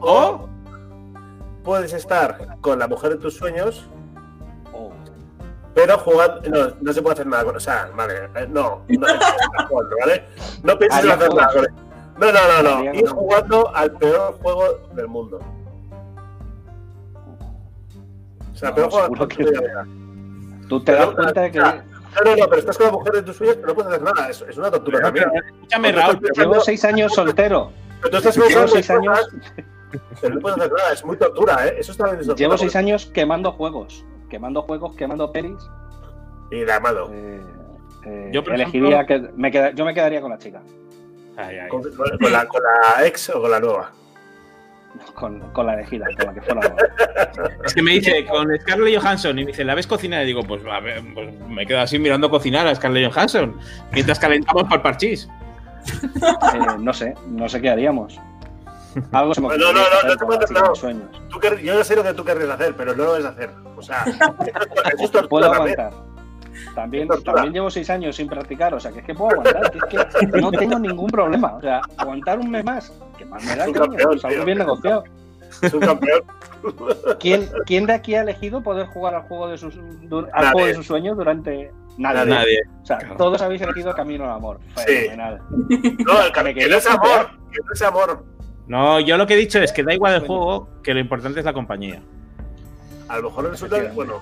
¿no? o- o puedes estar con la mujer de tus sueños, pero jugando. No, no se puede hacer nada con. O sea, vale, eh, no. No, jugando, ¿vale? no pienses en hacer nada con. No, no, no, no. Ir jugando al peor juego del mundo. O sea, No, peor juego de que-. Tú te das cuenta de que No, no, no, pero estás con la mujer de tus sueños, pero no puedes hacer nada. Es, es una tortura también. Escúchame, Raúl. Llevo seis años soltero. Pero tú estás Llevo seis años, pero no puedes hacer nada. Es muy tortura, ¿eh? Eso está bien llevo seis años quemando juegos, quemando juegos, quemando pelis. Y de amado. Eh, eh, Yo, elegiría que me queda- yo me quedaría con la chica, Ay, ay. ¿Con, con- con la, con la ex o con la nueva? con, con la elegida, con la que fuera. Es que me dice con Scarlett Johansson y me dice, ¿la ves cocinar? Y digo, pues, a ver, pues me quedo así mirando cocinar a Scarlett Johansson mientras calentamos para el parchís. Eh, no sé, no sé qué haríamos. Algo se me No, no, no, no, te puedes no. mis sueños. Tú quer- yo no sé lo que tú querrías hacer, pero no lo vas a hacer. O sea, eso es tortura Puedo también. aguantar. También, también llevo seis años sin practicar, o sea que es que puedo aguantar, que es que no tengo ningún problema. O sea, aguantar un mes más, que más me da, es algo tío. bien negociado. Es un campeón. ¿Quién, ¿Quién de aquí ha elegido poder jugar al juego de sus, du- al Nadie. juego de sus sueños durante nadie? Nadie. O sea, todos habéis elegido Camino al Amor. Sí. Fenomenal. No, el cam- que no es amor. Que no es amor. No, yo lo que he dicho es que da igual el juego, que lo importante es la compañía. A lo mejor resulta que, bueno.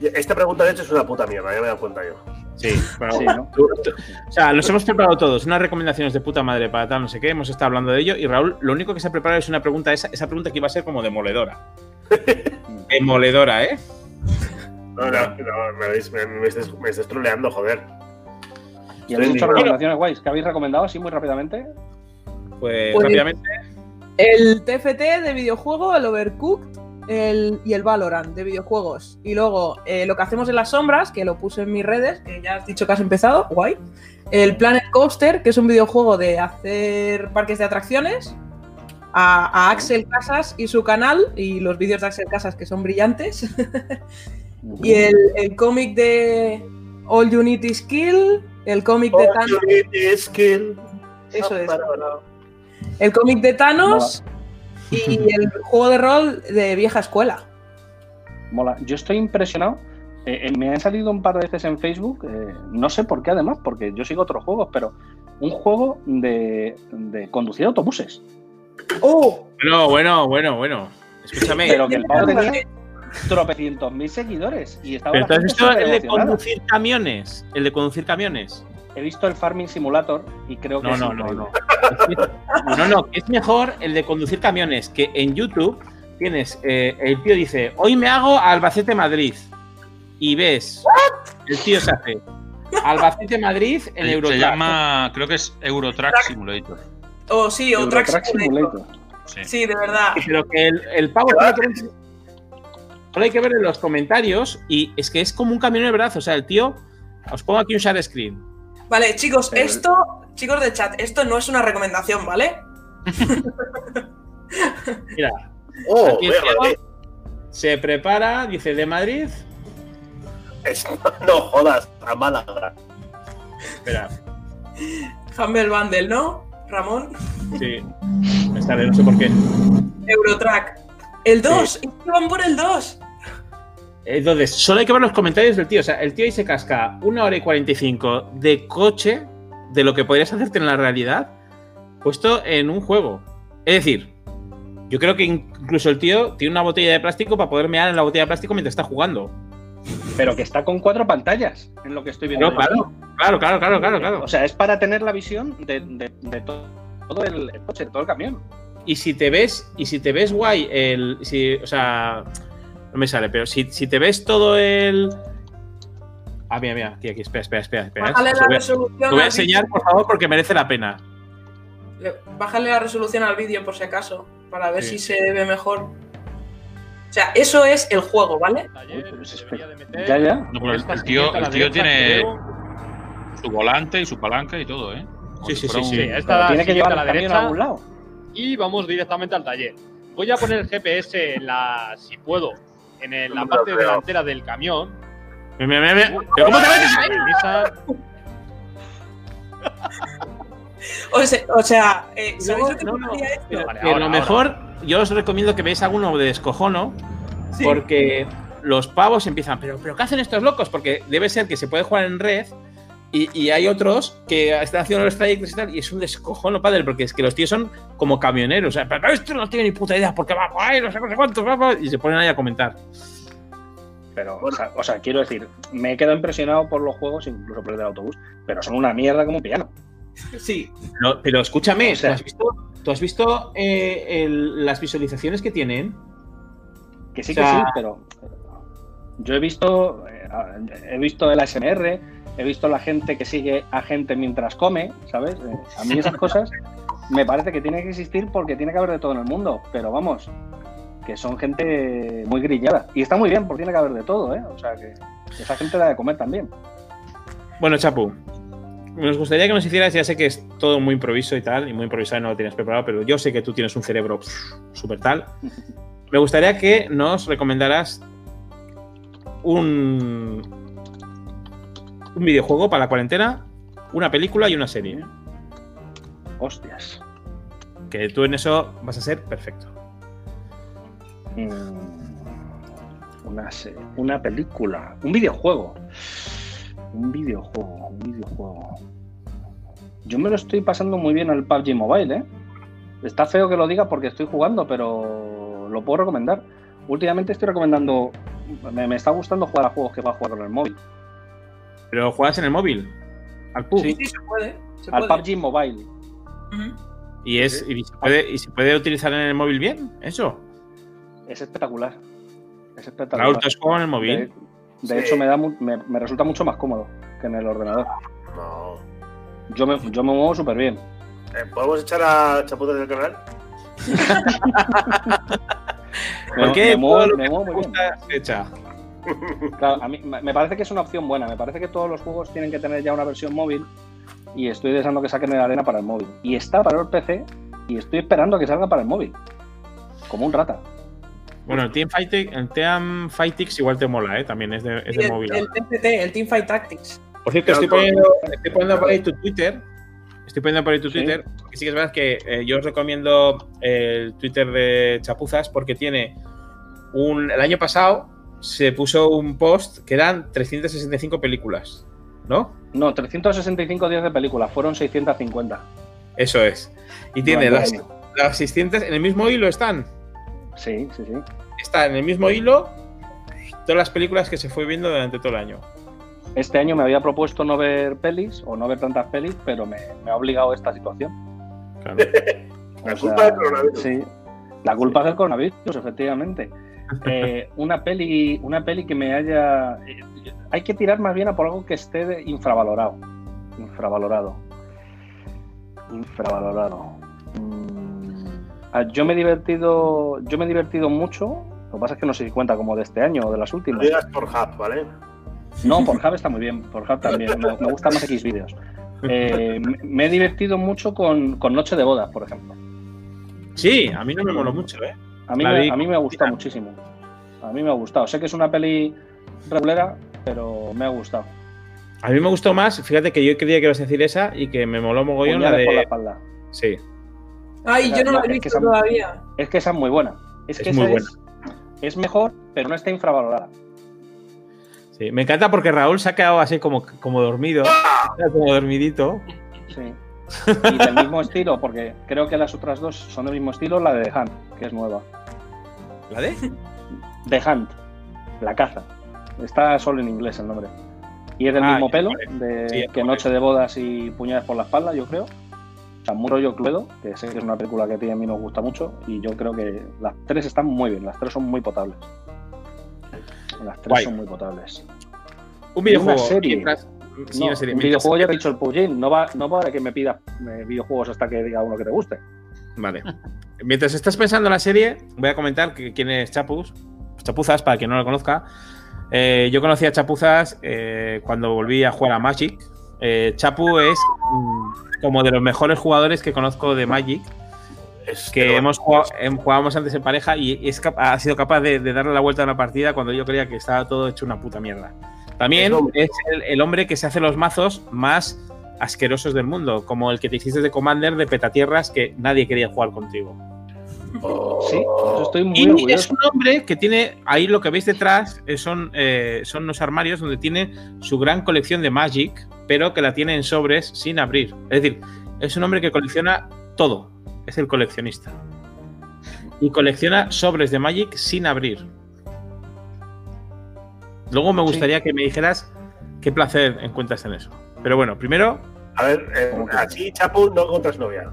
Esta pregunta de hecho es una puta mierda, ya me he dado cuenta yo. Sí, bueno, Sí, ¿no? tú- tú- o sea, nos hemos preparado todos unas recomendaciones de puta madre para tal, no sé qué, hemos estado hablando de ello y Raúl, lo único que se ha preparado es una pregunta, esa, esa pregunta que iba a ser como demoledora. demoledora, ¿eh? No, no, no, me, habéis- me, me estáis, me estáis troleando, joder. Y habéis muchas recomendaciones guays. ¿Qué habéis recomendado así muy rápidamente? Pues, Pues- rápidamente, El TFT de videojuego, el Overcooked el, y el Valorant de videojuegos. Y luego eh, lo que hacemos en las sombras, que lo puse en mis redes, que ya has dicho que has empezado, guay. El Planet Coaster, que es un videojuego de hacer parques de atracciones. A, a Axel Casas y su canal, y los vídeos de Axel Casas que son brillantes. y el, el cómic de All You Need Is Kill, el cómic de Thanos. All you need is kill. Eso es. El cómic de Thanos y el juego de rol de vieja escuela. Mola. Yo estoy impresionado. Eh, eh, me han salido un par de veces en Facebook, eh, no sé por qué además, porque yo sigo otros juegos, pero un juego de, de conducir autobuses. ¡Oh! bueno, bueno, bueno, bueno. Escúchame, Pero que el pavo tenía tropecientos mil seguidores. Y estaba ¿pero has visto el de conducir camiones? El de conducir camiones. He visto el Farming Simulator y creo que No, es no, no, no. No, no, es mejor el de conducir camiones, que en YouTube tienes, eh, el tío dice, hoy me hago Albacete-Madrid. Y ves, el tío se hace Albacete-Madrid en Se- Eurotrack. Se llama, creo que es Eurotrack Simulator. Oh, sí, o Track Simulator. Simulator. Sí. Sí, de verdad. Pero que el, el pavo solo hay que, ver, solo hay que ver en los comentarios y es que es como un camión de brazo. O sea, el tío, os pongo aquí un share screen. Vale, chicos, Pero- esto, chicos de chat, esto no es una recomendación, ¿vale? Mira, Oh, Aquí se prepara, dice de Madrid. Es- No jodas, a Málaga. Espera, Humble Bundle, ¿no? Ramón. sí. Me sale, no sé por qué. Eurotrack. El 2, es que van por el 2. Entonces, solo hay que ver los comentarios del tío. O sea, el tío ahí se casca una hora y 45 de coche de lo que podrías hacerte en la realidad puesto en un juego. Es decir, yo creo que incluso el tío tiene una botella de plástico para poder mear en la botella de plástico mientras está jugando. Pero que está con cuatro pantallas, en lo que estoy viendo. No, claro, claro, claro, claro, claro, claro. O sea, es para tener la visión de, de- de to- todo el, el coche, de todo el camión. Y si te ves, y si te ves guay, el. Si, o sea. No me sale, pero si, si te ves todo el. Ah, mira, mira, aquí, aquí, espera, espera, espera. espera. Bájale Te la voy a- resolución. te voy a enseñar, vídeo. por favor, porque merece la pena. Le- Bájale la resolución al vídeo por si acaso, para ver Sí. si se ve mejor. O sea, eso es el juego, ¿vale? Ya, ya. No, pero el, el tío, el tío derecha, tiene creo. su volante y su palanca y todo, ¿eh? Como Sí, sí, sí, un- Sí, esta tiene que siguiente llevar a la camión a derecha algún lado. y vamos directamente al taller. Voy a poner el GPS en la, si puedo, en el- la parte creo. delantera del camión. Mira, mira, mira. ¿Pero cómo te metes O sea, o sea eh, ¿sabéis No, lo que no, no. esto? Pero, Vale, pero ahora, lo mejor, yo os recomiendo que veáis alguno de descojono, Sí. porque los pavos empiezan, pero, pero ¿qué hacen estos locos? Porque debe ser que se puede jugar en red y, y hay otros que están haciendo los trayectos y tal, y es un descojono, padre, porque es que los tíos son como camioneros, o sea, pero esto no tiene ni puta idea, porque va ahí, no sé, no sé cuántos, va, va", y se ponen ahí a comentar. Pero, o sea, o sea, quiero decir, me he quedado impresionado por los juegos, incluso por el del autobús, pero son una mierda como un piano. Sí. No, pero escúchame, O sea- ¿tú has visto, tú has visto eh, el- las visualizaciones que tienen? Que sí, O sea- que sí, pero yo he visto, eh, he visto el ASMR, he visto la gente que sigue a gente mientras come, ¿sabes? Eh, a mí esas cosas me parece que tiene que existir porque tiene que haber de todo en el mundo, pero vamos, que son gente muy grillada. Y está muy bien, porque tiene que haber de todo, ¿eh? O sea, que esa gente da de comer también. Bueno, Chapu, nos gustaría que nos hicieras, ya sé que es todo muy improviso y tal, y muy improvisado y no lo tienes preparado, pero yo sé que tú tienes un cerebro súper tal. Me gustaría que nos recomendaras un, un videojuego para la cuarentena, una película y una serie. Hostias. Que tú en eso vas a ser perfecto. Mm, Una, una película, un videojuego. Un videojuego, un videojuego. Yo me lo estoy pasando muy bien al PUBG Mobile, ¿eh? Está feo que lo diga porque estoy jugando, pero lo puedo recomendar. Últimamente estoy recomendando. Me, me está gustando jugar a juegos que va a jugar con el móvil. ¿Pero juegas en el móvil? ¿Al PUB? Sí, sí, se puede. Se Al puede. PUBG Mobile. ¿Y, es, y, se puede, ¿Y se puede utilizar en el móvil bien? ¿Eso? Es espectacular. Es espectacular. Raúl, ¿tú en el móvil? De, de Sí. hecho, me, da mu- me, me resulta mucho más cómodo que en el ordenador. No. Yo me, yo me muevo súper bien. Eh, ¿Podemos echar a Chaputas del canal? ¿Por qué me muevo, me muevo muy bien. Claro, a mí me parece que es una opción buena. Me parece que todos los juegos tienen que tener ya una versión móvil y estoy deseando que saquen el arena para el móvil. Y está para el PC y estoy esperando a que salga para el móvil. Como un rata. Bueno, el Team Fighting, el Team Fightix igual te mola, ¿eh? También es de, es Sí, de el, móvil. el TFT, el Teamfight Tactics. Por cierto, estoy poniendo, estoy poniendo por ahí tu Twitter. Estoy poniendo por ahí tu Sí. Twitter. Porque sí que es verdad que eh, yo os recomiendo el Twitter de Chapuzas porque tiene un. El año pasado se puso un post que eran 365 películas, ¿no? No, 365 días de película, fueron 650. Eso es. Y tiene las, las 600. En el mismo hilo están. Sí, sí, sí. Está en el mismo hilo todas las películas que se fue viendo durante todo el año. Este año me había propuesto no ver pelis o no ver tantas pelis, pero me, me ha obligado esta situación. Claro. La O culpa sea, del coronavirus. Sí, la culpa es del coronavirus, efectivamente. Eh, una peli, una peli que me haya. eh, hay que tirar más bien a por algo que esté de- infravalorado. Infravalorado. Infravalorado. Mm, ah, Yo me he divertido. Yo me he divertido mucho. Lo que pasa es que no sé si cuenta como de este año o de las No últimas. digas por Hub, ¿vale? No, por Hub está muy bien, por Hub también. Me, me gusta más X vídeos. Eh, me- me he divertido mucho con, con Noche de Bodas, por ejemplo. Sí, a mí no me moló mucho, ¿eh? A mí, me, a mí me ha gustado muchísimo. A mí me ha gustado. Sé que es una peli regulera, pero me ha gustado. A mí me gustó más, fíjate que yo creía que ibas a decir esa y que me moló mogollón la Puñales por la de. espalda. Sí. Ay, yo no la he Es que visto esa- todavía. Es que esa es muy buena. Es, Es que muy esa es, es mejor, pero no está infravalorada. Sí, me encanta porque Raúl se ha quedado así como, como dormido, como dormidito. Sí. Y del mismo estilo, porque creo que las otras dos son del mismo estilo, la de Hunt, que es nueva. ¿La de? The Hunt, la caza. Está solo en inglés el nombre. Y es del Ah, mismo pelo, de, Sí, que. Noche de Bodas y Puñales por la espalda, yo creo. O sea, muy rollo Cluedo, que sé que es una película que a ti y a mí nos gusta mucho. Y yo creo que las tres están muy bien, las tres son muy potables. Las tres Guay. son muy potables. Un videojuego. Una serie. mientras- sí, no, una serie. un videojuego ya te he dicho el PUBG, no va, no va a que me pidas eh, videojuegos hasta que diga uno que te guste. Vale. Mientras estás pensando en la serie, voy a comentar que quién es Chapuz. Chapuzas, para quien no lo conozca. Eh, yo conocí a Chapuzas eh, cuando volví a jugar a Magic. Eh, Chapu es mm, como de los mejores jugadores que conozco de Magic. Es que pero- hemos jugado, em, jugábamos antes en pareja y es ha sido capaz de, de darle la vuelta a una partida cuando yo creía que estaba todo hecho una puta mierda. También Es hombre. es el, el hombre que se hace los mazos más asquerosos del mundo, como el que te hiciste de Commander de Petatierras que nadie quería jugar contigo. Oh. Sí, eso estoy muy Y es un hombre que tiene, ahí lo que veis detrás eh, son, eh, son los armarios donde tiene su gran colección de Magic, pero que la tiene en sobres sin abrir. Es decir, es un hombre que colecciona todo, es el coleccionista. Y colecciona sobres de Magic sin abrir. Luego me gustaría que me dijeras qué placer encuentras en eso. Pero bueno, primero, A ver, eh, así, Chapu, no encuentras novia.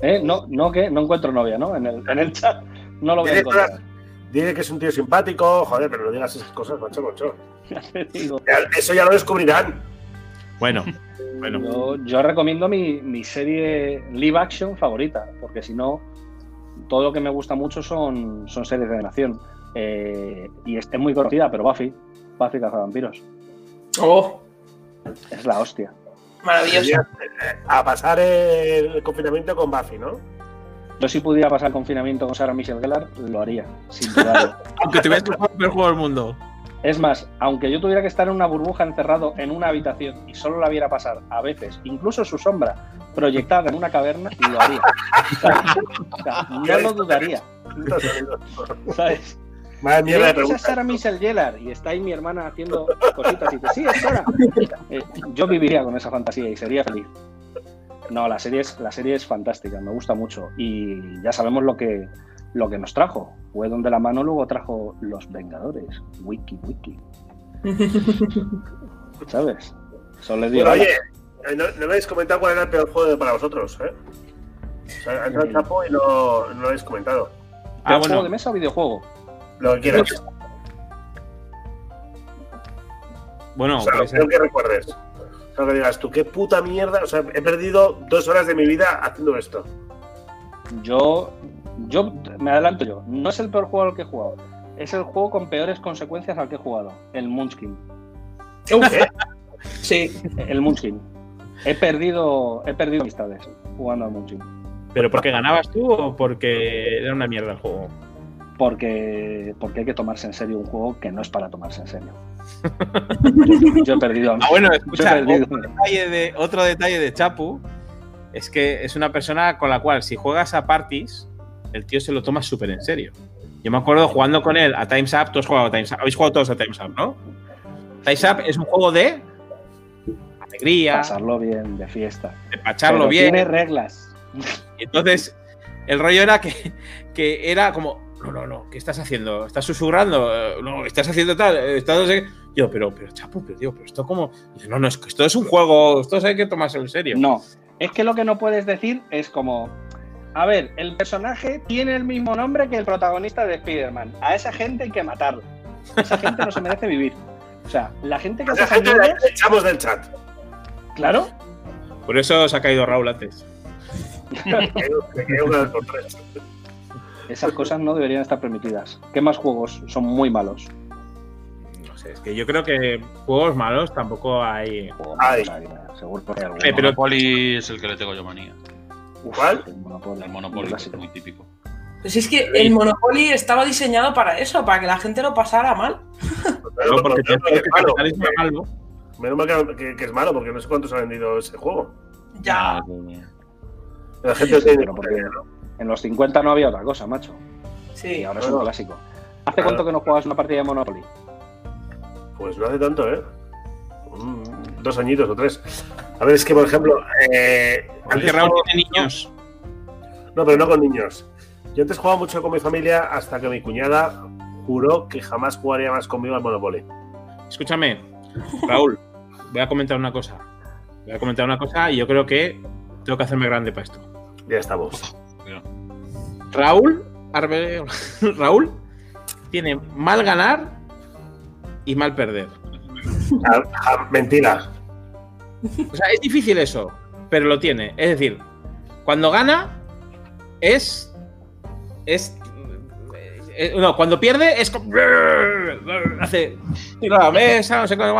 ¿Eh? No, no, que no encuentro novia, ¿no? En el, en el chat no lo voy a Dile, encontrar. dile que es un tío simpático, joder, pero no digas esas cosas, macho, macho. Eso ya lo descubrirán. bueno, bueno. Yo, yo recomiendo mi, mi serie live action favorita, porque si no, todo lo que me gusta mucho son, son series de animación. Eh, y es, es muy conocida, pero Buffy, Buffy Cazavampiros, Oh, es la hostia. maravilloso. A pasar el confinamiento con Buffy, ¿no? Yo si pudiera pasar el confinamiento con Sarah Michelle Gellar, lo haría, sin dudarlo. Aunque tuvieras que jugar el peor juego del mundo. Es más, aunque yo tuviera que estar en una burbuja encerrado en una habitación y solo la viera pasar a veces, incluso su sombra proyectada en una caverna, lo haría. O sea, no lo dudaría, ¿sabes? Esa es pregunta. Sarah Michelle Gellar y está ahí mi hermana haciendo cositas y dice, sí, es Sara. Eh, yo viviría con esa fantasía y sería feliz. No, la serie es, la serie es fantástica, me gusta mucho y ya sabemos lo que, lo que nos trajo. Fue donde la mano luego trajo Los Vengadores, wiki wiki. ¿Sabes? Eso les digo. Bueno, oye, eh, no, no me habéis comentado cuál era el peor juego para vosotros, ¿eh? O sea, ha entrado el Chapo y no, no lo habéis comentado. ¿Pero ¿Juego de mesa o videojuego? Lo que quieras. Bueno, o sea, creo que recuerdes. O sea, que digas tú, qué puta mierda. O sea, he perdido dos horas de mi vida haciendo esto. Yo, yo me adelanto yo. No es el peor juego al que he jugado. Es el juego con peores consecuencias al que he jugado. El Munchkin. ¿Qué? Sí. El Munchkin. He perdido, he perdido amistades jugando al Munchkin. ¿Pero porque ganabas tú o porque era una mierda el juego? Porque, porque hay que tomarse en serio un juego que no es para tomarse en serio. Yo, yo he perdido Ah, bueno, escucha, perdido- otro detalle, de, otro detalle de Chapu es que es una persona con la cual si juegas a parties, el tío se lo toma súper en serio. Yo me acuerdo jugando con él a Time's Up, tú has jugado a Time's Up, habéis jugado todos a Time's Up, ¿no? Time's Up es un juego de alegría, pasarlo bien, de fiesta. de pacharlo Pero bien. Tiene reglas. Y entonces, el rollo era que, que era como, no, no, no, ¿qué estás haciendo? ¿Estás susurrando? Eh, No, estás haciendo tal, eh, estás no sé qué". Yo, pero, pero, chapo, pero, tío, pero esto como. No, no, es que esto es un juego, esto hay que tomárselo en serio. No, es que lo que no puedes decir es como, a ver, el personaje tiene el mismo nombre que el protagonista de Spider-Man. A esa gente hay que matarla. Esa gente no se merece vivir. O sea, la gente que hace Esa gente la echamos del chat. claro, Por eso se ha caído Raúl antes. esas cosas no deberían estar permitidas. ¿Qué más juegos son muy malos? No sé, es que yo creo que juegos malos tampoco hay. Juegos Ay. seguro que hay. Eh, pero- Monopoly es el que le tengo yo manía. ¿Cuál? el Monopoly, El Monopoly, es muy típico. Pues es que el Monopoly estaba diseñado para eso, para que la gente lo pasara mal. No, porque Menos mal que es malo. Menos mal que, que- que es malo, porque no sé cuántos ha vendido ese juego. Ya. Ah, La gente no tiene pero porque en los 50 no había otra cosa, macho. Y Sí. ahora es un clásico. ¿Hace Claro. cuánto que no juegas una partida de Monopoly? Pues no hace tanto, ¿eh? Mm, Dos añitos o tres. A ver, es que, por ejemplo. Eh, antes Raúl tiene niños. No, pero no con niños. Yo antes jugaba mucho con mi familia hasta que mi cuñada juró que jamás jugaría más conmigo al Monopoly. Escúchame, Raúl, voy a comentar una cosa. Voy a comentar una cosa y yo creo que tengo que hacerme grande para esto. Ya estamos. Raúl, Arbe- Raúl tiene mal ganar y mal perder. Ah, ah, mentira. O sea, es difícil eso, pero lo tiene. Es decir, cuando gana es. Es. eh, no, cuando pierde es como. Hace. Tira la mesa, no sé cómo.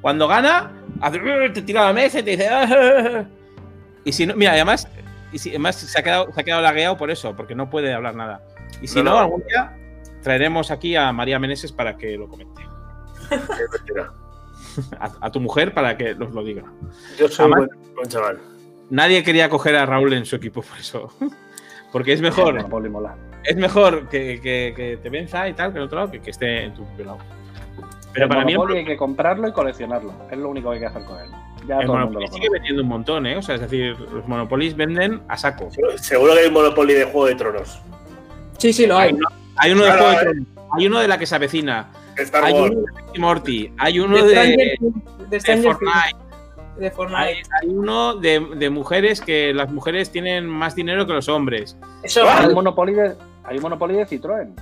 Cuando gana, hace. Te tira la mesa y te dice. Y si no. Mira, además. Y si, además se ha quedado, se ha quedado lagueado por eso, porque no puede hablar nada. Y si No, no, no. algún día traeremos aquí a María Meneses para que lo comente. Es mentira. A, a tu mujer para que nos lo diga. Yo soy un Además- buen, buen chaval. Nadie quería coger a Raúl en su equipo por eso. Porque es mejor, es mejor que, que- que te venza y tal que el otro lado que, que esté en tu propio lado. Pero el para mí el, hay que comprarlo y coleccionarlo. Es lo único que hay que hacer con él. Ya el todo el mundo Monopoly lo sigue vendiendo un montón, ¿eh? O sea, es decir, los Monopolies venden a saco. Seguro que hay un Monopoly de Juego de Tronos. Sí, sí, lo Hay hay. uno, hay uno de Claro, Juego de eh. Tronos, hay uno de la que se avecina, Star hay Wars. uno de Morty, hay uno De Fortnite, de hay, Fortnite. hay uno de, de mujeres que las mujeres tienen más dinero que los hombres. Eso, Hay hay, un Monopoly de, hay un Monopoly de Citroën.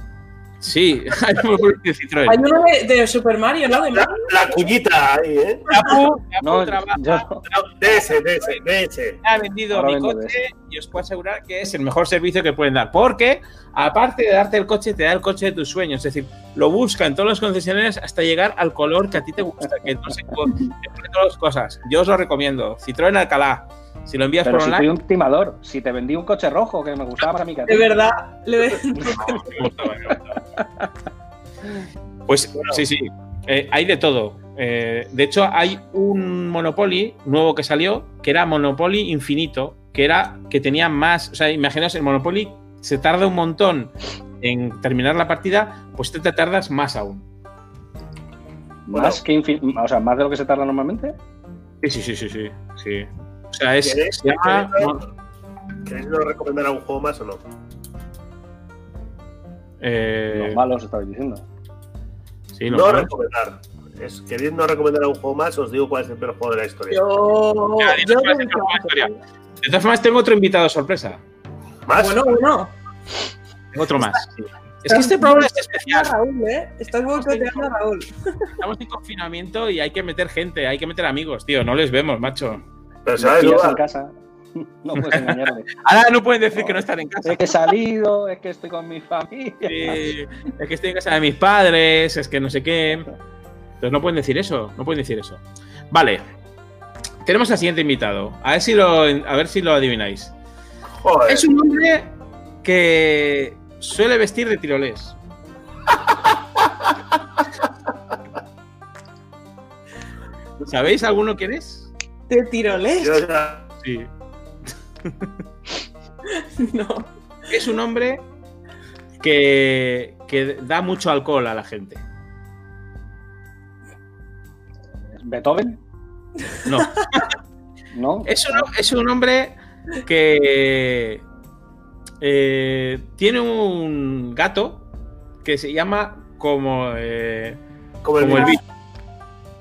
Sí, hay un Monopoly de Citroën. hay uno de, de Super Mario, ¿no? De La, la cuñita ahí, ¿eh? Chapu No, trabaja yo, de ese, de ese, de ese. ha vendido Ahora mi coche y os puedo asegurar que es el mejor servicio que pueden dar. Porque, aparte de darte el coche, te da el coche de tus sueños. Es decir, lo busca en todos los concesionarios hasta llegar al color que a ti te gusta. Que no sé, te pone todas las cosas. Yo os lo recomiendo. Citroën Alcalá. Si lo envías pero por si online. fui un timador, si te vendí un coche rojo que me gustaba más a mí que a ti. De verdad. le- Pues sí, sí. Eh, hay de todo. Eh, de hecho, hay un Monopoly nuevo que salió que era Monopoly Infinito, que era que tenía más. O sea, imaginaos, el Monopoly se tarda un montón en terminar la partida, pues tú te tardas más aún. Más que infin- o sea, más de lo que se tarda normalmente. Sí, sí, sí, sí, sí. sí. O sea, es. ¿Queréis- llama- queréis- ¿Queréis no recomendar algún juego más o no? eh, Los malos estabais diciendo. sí, no malos. recomendar. es queriendo recomendar a un juego más, os digo cuál es el peor juego de la historia. Yo. Ya, yo cuál es el peor juego de la historia. De todas formas, tengo otro invitado sorpresa. ¿Más? Bueno, bueno. Tengo otro más. Es que este programa es Especial. especial. Raúl, ¿eh? Estás boicoteando a Raúl. Estamos en confinamiento y hay que meter gente, hay que meter amigos, tío. No les vemos, macho. Pero sabes, en casa. No puedes engañarme. Ahora no pueden decir que no están en casa. Es que he salido, es que estoy con mi familia. Sí, es que estoy en casa de mis padres, es que no sé qué. Entonces no pueden decir eso, no pueden decir eso. Vale. Tenemos al siguiente invitado. A ver si lo, a ver si lo adivináis. joder. Es un hombre que suele vestir de tirolés. ¿Sabéis alguno quién es? Sí. No. Es un hombre que, que da mucho alcohol a la gente. ¿Beethoven? No. ¿No? Es un, es un hombre que eh, tiene un gato que se llama como, eh, como el, como el bicho.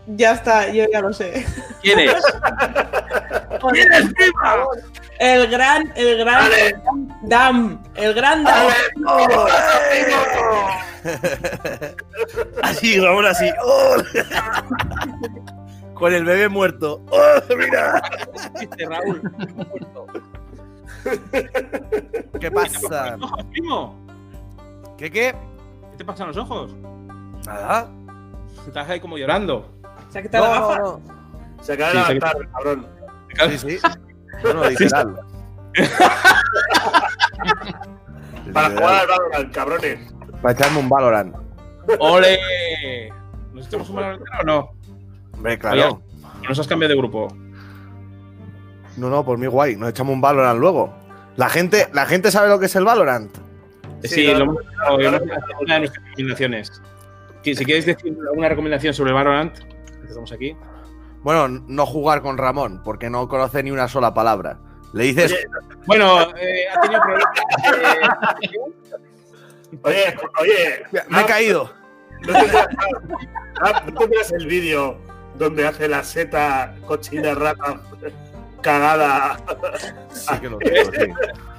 Ya está, yo ya lo sé. ¿Quién es? ¿Quién es, El gran, el gran Dam. El gran Dam. Así, Ramón, así. ¡Oh! Con el bebé muerto. ¡Oh, mira! Este Raúl. ¿Qué pasa? Ojos, primo. ¿Qué qué? ¿Qué te pasan los ojos? Nada. Estás ahí como llorando. Se ha quitado la No, gafa. no, Se acaba Sí, de se- adaptar, el cabrón. Sí, sí. No, no, literal. Para jugar al Valorant, cabrones. Para echarme un Valorant. ¡Ole! ¿Nos echamos un balón o no? Hombre, claro. ¿O nos has cambiado de grupo? No, no, por mí guay. Nos echamos un Valorant luego. La gente, la gente sabe lo que es el Valorant. Sí, Sí, lo no, hemos en una de nuestras recomendaciones. Si si quieres decir alguna recomendación sobre Valorant, empezamos aquí. Bueno, no jugar con Ramón, porque no conoce ni una sola palabra. Le dices. Oye, Bueno, eh, ha tenido problemas. eh, Oye, oye. me he ah, caído. ¿No tendrás, ah, ¿no tendrás el vídeo donde hace la seta cochina rata cagada? Sí que lo tengo, sí.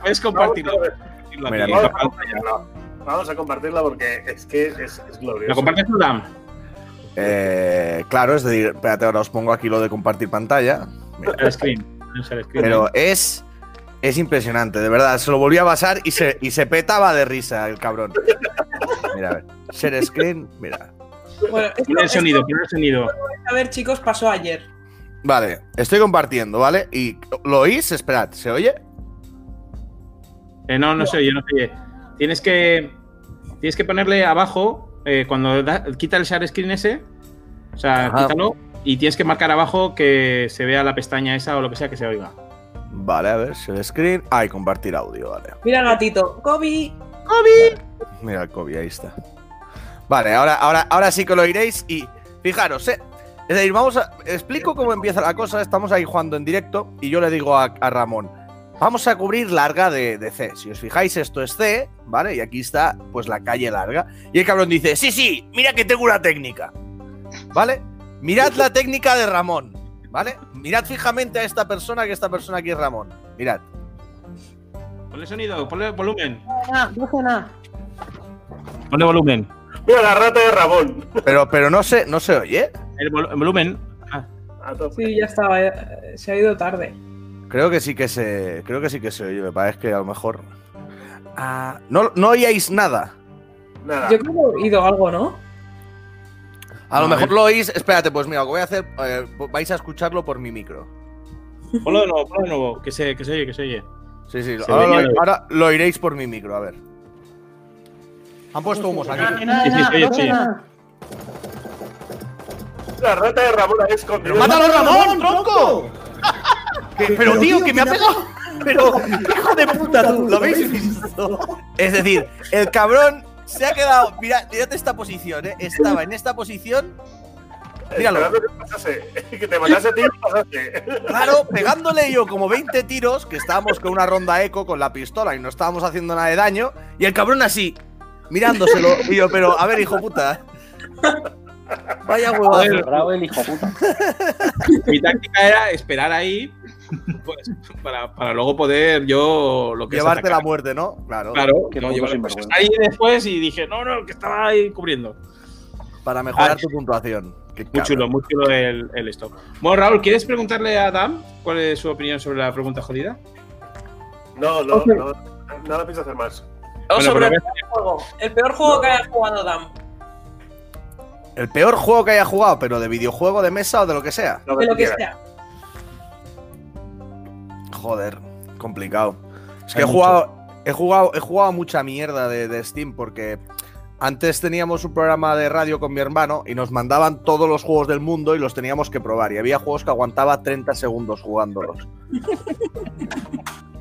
puedes compartirlo. Vamos a compartirla. Vamos a compartirla porque es que es, es ¿La glorioso. compartes tú, Dan? Eh, claro, es decir, espérate, ahora os pongo aquí lo de compartir pantalla. Mira. El screen. El screen. Pero es. Es impresionante, de verdad. Se lo volví a pasar y se, y se petaba de risa el cabrón. Mira, a ver. Share screen, mira. Bueno, esto, el esto, sonido, pon el sonido. a ver, chicos, pasó ayer. Vale, estoy compartiendo, ¿vale? ¿Y lo oís? Esperad, ¿se oye? Eh, no, no se oye, no se oye. Tienes que, tienes que ponerle abajo, eh, cuando da- quita el share screen ese, o sea, Ajá. quítalo, y tienes que marcar abajo que se vea la pestaña esa o lo que sea que se oiga. Vale, a ver, share screen. Ah, y compartir audio, vale. Mira el gatito. Kobe. Mira el COVID, ahí está. Vale, ahora, ahora, ahora sí que lo oiréis y fijaros, ¿eh? Es decir, vamos a. Explico cómo empieza la cosa. Estamos ahí jugando en directo y yo le digo a, a Ramón. Vamos a cubrir larga de, de C. Si os fijáis, esto es C, ¿vale? Y aquí está, pues, la calle larga. Y el cabrón dice: Sí, sí, mira que tengo una técnica. ¿Vale? Mirad la técnica de Ramón. ¿Vale? Mirad fijamente a esta persona, que esta persona aquí es Ramón. Mirad. Ponle sonido, ponle volumen. Ah, no sé nada. Ponle volumen. Mira la rata de Ramón. Pero, pero no se, no se oye. El, vol- el volumen. Ah. Sí, ya estaba. eh, Se ha ido tarde. Creo que sí que se. Creo que sí que se oye. Me parece que a lo mejor. Ah, no, no oíais nada. Nada. Yo creo que he oído algo, ¿no? A lo mejor lo oís. Espérate, pues mira, lo que voy a hacer. eh, vais a escucharlo por mi micro. ponlo de nuevo, ponlo de nuevo, que se, que se oye, que se oye. Sí, sí. Se Ahora lo, de- ahora lo oiréis por mi micro, a ver. Han puesto humos aquí. Sí, sí, se oye, se oye. La rata de Ramón ahí escondida. ¡Mátalo, Ramón, tronco! Que- pero, tío, que me ha pegado. Pero, hijo de puta, tú, ¿lo habéis visto? Es decir, el cabrón se ha quedado. Mira, mirad esta posición, ¿eh? Estaba en esta posición. Míralo. Que te matase a ti y pasase. Claro, pegándole yo como 20 tiros, que estábamos con una ronda eco con la pistola y no estábamos haciendo nada de daño, y el cabrón así, mirándoselo, y yo, pero a ver, hijo puta. Vaya huevazo. Bravo el hijo puta. Mi táctica era esperar ahí pues, para, para luego poder yo lo que es Llevarte la muerte, ¿no? Claro. Claro, Qué no, ahí después y dije, no, no, que estaba ahí cubriendo. Para mejorar Ah, tu puntuación. Qué Muy cabrón. chulo, muy chulo el, el esto. Bueno, Raúl, ¿quieres preguntarle a Adam cuál es su opinión sobre la pregunta jodida? No, no, Ok. no, nada pienso hacer más. O Bueno, sobre el peor juego. El peor juego que haya jugado Dan. El peor juego que haya jugado, pero de videojuego, de mesa o de lo que sea. Lo De lo que sea. Joder, complicado. Es que he jugado, he jugado, he jugado mucha mierda de, de Steam porque antes teníamos un programa de radio con mi hermano y nos mandaban todos los juegos del mundo y los teníamos que probar. Y había juegos que aguantaba 30 segundos jugándolos.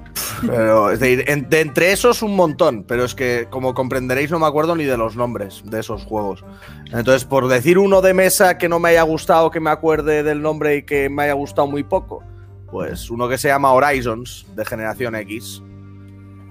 Pero, es decir, en- de entre esos un montón, pero es que, como comprenderéis, no me acuerdo ni de los nombres de esos juegos. Entonces, por decir uno de mesa que no me haya gustado, que me acuerde del nombre y que me haya gustado muy poco, pues uno que se llama Horizons, de generación X.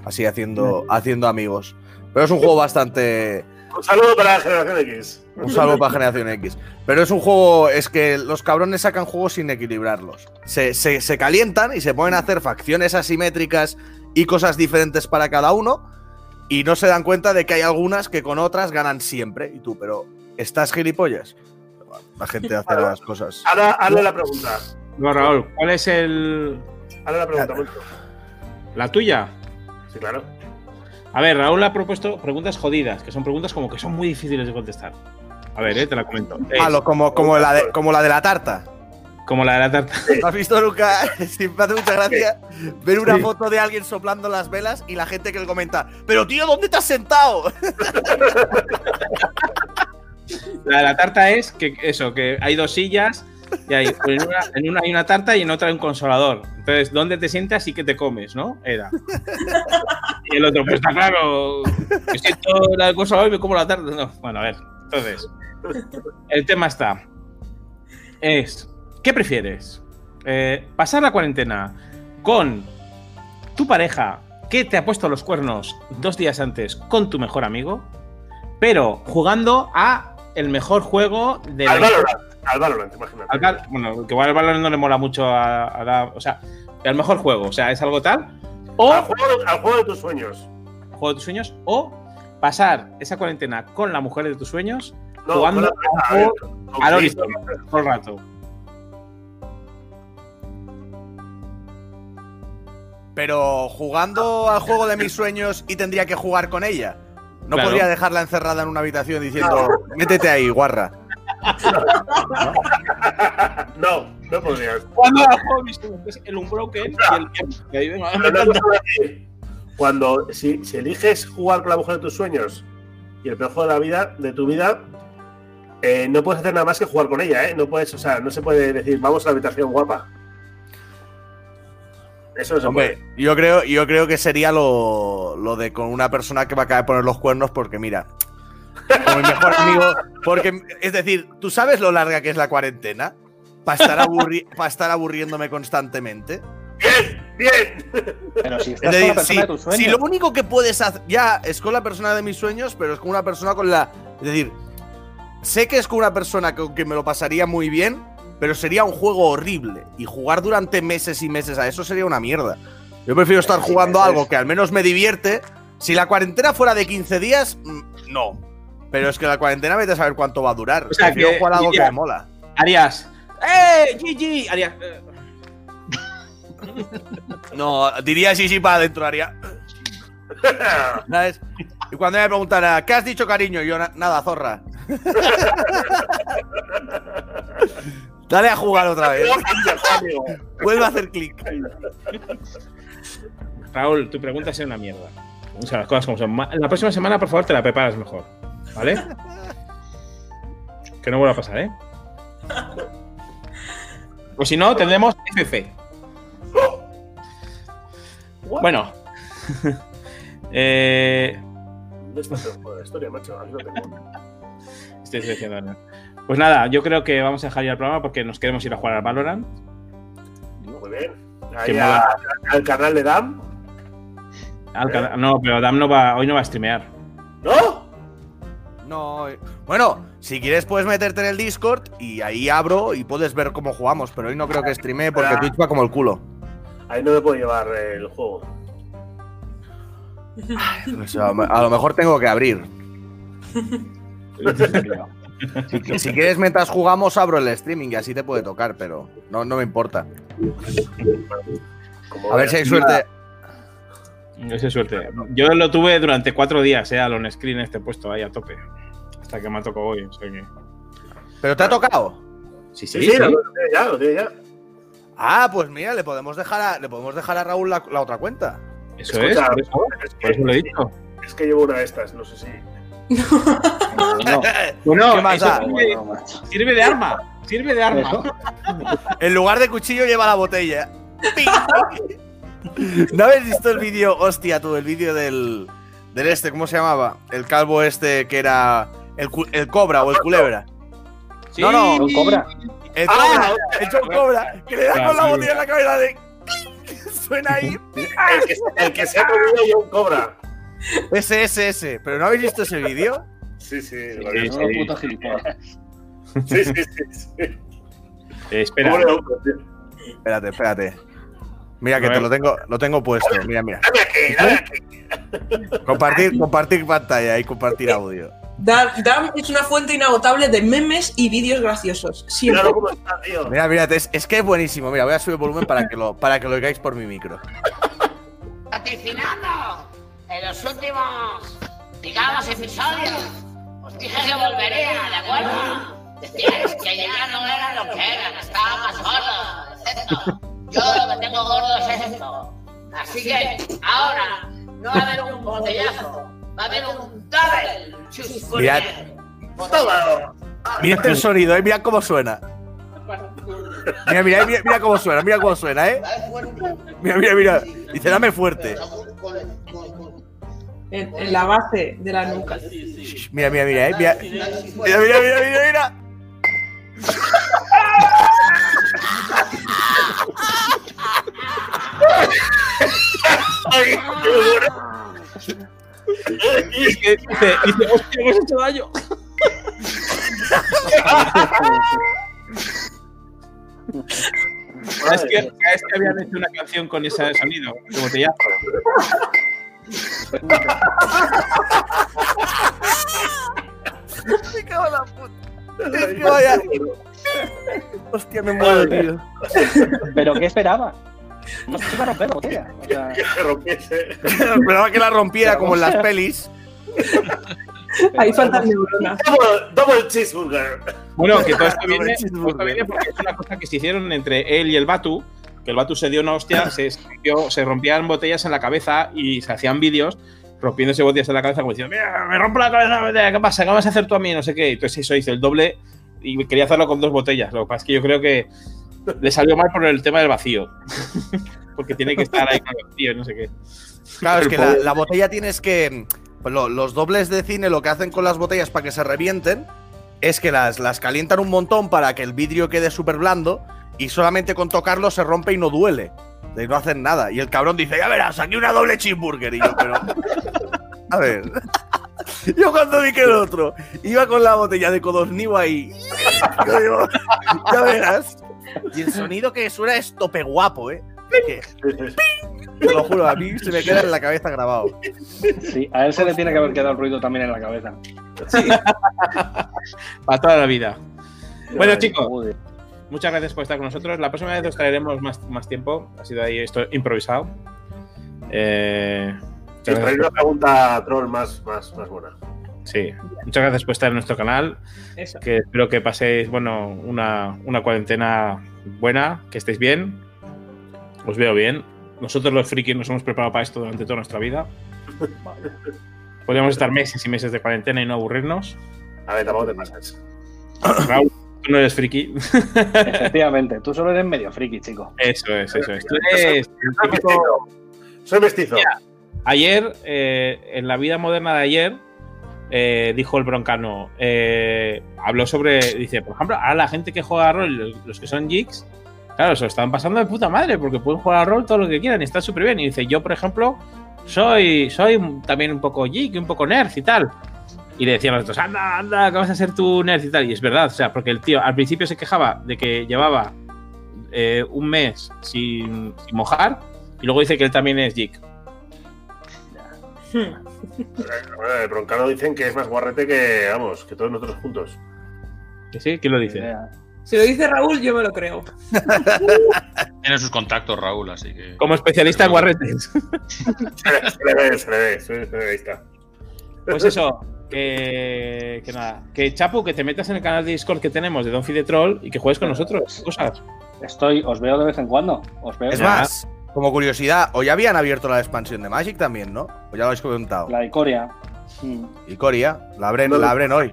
Así haciendo, haciendo amigos. Pero es un juego bastante. Un saludo para la generación X. Un saludo para Generación X. Pero es un juego. Es que los cabrones sacan juegos sin equilibrarlos. Se, se- se calientan y se ponen a hacer facciones asimétricas y cosas diferentes para cada uno. Y no se dan cuenta de que hay algunas que con otras ganan siempre. Y tú, pero ¿estás gilipollas? La gente hace las cosas. Ahora, hazle la pregunta. No, Raúl, ¿cuál es el Hazle la pregunta, Moncho. la tuya? Sí, claro. A ver, Raúl ha propuesto preguntas jodidas, que son preguntas como que son muy difíciles de contestar. A ver, eh, te la comento. Ah, lo- como, como, la de, como la de la tarta. como la de la tarta. ¿No has visto nunca? Me hace mucha gracia ver una Sí. foto de alguien soplando las velas y la gente que le comenta, pero tío, ¿dónde te has sentado? La de la tarta es que eso, que hay dos sillas y hay, en, una, en una hay una tarta y en otra hay un consolador. Entonces, ¿dónde te sientas y qué te comes, no? Era. Y el otro, pues está claro, que siento la consolador y me como la tarta. No, bueno, a ver. Entonces, el tema está. Es, ¿qué prefieres? Eh, ¿Pasar la cuarentena con tu pareja que te ha puesto los cuernos dos días antes con tu mejor amigo, pero jugando a el mejor juego de la Valorant. Al Valorant, imagínate. al Val- bueno, que igual al Valorant no le mola mucho a, a la- o sea, el mejor juego, o sea, es algo tal, o Al juego, al juego de tus sueños. juego de tus sueños, o pasar esa cuarentena con la mujer de tus sueños, No, jugando con al Horizon todo el rato. Pero jugando al juego de mis sueños y tendría que jugar con ella. No Claro. podría dejarla encerrada en una habitación diciendo, métete ahí, guarra. No, no podrías. Jugando al juego de mis sueños, que es el Unbroken y el así, Cuando, si, si eliges jugar con la mujer de tus sueños y el peor juego de la vida, de tu vida, eh, no puedes hacer nada más que jugar con ella, ¿eh? No puedes, o sea, no se puede decir, vamos a la habitación guapa. Eso se Hombre, puede. yo creo, yo creo que sería lo, lo de con una persona que va a de poner los cuernos porque mira, como mi mejor amigo, porque es decir, ¿tú sabes lo larga que es la cuarentena? Para estar, aburri- pa' estar aburriéndome constantemente. ¡Bien! Pero si Es estás con la persona si, de tus sueños. si lo único que puedes hacer ya es con la persona de mis sueños, pero es con una persona con la. Es decir, sé que es con una persona con que me lo pasaría muy bien, pero sería un juego horrible. Y jugar durante meses y meses a eso sería una mierda. Yo prefiero estar jugando algo que al menos me divierte. Si la cuarentena fuera de 15 días, mm, no. Pero es que la cuarentena vete a saber cuánto va a durar. O sea, prefiero que- jugar algo que me mola. Harías, ¡eh, GG! Harías, eh, No, diría sí, sí para adentro, haría. ¿Sabes? Y cuando me preguntara, ¿qué has dicho, cariño? Y yo, "Na- nada, zorra. Dale a jugar otra vez. Vuelve a hacer clic. Raúl, tu pregunta es una mierda. O sea, las cosas como son. La próxima semana, por favor, te la preparas mejor. ¿Vale? que no vuelva a pasar, ¿eh? O si no, tendremos FF. Bueno. eh, ¿Dónde está de la historia, macho? Tengo. estoy seleccionando. Pues nada, yo creo que vamos a dejar ya el programa porque nos queremos ir a jugar al Valorant. Muy bien. Ahí a- al canal de Dam. Al cana- No, pero Dam no va, hoy no va a streamear. ¿No? No, bueno, si quieres puedes meterte en el Discord y ahí abro y puedes ver cómo jugamos, pero hoy no creo que streame porque. Twitch va como el culo. Ahí no me puedo llevar el juego. A lo mejor tengo que abrir. Si, si quieres mientras jugamos abro el streaming y así te puede tocar, pero no, no me importa. A ver si hay suerte. Esa suerte. Yo lo tuve durante cuatro días, eh, al on screen este puesto ahí a tope. Hasta que me ha tocado hoy. o sea que- ¿Pero te ha tocado? Sí, Sí, sí, lo lo tiene ya, lo tiene ya. Ah, pues mira, le podemos dejar a, le podemos dejar a Raúl la, la otra cuenta. Eso es, por eso, por eso lo he dicho. Es que llevo una de estas, no sé si. Bueno, ¿Qué más eso sirve, sirve de arma. Sirve de arma. En lugar de cuchillo lleva la botella. ¿No habéis visto el vídeo? Hostia, tú, el vídeo del, del este, ¿cómo se llamaba? El calvo este que era el, el cobra o el culebra. Sí. No, no. ¿Un cobra? El Ah, cobra, el John cobra, que le da Ah, con la sí. botella en la cabeza de. Suena ahí. El que, el que se ha comido yo un cobra. Ese, ese, ese. ¿Pero no habéis visto ese vídeo? Sí, sí, lo Sí. Son putos gilipollas. sí, sí, sí, sí. Eh, espera. Espérate, espérate. Mira que te lo tengo, lo tengo puesto. Mira, mira. Dame aquí, dame aquí. Compartir, compartir pantalla y compartir audio. Dam, Dam es una fuente inagotable de memes y vídeos graciosos. Siempre. Mira, mira, es, es que es buenísimo. Mira, voy a subir el volumen para que lo, para que lo oigáis por mi micro. vaticinando en los últimos, digamos, episodios. Os dije que volvería, ¿de acuerdo? Decíais que ya no era lo que eran, estaba más gordo, etc. Yo lo que tengo gordo es esto. Así que ahora no va a haber un botellazo, va a haber un double Mirad, Toma. mirad el sonido, eh, mirad cómo suena. Mira, mira, mira, mira cómo suena, mira cómo suena, eh. Mira, mira, mira. Dice, dame fuerte. En, en la base de la nuca. Mira, mira, mira, eh. Mira, mira, mira, mira, mira, mira. Ay. Es que dice, dice, hostia, hemos hecho daño. Es que, es que habían hecho una canción con ese sonido, de botellazo. Me cago en la puta. Es que vaya. Hostia, me muero, tío. ¿Pero qué esperaba? No se iba a romper la botella. O sea, Que se rompiese. Esperaba que la rompiera como en las pelis. Ahí faltan neuronas. Double, double cheeseburger. Bueno, que todo esto viene, todo esto viene porque es una cosa que se hicieron entre él y el Batu, que el Batu se dio una hostia, se, rompió- se rompían botellas en la cabeza y se hacían vídeos rompiéndose botellas en la cabeza como diciendo, mira, me rompo la cabeza, ¿qué pasa? ¿Qué vas a hacer tú a mí? No sé qué. Entonces eso hizo el doble y quería hacerlo con dos botellas. Lo que pasa es que yo creo que le salió mal por el tema del vacío. porque tiene que estar ahí con el vacío, no sé qué. Claro, es que la, la botella tienes que. pues lo- los dobles de cine lo que hacen con las botellas para que se revienten es que las, las calientan un montón para que el vidrio quede súper blando y solamente con tocarlo se rompe y no duele. Y no hacen nada. Y el cabrón dice, ya verás, aquí una doble cheeseburger. Y yo, pero. A ver. Yo cuando vi que el otro iba con la botella de Codosniu ahí. yo digo, ya verás. Y el sonido que suena es tope guapo, ¿eh? Que- te lo juro, a mí se me queda en la cabeza grabado. sí, a él se le tiene que haber quedado el ruido también en la cabeza. Para toda la vida. Bueno, chicos, muchas gracias por estar con nosotros. La próxima vez os traeremos más, más tiempo. Ha sido ahí esto improvisado. Eh, muchas gracias una pregunta troll más, más, más buena. Sí, muchas gracias por estar en nuestro canal. Eso. Que espero que paséis, bueno, una, una cuarentena buena, que estéis bien. Os veo bien. Nosotros los frikis nos hemos preparado para esto durante toda nuestra vida. Podríamos estar meses y meses de cuarentena y no aburrirnos. A ver, tampoco te pasas. Raúl, tú no eres friki. Efectivamente, tú solo eres medio friki, chico. Eso es, eso es. Tú eres Soy mestizo. Soy mestizo. Ayer, eh, en la vida moderna de ayer, eh, dijo el broncano, eh, habló sobre, dice, por ejemplo, ahora la gente que juega a rol, los, que son geeks, claro, se lo están pasando de puta madre, porque pueden jugar a rol todo lo que quieran y está súper bien. Y dice, yo, por ejemplo, soy, soy también un poco geek un poco nerd y tal. Y le decían a los otros, anda, anda, que vas a ser tu nerd y tal. Y es verdad, o sea, porque el tío al principio se quejaba de que llevaba un mes sin, sin mojar y luego dice que él también es geek. Bueno, de Broncano dicen que es más guarrete que, vamos, que todos nosotros juntos. ¿Que sí? ¿Quién lo dice? Si lo dice Raúl, yo me lo creo. Tiene sus contactos, Raúl, así que. Como especialista en guarretes. Se le, ve, se le ve, se le ve, ahí está. Pues eso, que, que nada. Que Chapu, que te metas en el canal de Discord que tenemos de Don de Troll y que juegues con nosotros. Cosas. Estoy, os veo de vez en cuando. Os veo. Es más, como curiosidad, hoy habían abierto la expansión de Magic también, ¿no? O ya lo habéis comentado. La Icoria. Mm. Y Coria, la abren, la abren hoy.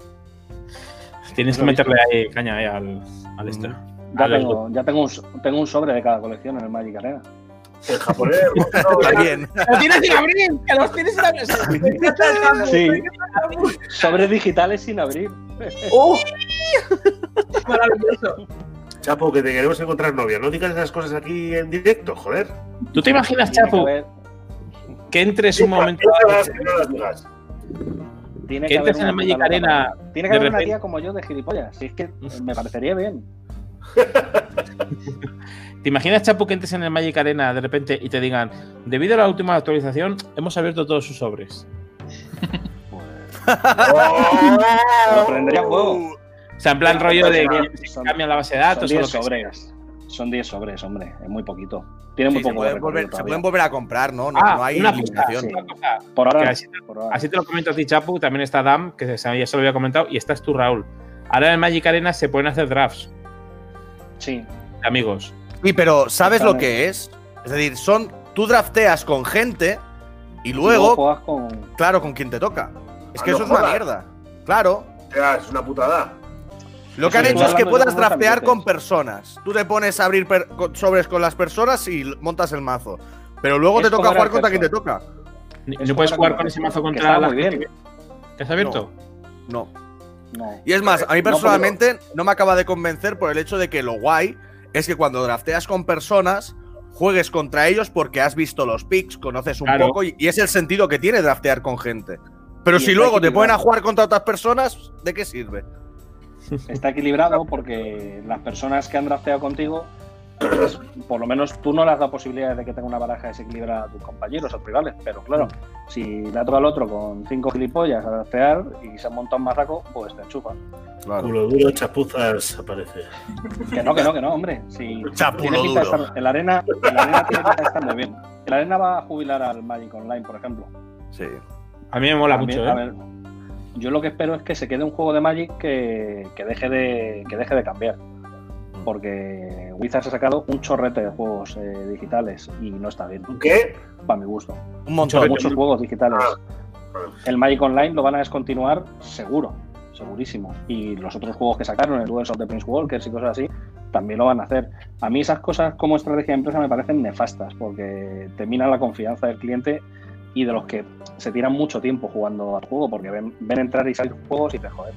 Tienes que meterle ahí caña ahí al, al este. Ya, Al- tengo, ya tengo, un, tengo un sobre de cada colección en el Magic Arena. En japonés. También. ¡Lo tienes sin abrir! ¡Que los tienes sin abrir! Sí. Sobres digitales sin abrir. ¡Oh! Maravilloso. Chapo, que te queremos encontrar novia. No digas esas cosas aquí en directo, joder. ¿Tú te imaginas, Tiene que Chapu, haber- que entres un momento. Tiene Que entres en el una Magic Arena. Tiene que haber una tía como yo de gilipollas. Si es que me parecería bien. ¿Te imaginas, Chapu, que entres en el Magic Arena de repente y te digan, debido a la última actualización, hemos abierto todos sus sobres? Prendería fuego. O sea, en plan rollo de que Son- cambian la base de Son datos o 10 lo que sea. sobres. Son 10 sobres, hombre. Es muy poquito. Tiene muy Sí, se, poco pueden de volver, se pueden volver a comprar, ¿no? No, Ah, no hay una cosa, limitación. una cosa. Por ahora. Así, por ahora. así te lo comento a ti, Chapu. También está Dam, que se- ya se lo había comentado, y estás tú, Raúl. Ahora en Magic Arena se pueden hacer drafts Sí. amigos. Sí, pero ¿sabes lo que es? Es decir, son. Tú drafteas con gente y Y luego, con. claro, con quien te toca. Es Ah, que no eso es una mierda. Claro. Ya, es una putada. Lo que han hecho es que puedas draftear con personas. Tú te pones a abrir sobres con las personas y montas el mazo. Pero luego Es te toca jugar contra quien te toca. No puedes jugar con- ese mazo contra la bien. ¿Que has abierto? No. No. Y es más, a mí personalmente no me acaba de convencer por el hecho de que lo guay es que cuando drafteas con personas, juegues contra ellos porque has visto los picks, conoces un Claro. poco y, y es el sentido que tiene draftear con gente. Pero Y si luego te ponen a jugar contra otras personas, ¿de qué sirve? Está equilibrado porque las personas que han drafteado contigo, pues, por lo menos tú no le has dado posibilidades de que tenga una baraja desequilibrada a tus compañeros, a tus rivales. Pero claro, si le ha tocado al otro con cinco gilipollas a draftear y se ha montado un marraco, pues te enchufa. Claro. Culo duro, chapuzas, aparece. Que no, que no, que no, hombre. Si tiene duro. estar, el arena, arena tiene pinta de estar muy bien. El arena va a jubilar al Magic Online, por ejemplo. Sí. A mí me mola También, mucho, a ¿eh? ver, yo lo que espero es que se quede un juego de Magic que, que deje, de, que deje de cambiar. Porque Wizards ha sacado un chorrete de juegos eh, digitales y no está bien, ¿Qué? para mi gusto. Un montón. Son muchos juegos digitales. Ah. El Magic Online lo van a descontinuar seguro, segurísimo. Y los otros juegos que sacaron, el Duels of the Prince Walkers y cosas así, también lo van a hacer. A mí esas cosas como estrategia de empresa me parecen nefastas porque te minan la confianza del cliente y de los que se tiran mucho tiempo jugando al juego porque ven, ven entrar y salir juegos y te joder.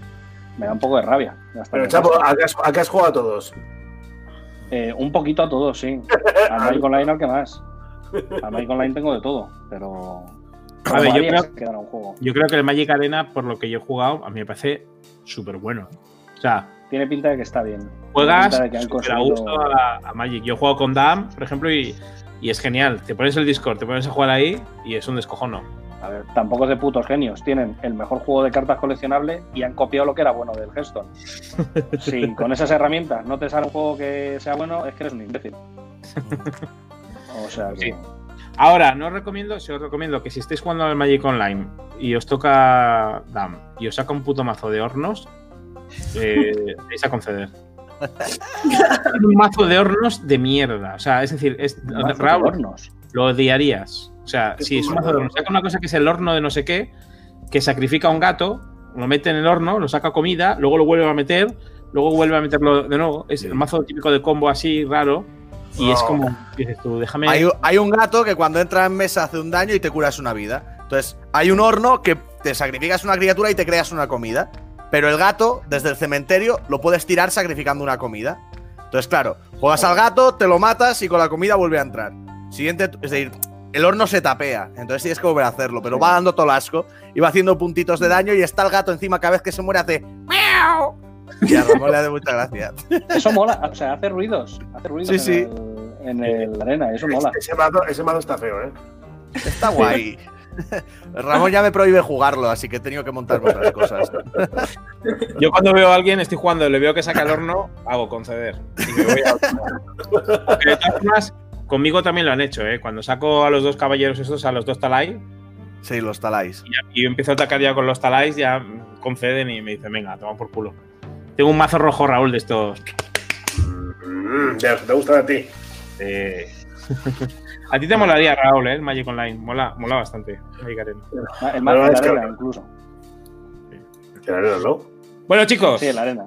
Me da un poco de rabia. Pero, Chapo. ¿a qué has, a qué has jugado a todos? Eh, un poquito a todos, sí. Al Magic Online al que más. Al Magic Online tengo de todo, pero... A ver, yo creo- quedará un juego. Yo creo que el Magic Arena, por lo que yo he jugado, a mí me parece súper bueno. O sea, Tiene pinta de que está bien. Juegas que a gusto a, a Magic. Yo he jugado con Dam, por ejemplo, y, y es genial. Te pones el Discord, te pones a jugar ahí y es un descojono. A ver, tampoco es de putos genios. Tienen el mejor juego de cartas coleccionable y han copiado lo que era bueno del Hearthstone. si con esas herramientas no te sale un juego que sea bueno, es que eres un imbécil. O sea que... Sí. Ahora, no os recomiendo, si os recomiendo que si estáis jugando al Magic Online y os toca Dam y os saca un puto mazo de hornos, eh, vais a conceder. un mazo de hornos de mierda. O sea, es decir, es, Un mazo de Raúl, hornos. lo odiarías. O sea, si es un mazo de hornos, saca una cosa que es el horno de no sé qué, que sacrifica a un gato, lo mete en el horno, lo saca comida, luego lo vuelve a meter, luego vuelve a meterlo de nuevo. Es el mazo típico de combo así raro. Y es Oh. como, dices tú, déjame. Hay, hay un gato que cuando entra en mesa hace un daño y te curas una vida. Entonces, hay un horno que te sacrificas una criatura y te creas una comida. Pero el gato, desde el cementerio, lo puedes tirar sacrificando una comida. Entonces, claro, juegas al gato, te lo matas y con la comida vuelve a entrar. Siguiente, es decir, el horno se tapea. Entonces tienes que volver a hacerlo. Pero va dando todo el asco. Y va haciendo puntitos de daño. Y está el gato encima cada vez que se muere hace. ¡Miau! Y a Ramón le hace mucha gracia. Eso mola, o sea, hace ruidos. Hace ruidos Sí, sí. en, el- en el arena, eso mola. Ese ese mazo está feo, ¿eh? Está guay. Ramón ya me prohíbe jugarlo, así que he tenido que montarme otras cosas. Yo cuando veo a alguien, estoy jugando y le veo que saca el horno, hago conceder. Y me voy a otro. Porque de todas formas, conmigo también lo han hecho, ¿eh? Cuando saco a los dos caballeros estos, a los dos talai, Sí, los taláis. y yo empiezo a atacar ya con los talais, ya conceden y me dicen, venga, toma por culo. Tengo un mazo rojo, Raúl, de estos. Mm, ya, ¿Te gustan a ti? Eh, a ti te molaría, Raúl, ¿eh? El Magic Online. Mola, mola bastante. Magic Arena. El mar No, la es que- arena, incluso. La arena, ¿no? Bueno, chicos, Sí, en la arena.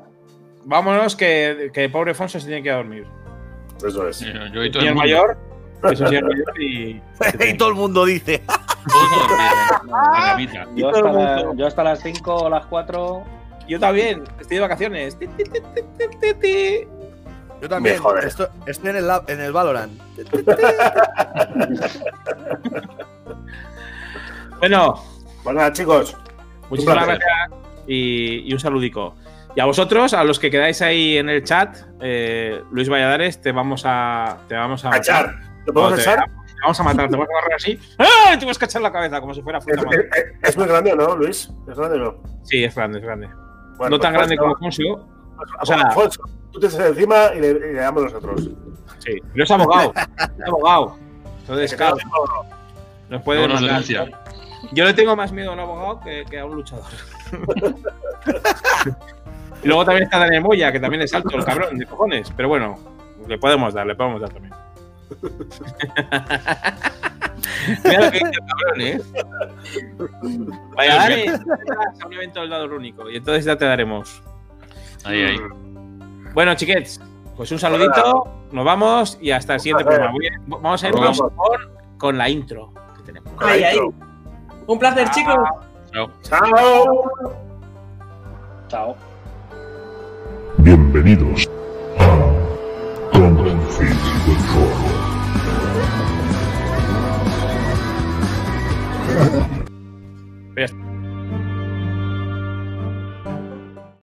vámonos que, que pobre Fonso se tiene que ir a dormir. Eso es. Yo, yo y todo Señor el mundo. mayor, es un señor mayor y. y todo el mundo dice. La. Yo hasta, el la- yo hasta las 5 o las 4. Yo también, estoy de vacaciones. Yo también. Me jode. Esto- estoy en el, en el Valorant. Bueno, Bueno, nada, chicos. muchísimas gracias y, y un saludico. Y a vosotros, a los que quedáis ahí en el chat, eh, Luis Valladares, te vamos a. Te vamos a. Echar. ¿Lo podemos echar? te vamos a matar, te vamos a agarrar así. ¡Ah! Te vas a cachar la cabeza como si fuera ¿Es, fruta madre. es- es muy grande no, Luis? ¿Es grande o no? Sí, es grande, es grande. Bueno, no tan pues, grande Fonso, como Fonso. O o sea- Alfonso, tú te echas encima y le, y le damos nosotros. Sí, pero es abogado. es abogado. Entonces, claro, nos puede No nos mandar. Yo le tengo más miedo a un abogado que, que a un luchador. y luego también está Daniel Moya, que también es alto, el cabrón, de cojones. Pero bueno, le podemos dar, le podemos dar también. Mira lo que dice el cabrón, ¿eh? Vaya, dale, a un evento del dado único y entonces ya te daremos. Ahí, ahí. Bueno, chiquets, pues un saludito, nos vamos y hasta el siguiente programa. Vamos a irnos con, la intro que tenemos. Ahí, ahí. Un placer, ah, chicos. Chao. Chao. Chao. Bienvenidos a Confío del Rojo.